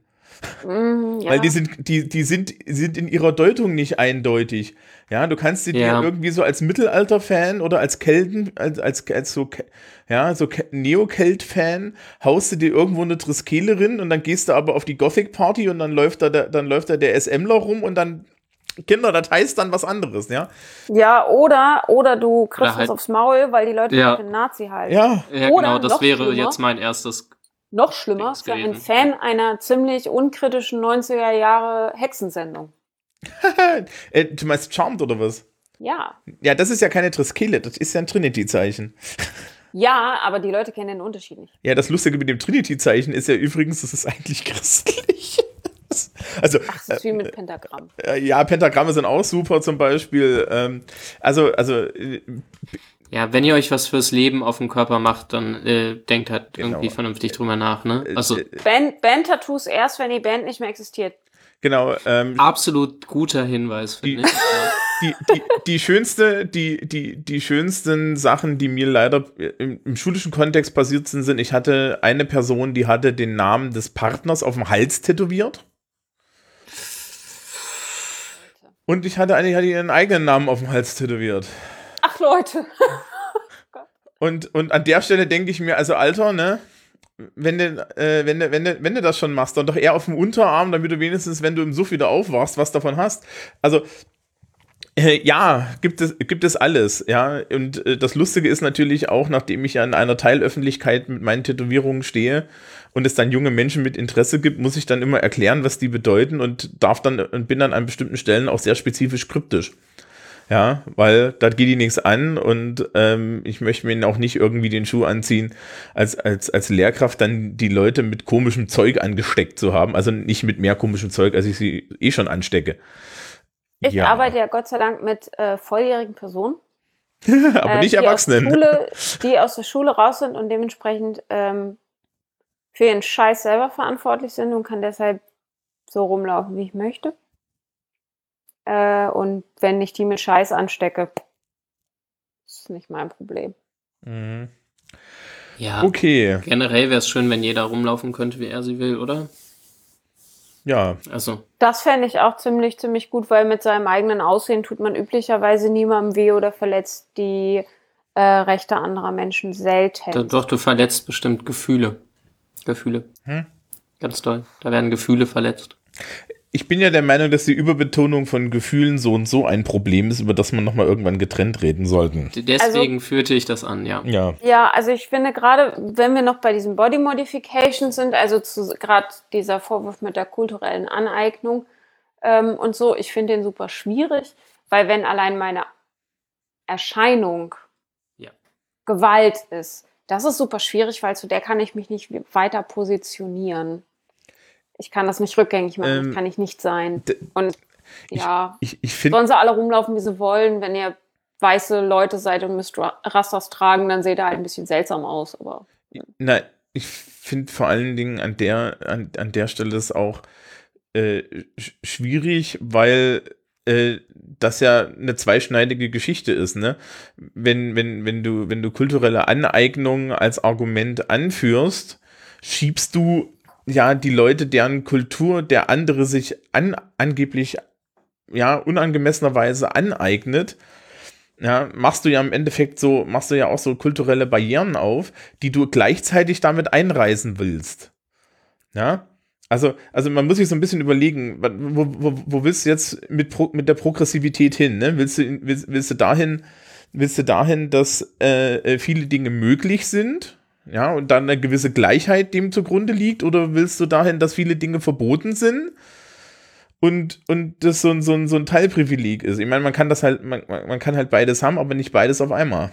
Mm, ja. Weil die sind, die, die sind, sind in ihrer Deutung nicht eindeutig. Ja, du kannst sie Ja. dir irgendwie so als Mittelalter-Fan oder als Kelten, als, als, als so, ja, so Ke- Neo-Kelt-Fan, haust du dir irgendwo eine Triskele rein und dann gehst du aber auf die Gothic-Party und dann läuft da, der, dann läuft da der SMler rum und dann, Kinder, das heißt dann was anderes, ja? ja, oder, oder du kriegst Oder halt- was aufs Maul, weil die Leute Ja. für einen Nazi halten. Ja, Ja, genau, das wäre schlimmer. jetzt mein erstes. Noch schlimmer, für einen. Fan einer ziemlich unkritischen 90er Jahre Hexensendung. äh, du meinst Charmed oder was? Ja. Ja, das ist ja keine Triskele, das ist ja ein Trinity-Zeichen. Ja, aber die Leute kennen den Unterschied nicht. Ja, das Lustige mit dem Trinity-Zeichen ist ja übrigens, das ist eigentlich christlich. Also, Ach, das ist wie mit Pentagramm. äh, ja, Pentagramme sind auch super zum Beispiel. Ähm, also, also, äh, Ja, wenn ihr euch was fürs Leben auf dem Körper macht, dann äh, denkt halt Genau. irgendwie vernünftig drüber nach, ne? Also äh, Band, Band-Tattoos erst, wenn die Band nicht mehr existiert. genau, ähm, absolut guter Hinweis, finde ich. Die, die, die schönste, die, die, die schönsten Sachen, die mir leider im, im schulischen Kontext passiert sind, sind, ich hatte eine Person, die hatte den Namen des Partners auf dem Hals tätowiert. Und ich hatte eine, die hatte ihren eigenen Namen auf dem Hals tätowiert. Leute. Und, und an der Stelle denke ich mir, also Alter, ne? Wenn du, äh, wenn, du, wenn, du, wenn du das schon machst, dann doch eher auf dem Unterarm, damit du wenigstens, wenn du im Suff wieder aufwachst, was davon hast. Also, äh, ja, gibt es, gibt es alles, ja. Und äh, das Lustige ist natürlich auch, nachdem ich ja in einer Teilöffentlichkeit mit meinen Tätowierungen stehe und es dann junge Menschen mit Interesse gibt, muss ich dann immer erklären, was die bedeuten und darf dann und bin dann an bestimmten Stellen auch sehr spezifisch kryptisch. Ja, weil da geht die nichts an und ähm, ich möchte mir auch nicht irgendwie den Schuh anziehen, als, als, als Lehrkraft dann die Leute mit komischem Zeug angesteckt zu haben. Also nicht mit mehr komischem Zeug, als ich sie eh schon anstecke. Ich Ja. arbeite ja Gott sei Dank mit äh, volljährigen Personen. Aber äh, nicht die Erwachsenen. Aus Schule, die aus der Schule raus sind und dementsprechend ähm, für ihren Scheiß selber verantwortlich sind und kann deshalb so rumlaufen, wie ich möchte. Äh, und wenn ich die mit Scheiß anstecke, ist nicht mein Problem. Mhm. ja. Okay, Generell wäre es schön, wenn jeder rumlaufen könnte, wie er sie will, oder? ja. Also, Das fände ich auch ziemlich, ziemlich gut, weil mit seinem eigenen Aussehen tut man üblicherweise niemandem weh oder verletzt die äh, Rechte anderer Menschen selten. da, doch, du verletzt bestimmt Gefühle. Gefühle. Hm? Ganz toll. Da werden Gefühle verletzt. Ich bin ja der Meinung, dass die Überbetonung von Gefühlen so und so ein Problem ist, über das man nochmal irgendwann getrennt reden sollten. Deswegen führte ich das an, ja. Ja. Ja, also ich finde gerade, wenn wir noch bei diesen Body Modifications sind, also gerade dieser Vorwurf mit der kulturellen Aneignung ähm, und so, ich finde den super schwierig, weil wenn allein meine Erscheinung Ja. Gewalt ist, das ist super schwierig, weil zu der kann ich mich nicht weiter positionieren. Ich kann das nicht rückgängig machen, Ähm, das kann ich nicht sein. Und ja, Ich, ich finde. sollen sie alle rumlaufen, wie sie wollen. Wenn ihr weiße Leute seid und müsst Ra- Rastas tragen, dann seht ihr halt ein bisschen seltsam aus. Aber Na, ich finde vor allen Dingen an der, an, an der Stelle ist auch äh, sch- schwierig, weil äh, das ja eine zweischneidige Geschichte ist, ne? Wenn, wenn, wenn du, wenn du kulturelle Aneignung als Argument anführst, schiebst du ja die Leute, deren Kultur der andere sich an, angeblich ja unangemessenerweise aneignet, ja, machst du ja im Endeffekt so, machst du ja auch so kulturelle Barrieren auf, die du gleichzeitig damit einreißen willst. Ja, also, also man muss sich so ein bisschen überlegen, wo, wo, wo willst du jetzt mit, Pro, mit der Progressivität hin? Ne? Willst, du, willst, willst du dahin, willst du dahin, dass äh, äh, viele Dinge möglich sind? Ja, und dann eine gewisse Gleichheit dem zugrunde liegt? Oder willst du dahin, dass viele Dinge verboten sind? Und, und das so ein, so, ein, so ein Teilprivileg ist. Ich meine, man kann das halt, man, man kann halt beides haben, aber nicht beides auf einmal.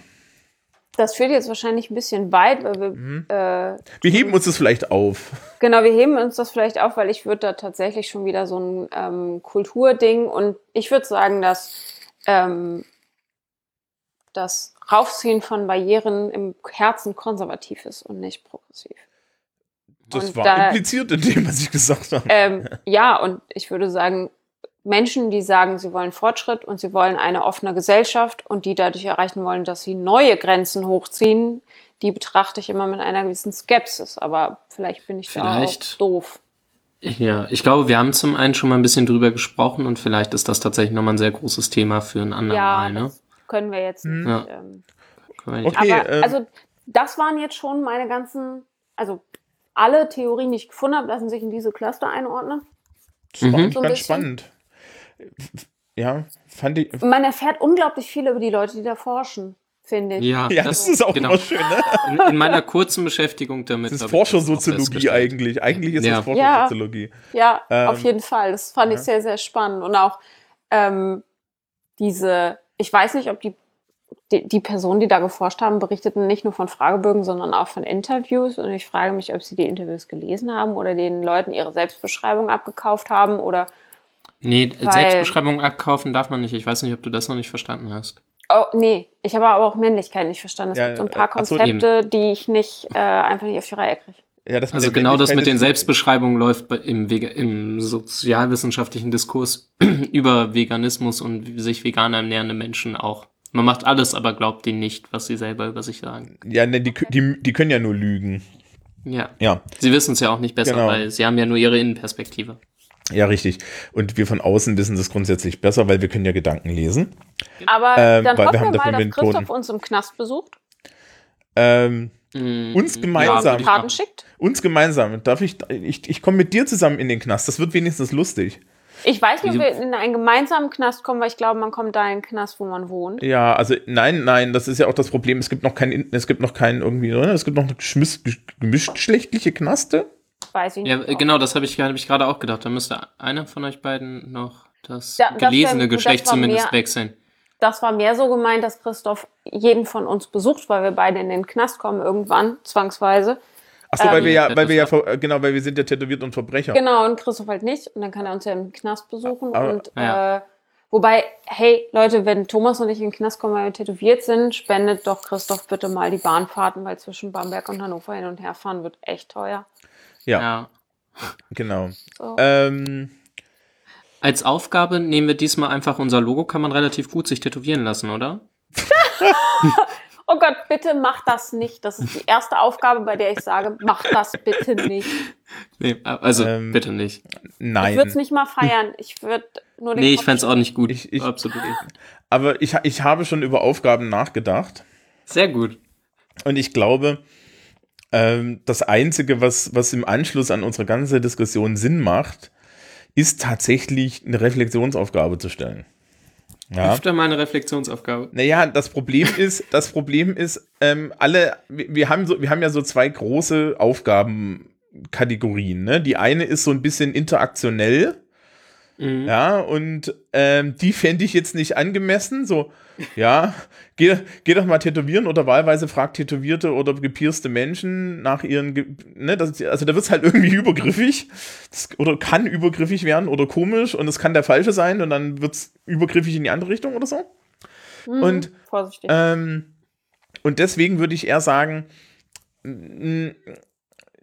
das führt jetzt wahrscheinlich ein bisschen weit, weil wir, Mhm. äh, Wir heben uns das vielleicht auf. genau, wir heben uns das vielleicht auf, weil ich würde da tatsächlich schon wieder so ein ähm, Kulturding und ich würde sagen, dass ähm, das Raufziehen von Barrieren im Herzen konservativ ist und nicht progressiv. Das Und war da- impliziert in dem, was ich gesagt habe. Ähm, ja, und ich würde sagen, Menschen, die sagen, sie wollen Fortschritt und sie wollen eine offene Gesellschaft und die dadurch erreichen wollen, dass sie neue Grenzen hochziehen, die betrachte ich immer mit einer gewissen Skepsis. Aber vielleicht bin ich da Vielleicht. auch doof. Ja, ich glaube, wir haben zum einen schon mal ein bisschen drüber gesprochen und vielleicht ist das tatsächlich nochmal ein sehr großes Thema für ein anderes Ja, Mal, ne? das können wir jetzt nicht. Ja. Ähm, Können wir nicht- Okay, aber ähm, also das waren jetzt schon meine ganzen, also alle Theorien, die ich gefunden habe, lassen sich in diese Cluster einordnen. Das war Mhm. So ein ganz bisschen. spannend. Ja, fand ich. Man erfährt unglaublich viel über die Leute, die da forschen, finde ich. Ja, Ja, das, ist auch genau. immer schön, ne? In, in meiner kurzen Beschäftigung damit. Das ist ich das Forschersoziologie eigentlich. Eigentlich ist Ja. das Forschersoziologie. Ja, Ähm, auf jeden Fall. Das fand ich ja. sehr, sehr spannend. Und auch ähm, diese, ich weiß nicht, ob die, die, die Personen, die da geforscht haben, berichteten nicht nur von Fragebögen, sondern auch von Interviews. Und ich frage mich, ob sie die Interviews gelesen haben oder den Leuten ihre Selbstbeschreibung abgekauft haben oder Nee, Weil- Selbstbeschreibung abkaufen darf man nicht. Ich weiß nicht, ob du das noch nicht verstanden hast. Oh, nee, ich habe aber auch Männlichkeit nicht verstanden. Es Ja, gibt so ein paar äh, so, Konzepte, die ich nicht äh, einfach nicht auf die Reihe kriege. Ja, das Also genau das mit den Selbstbeschreibungen läuft im, im sozialwissenschaftlichen Diskurs über Veganismus und sich vegan ernährende Menschen auch. Man macht alles, aber glaubt denen nicht, was sie selber über sich sagen. Ja, ne, die, die, die können ja nur lügen. Ja. Ja, Sie wissen es ja auch nicht besser, Genau. weil sie haben ja nur ihre Innenperspektive. ja, richtig. Und wir von außen wissen das grundsätzlich besser, weil wir können ja Gedanken lesen. Aber Ähm, dann weil wir hoffen wir, haben dafür mal, dass. Christoph uns im Knast besucht, Ähm, Mm, Uns gemeinsam. ich Karten schickt. uns gemeinsam. Darf ich, ich, ich komme mit dir zusammen in den Knast. Das wird wenigstens lustig. Ich weiß nicht, ob wir in einen gemeinsamen Knast kommen, weil ich glaube, man kommt da in den Knast, wo man wohnt. Ja, also nein, nein, das ist ja auch das Problem. Es gibt noch kein, es gibt noch keinen irgendwie, oder? es gibt noch geschmiss, gemischtgeschlechtliche Knaste. Weiß ich Ja, nicht. äh, genau, das habe ich, hab ich gerade auch gedacht. Da müsste einer von euch beiden noch das Ja, das wär- gelesene das Geschlecht war zumindest wechseln. Das war mehr so gemeint, dass Christoph jeden von uns besucht, weil wir beide in den Knast kommen irgendwann, zwangsweise. Achso, weil Ähm, wir ja, Ja, weil wir ja, genau, weil wir sind ja tätowiert und Verbrecher. Genau, und Christoph halt nicht. Und dann kann er uns ja im Knast besuchen. Aber- und Ja. äh, wobei, hey Leute, wenn Thomas und ich in den Knast kommen, weil wir tätowiert sind, spendet doch Christoph bitte mal die Bahnfahrten, weil zwischen Bamberg und Hannover hin und her fahren wird echt teuer. Ja, Ja. genau. So. Ähm, Als Aufgabe nehmen wir diesmal einfach unser Logo, kann man relativ gut sich tätowieren lassen, oder? Oh Gott, bitte mach das nicht. Das ist die erste Aufgabe, bei der ich sage, mach das bitte nicht. Nee, also Ähm, bitte nicht. nein. Ich würde es nicht mal feiern. Ich würde nur den Nee, ich Kopf fänd's auch nicht gut. Ich- ich- Absolut. Aber ich, ich habe schon über Aufgaben nachgedacht. Sehr gut. Und ich glaube, ähm, das Einzige, was, was im Anschluss an unsere ganze Diskussion Sinn macht, ist tatsächlich eine Reflexionsaufgabe zu stellen. Ja. Öfter mal eine Reflexionsaufgabe. Naja, das Problem ist, das Problem ist, ähm, alle, wir, wir haben so, wir haben ja so zwei große Aufgabenkategorien. Ne? Die eine ist so ein bisschen interaktionell, Mhm. ja, und ähm, die fände ich jetzt nicht angemessen. So, ja, geh, geh doch mal tätowieren oder wahlweise frag tätowierte oder gepierste Menschen nach ihren, Ge ne, das, also da wird es halt irgendwie übergriffig das, oder kann übergriffig werden oder komisch und es kann der falsche sein und dann wird es übergriffig in die andere Richtung oder so. Mhm, Und, Vorsichtig. Ähm, und deswegen würde ich eher sagen,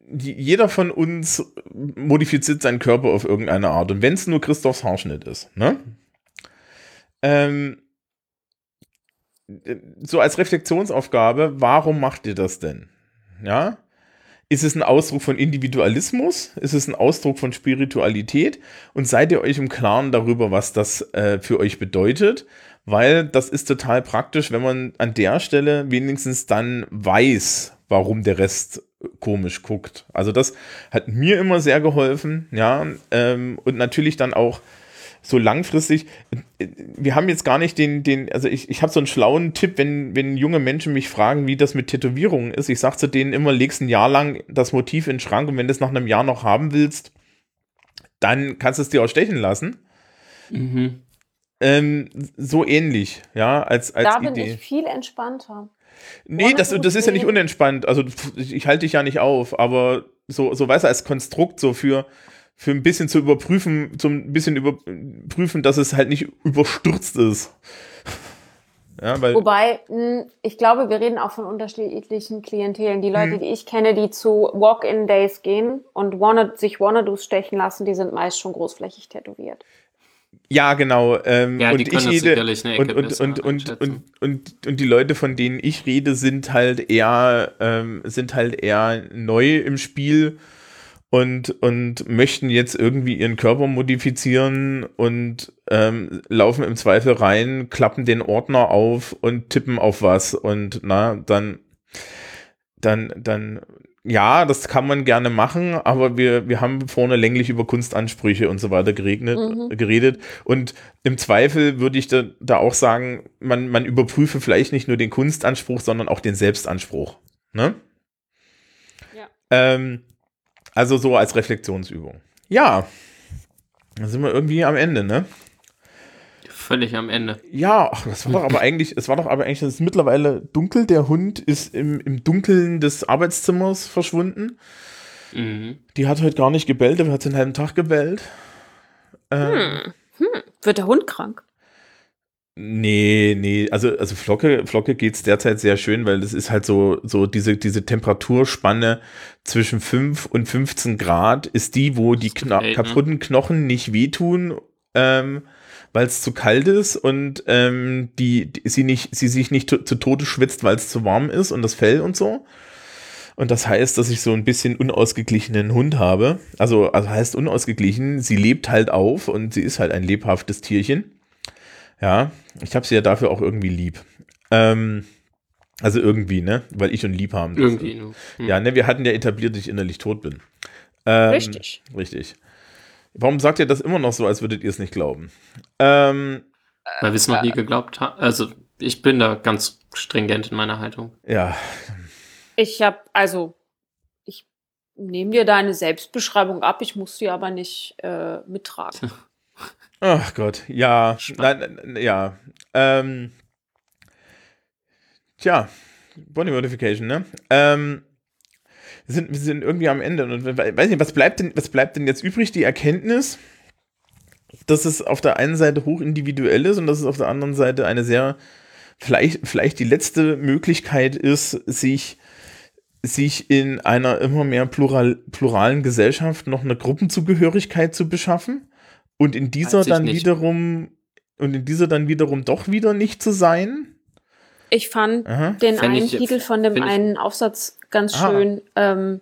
jeder von uns modifiziert seinen Körper auf irgendeine Art. Und wenn es nur Christophs Haarschnitt ist, ne? Ähm, so als Reflexionsaufgabe, warum macht ihr das denn? Ja? Ist es ein Ausdruck von Individualismus? Ist es ein Ausdruck von Spiritualität? Und seid ihr euch im Klaren darüber, was das äh, für euch bedeutet? Weil das ist total praktisch, wenn man an der Stelle wenigstens dann weiß, warum der Rest komisch guckt. Also das hat mir immer sehr geholfen, ja. Ähm, und natürlich dann auch so langfristig, wir haben jetzt gar nicht den, den also ich, ich habe so einen schlauen Tipp, wenn, wenn junge Menschen mich fragen, wie das mit Tätowierungen ist. Ich sage zu denen immer, legst ein Jahr lang das Motiv in den Schrank und wenn du es nach einem Jahr noch haben willst, dann kannst du es dir auch stechen lassen. Mhm. Ähm, so ähnlich, ja, als, als da bin Idee. ich viel entspannter. Nee, das, das ist ja nicht unentspannt. Also ich, halte dich ja nicht auf, aber so, so weißt du, als Konstrukt, so für, für ein bisschen zu überprüfen, zum bisschen überprüfen, dass es halt nicht überstürzt ist. Ja. Wobei, mh, ich glaube, wir reden auch von unterschiedlichen Klientelen. Die. Leute, die ich kenne, die zu Walk-in-Days gehen und wanna, sich Wannadoos stechen lassen, die sind meist schon großflächig tätowiert. Ja, genau. Ähm, Ja, die und können ich das rede, Ecke und, und, und, und, und, und, und die Leute, von denen ich rede, sind halt eher, ähm, sind halt eher neu im Spiel und, und möchten jetzt irgendwie ihren Körper modifizieren und ähm, laufen im Zweifel rein, klappen den Ordner auf und tippen auf was und na, dann, dann, dann, ja, das kann man gerne machen, aber wir, wir haben vorne länglich über Kunstansprüche und so weiter geregnet, geredet. Und im Zweifel würde ich da, da auch sagen, man, man überprüfe vielleicht nicht nur den Kunstanspruch, sondern auch den Selbstanspruch. Ne? Ja. Ähm, also so als Reflexionsübung. Ja. Da sind wir irgendwie am Ende, ne? Völlig am Ende. Ja, ach, das war doch aber eigentlich, es war doch aber eigentlich, es ist mittlerweile dunkel. Der Hund ist im, im Dunkeln des Arbeitszimmers verschwunden. Mhm. Die hat heute gar nicht gebellt, aber hat den halben Tag gebellt. Ähm, Wird der Hund krank? Nee, nee, also, also Flocke, Flocke geht's derzeit sehr schön, weil das ist halt so, so diese, diese Temperaturspanne zwischen 5 und 15 Grad ist die, wo die okay, ne? kaputten Knochen nicht wehtun, ähm, weil es zu kalt ist und ähm, die, die, sie, nicht, sie sich nicht zu, zu Tode schwitzt, weil es zu warm ist und das Fell und so. Und das heißt, dass ich so ein bisschen unausgeglichenen Hund habe. Also, also heißt unausgeglichen, sie lebt halt auf und sie ist halt ein lebhaftes Tierchen. Ja, ich habe sie ja dafür auch irgendwie lieb. Ähm, also irgendwie, ne? Weil ich und lieb haben. Irgendwie nur. Hm. Ja, ne, wir hatten ja etabliert, dass ich innerlich tot bin. Ähm, Richtig. Richtig. Warum sagt ihr das immer noch so, als würdet ihr es nicht glauben? Ähm, Weil wir es noch nie geglaubt haben. Also, ich bin da ganz stringent in meiner Haltung. ja, Ich habe, also, ich nehme dir deine Selbstbeschreibung ab, ich muss die aber nicht äh, mittragen. Ach Gott, ja, nein, nein, ja. Ähm, tja, Body Modification, ne? Ähm, sind, wir sind irgendwie am Ende und we- weiß nicht, was bleibt denn, was bleibt denn jetzt übrig? Die Erkenntnis, dass es auf der einen Seite hoch individuell ist und dass es auf der anderen Seite eine sehr, vielleicht, vielleicht die letzte Möglichkeit ist, sich sich in einer immer mehr plural, pluralen Gesellschaft noch eine Gruppenzugehörigkeit zu beschaffen und in dieser dann nicht. wiederum und in dieser dann wiederum doch wieder nicht zu sein. Ich fand Aha. den Fänd einen ich- Titel von dem einen Aufsatz ganz Ah. schön. Ähm,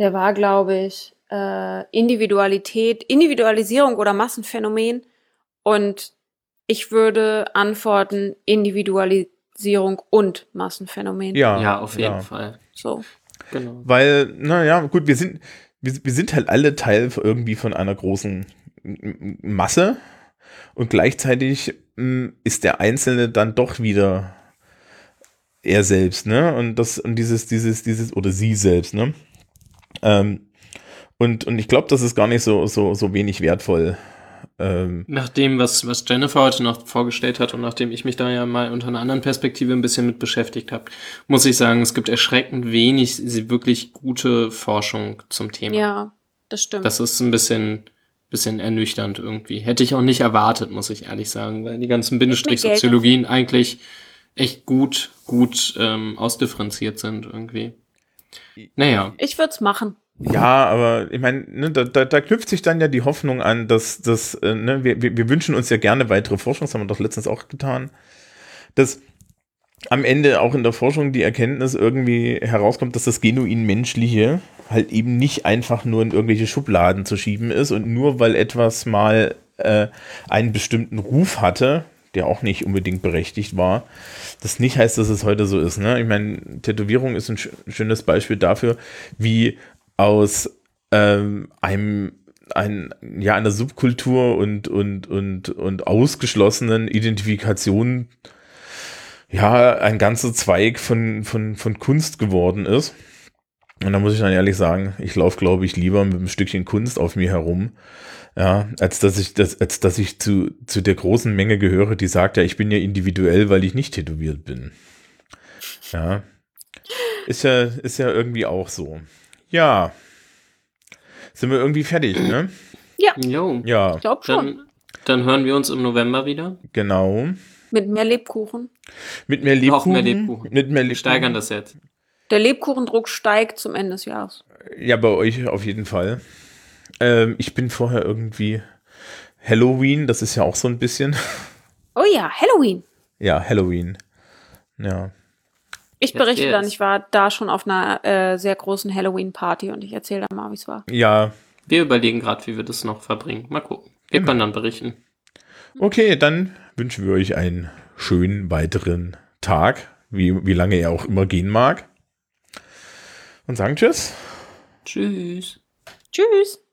der war, glaube ich, äh, Individualität, Individualisierung oder Massenphänomen. Und ich würde antworten Individualisierung und Massenphänomen. Ja, Ja, auf jeden ja. Fall. So. Genau. Weil, naja, gut, wir sind, wir, wir sind halt alle Teil irgendwie von einer großen Masse und gleichzeitig mh, ist der Einzelne dann doch wieder er selbst, ne? Und das, und dieses, dieses, dieses, oder sie selbst, ne? Ähm, und, und ich glaube, das ist gar nicht so, so, so wenig wertvoll. Ähm, Nach dem, was, was Jennifer heute noch vorgestellt hat und nachdem ich mich da ja mal unter einer anderen Perspektive ein bisschen mit beschäftigt habe, muss ich sagen, es gibt erschreckend wenig sie- wirklich gute Forschung zum Thema. Ja, das stimmt. Das ist ein bisschen, bisschen ernüchternd irgendwie. Hätte ich auch nicht erwartet, muss ich ehrlich sagen, weil die ganzen Bindestrich-Soziologien eigentlich echt gut, gut ähm, ausdifferenziert sind irgendwie. Naja, ich würde es machen. Ja, aber ich meine, ne, da, da, da knüpft sich dann ja die Hoffnung an, dass, dass äh, ne, wir, wir, wünschen uns ja gerne weitere Forschung, das haben wir doch letztens auch getan, dass am Ende auch in der Forschung die Erkenntnis irgendwie herauskommt, dass das genuin Menschliche halt eben nicht einfach nur in irgendwelche Schubladen zu schieben ist und nur weil etwas mal äh, einen bestimmten Ruf hatte, der auch nicht unbedingt berechtigt war, das nicht heißt, dass es heute so ist. Ne? Ich meine, Tätowierung ist ein sch schönes Beispiel dafür, wie aus ähm, einem ein, ja, einer Subkultur und, und, und, und ausgeschlossenen Identifikation ja, ein ganzer Zweig von, von, von Kunst geworden ist. Und da muss ich dann ehrlich sagen, ich laufe, glaube ich, lieber mit einem Stückchen Kunst auf mir herum, ja, als dass ich, das, als dass ich zu, zu der großen Menge gehöre, die sagt, ja, ich bin ja individuell, weil ich nicht tätowiert bin. Ja. Ist ja, ist ja irgendwie auch so. Ja. Sind wir irgendwie fertig, ne? jo. Ja, Ich glaube schon. Dann, dann hören wir uns im November wieder. genau. Mit mehr Lebkuchen. Mit mehr Noch Lebkuchen. mehr Lebkuchen. Mit mehr Wir Lebkuchen. steigern das jetzt. Der Lebkuchendruck steigt zum Ende des Jahres. Ja, bei euch auf jeden Fall. Ähm, ich bin vorher irgendwie Halloween, das ist ja auch so ein bisschen. Oh ja, Halloween. Ja, Halloween. Ja. Ich berichte dann, ich war da schon auf einer äh, sehr großen Halloween-Party und ich erzähle dann mal, wie es war. Ja, Wir überlegen gerade, wie wir das noch verbringen. Mal gucken. Wir können dann berichten. okay, dann wünschen wir euch einen schönen weiteren Tag, wie, wie lange er auch immer gehen mag. Und sagen Tschüss. Tschüss. Tschüss!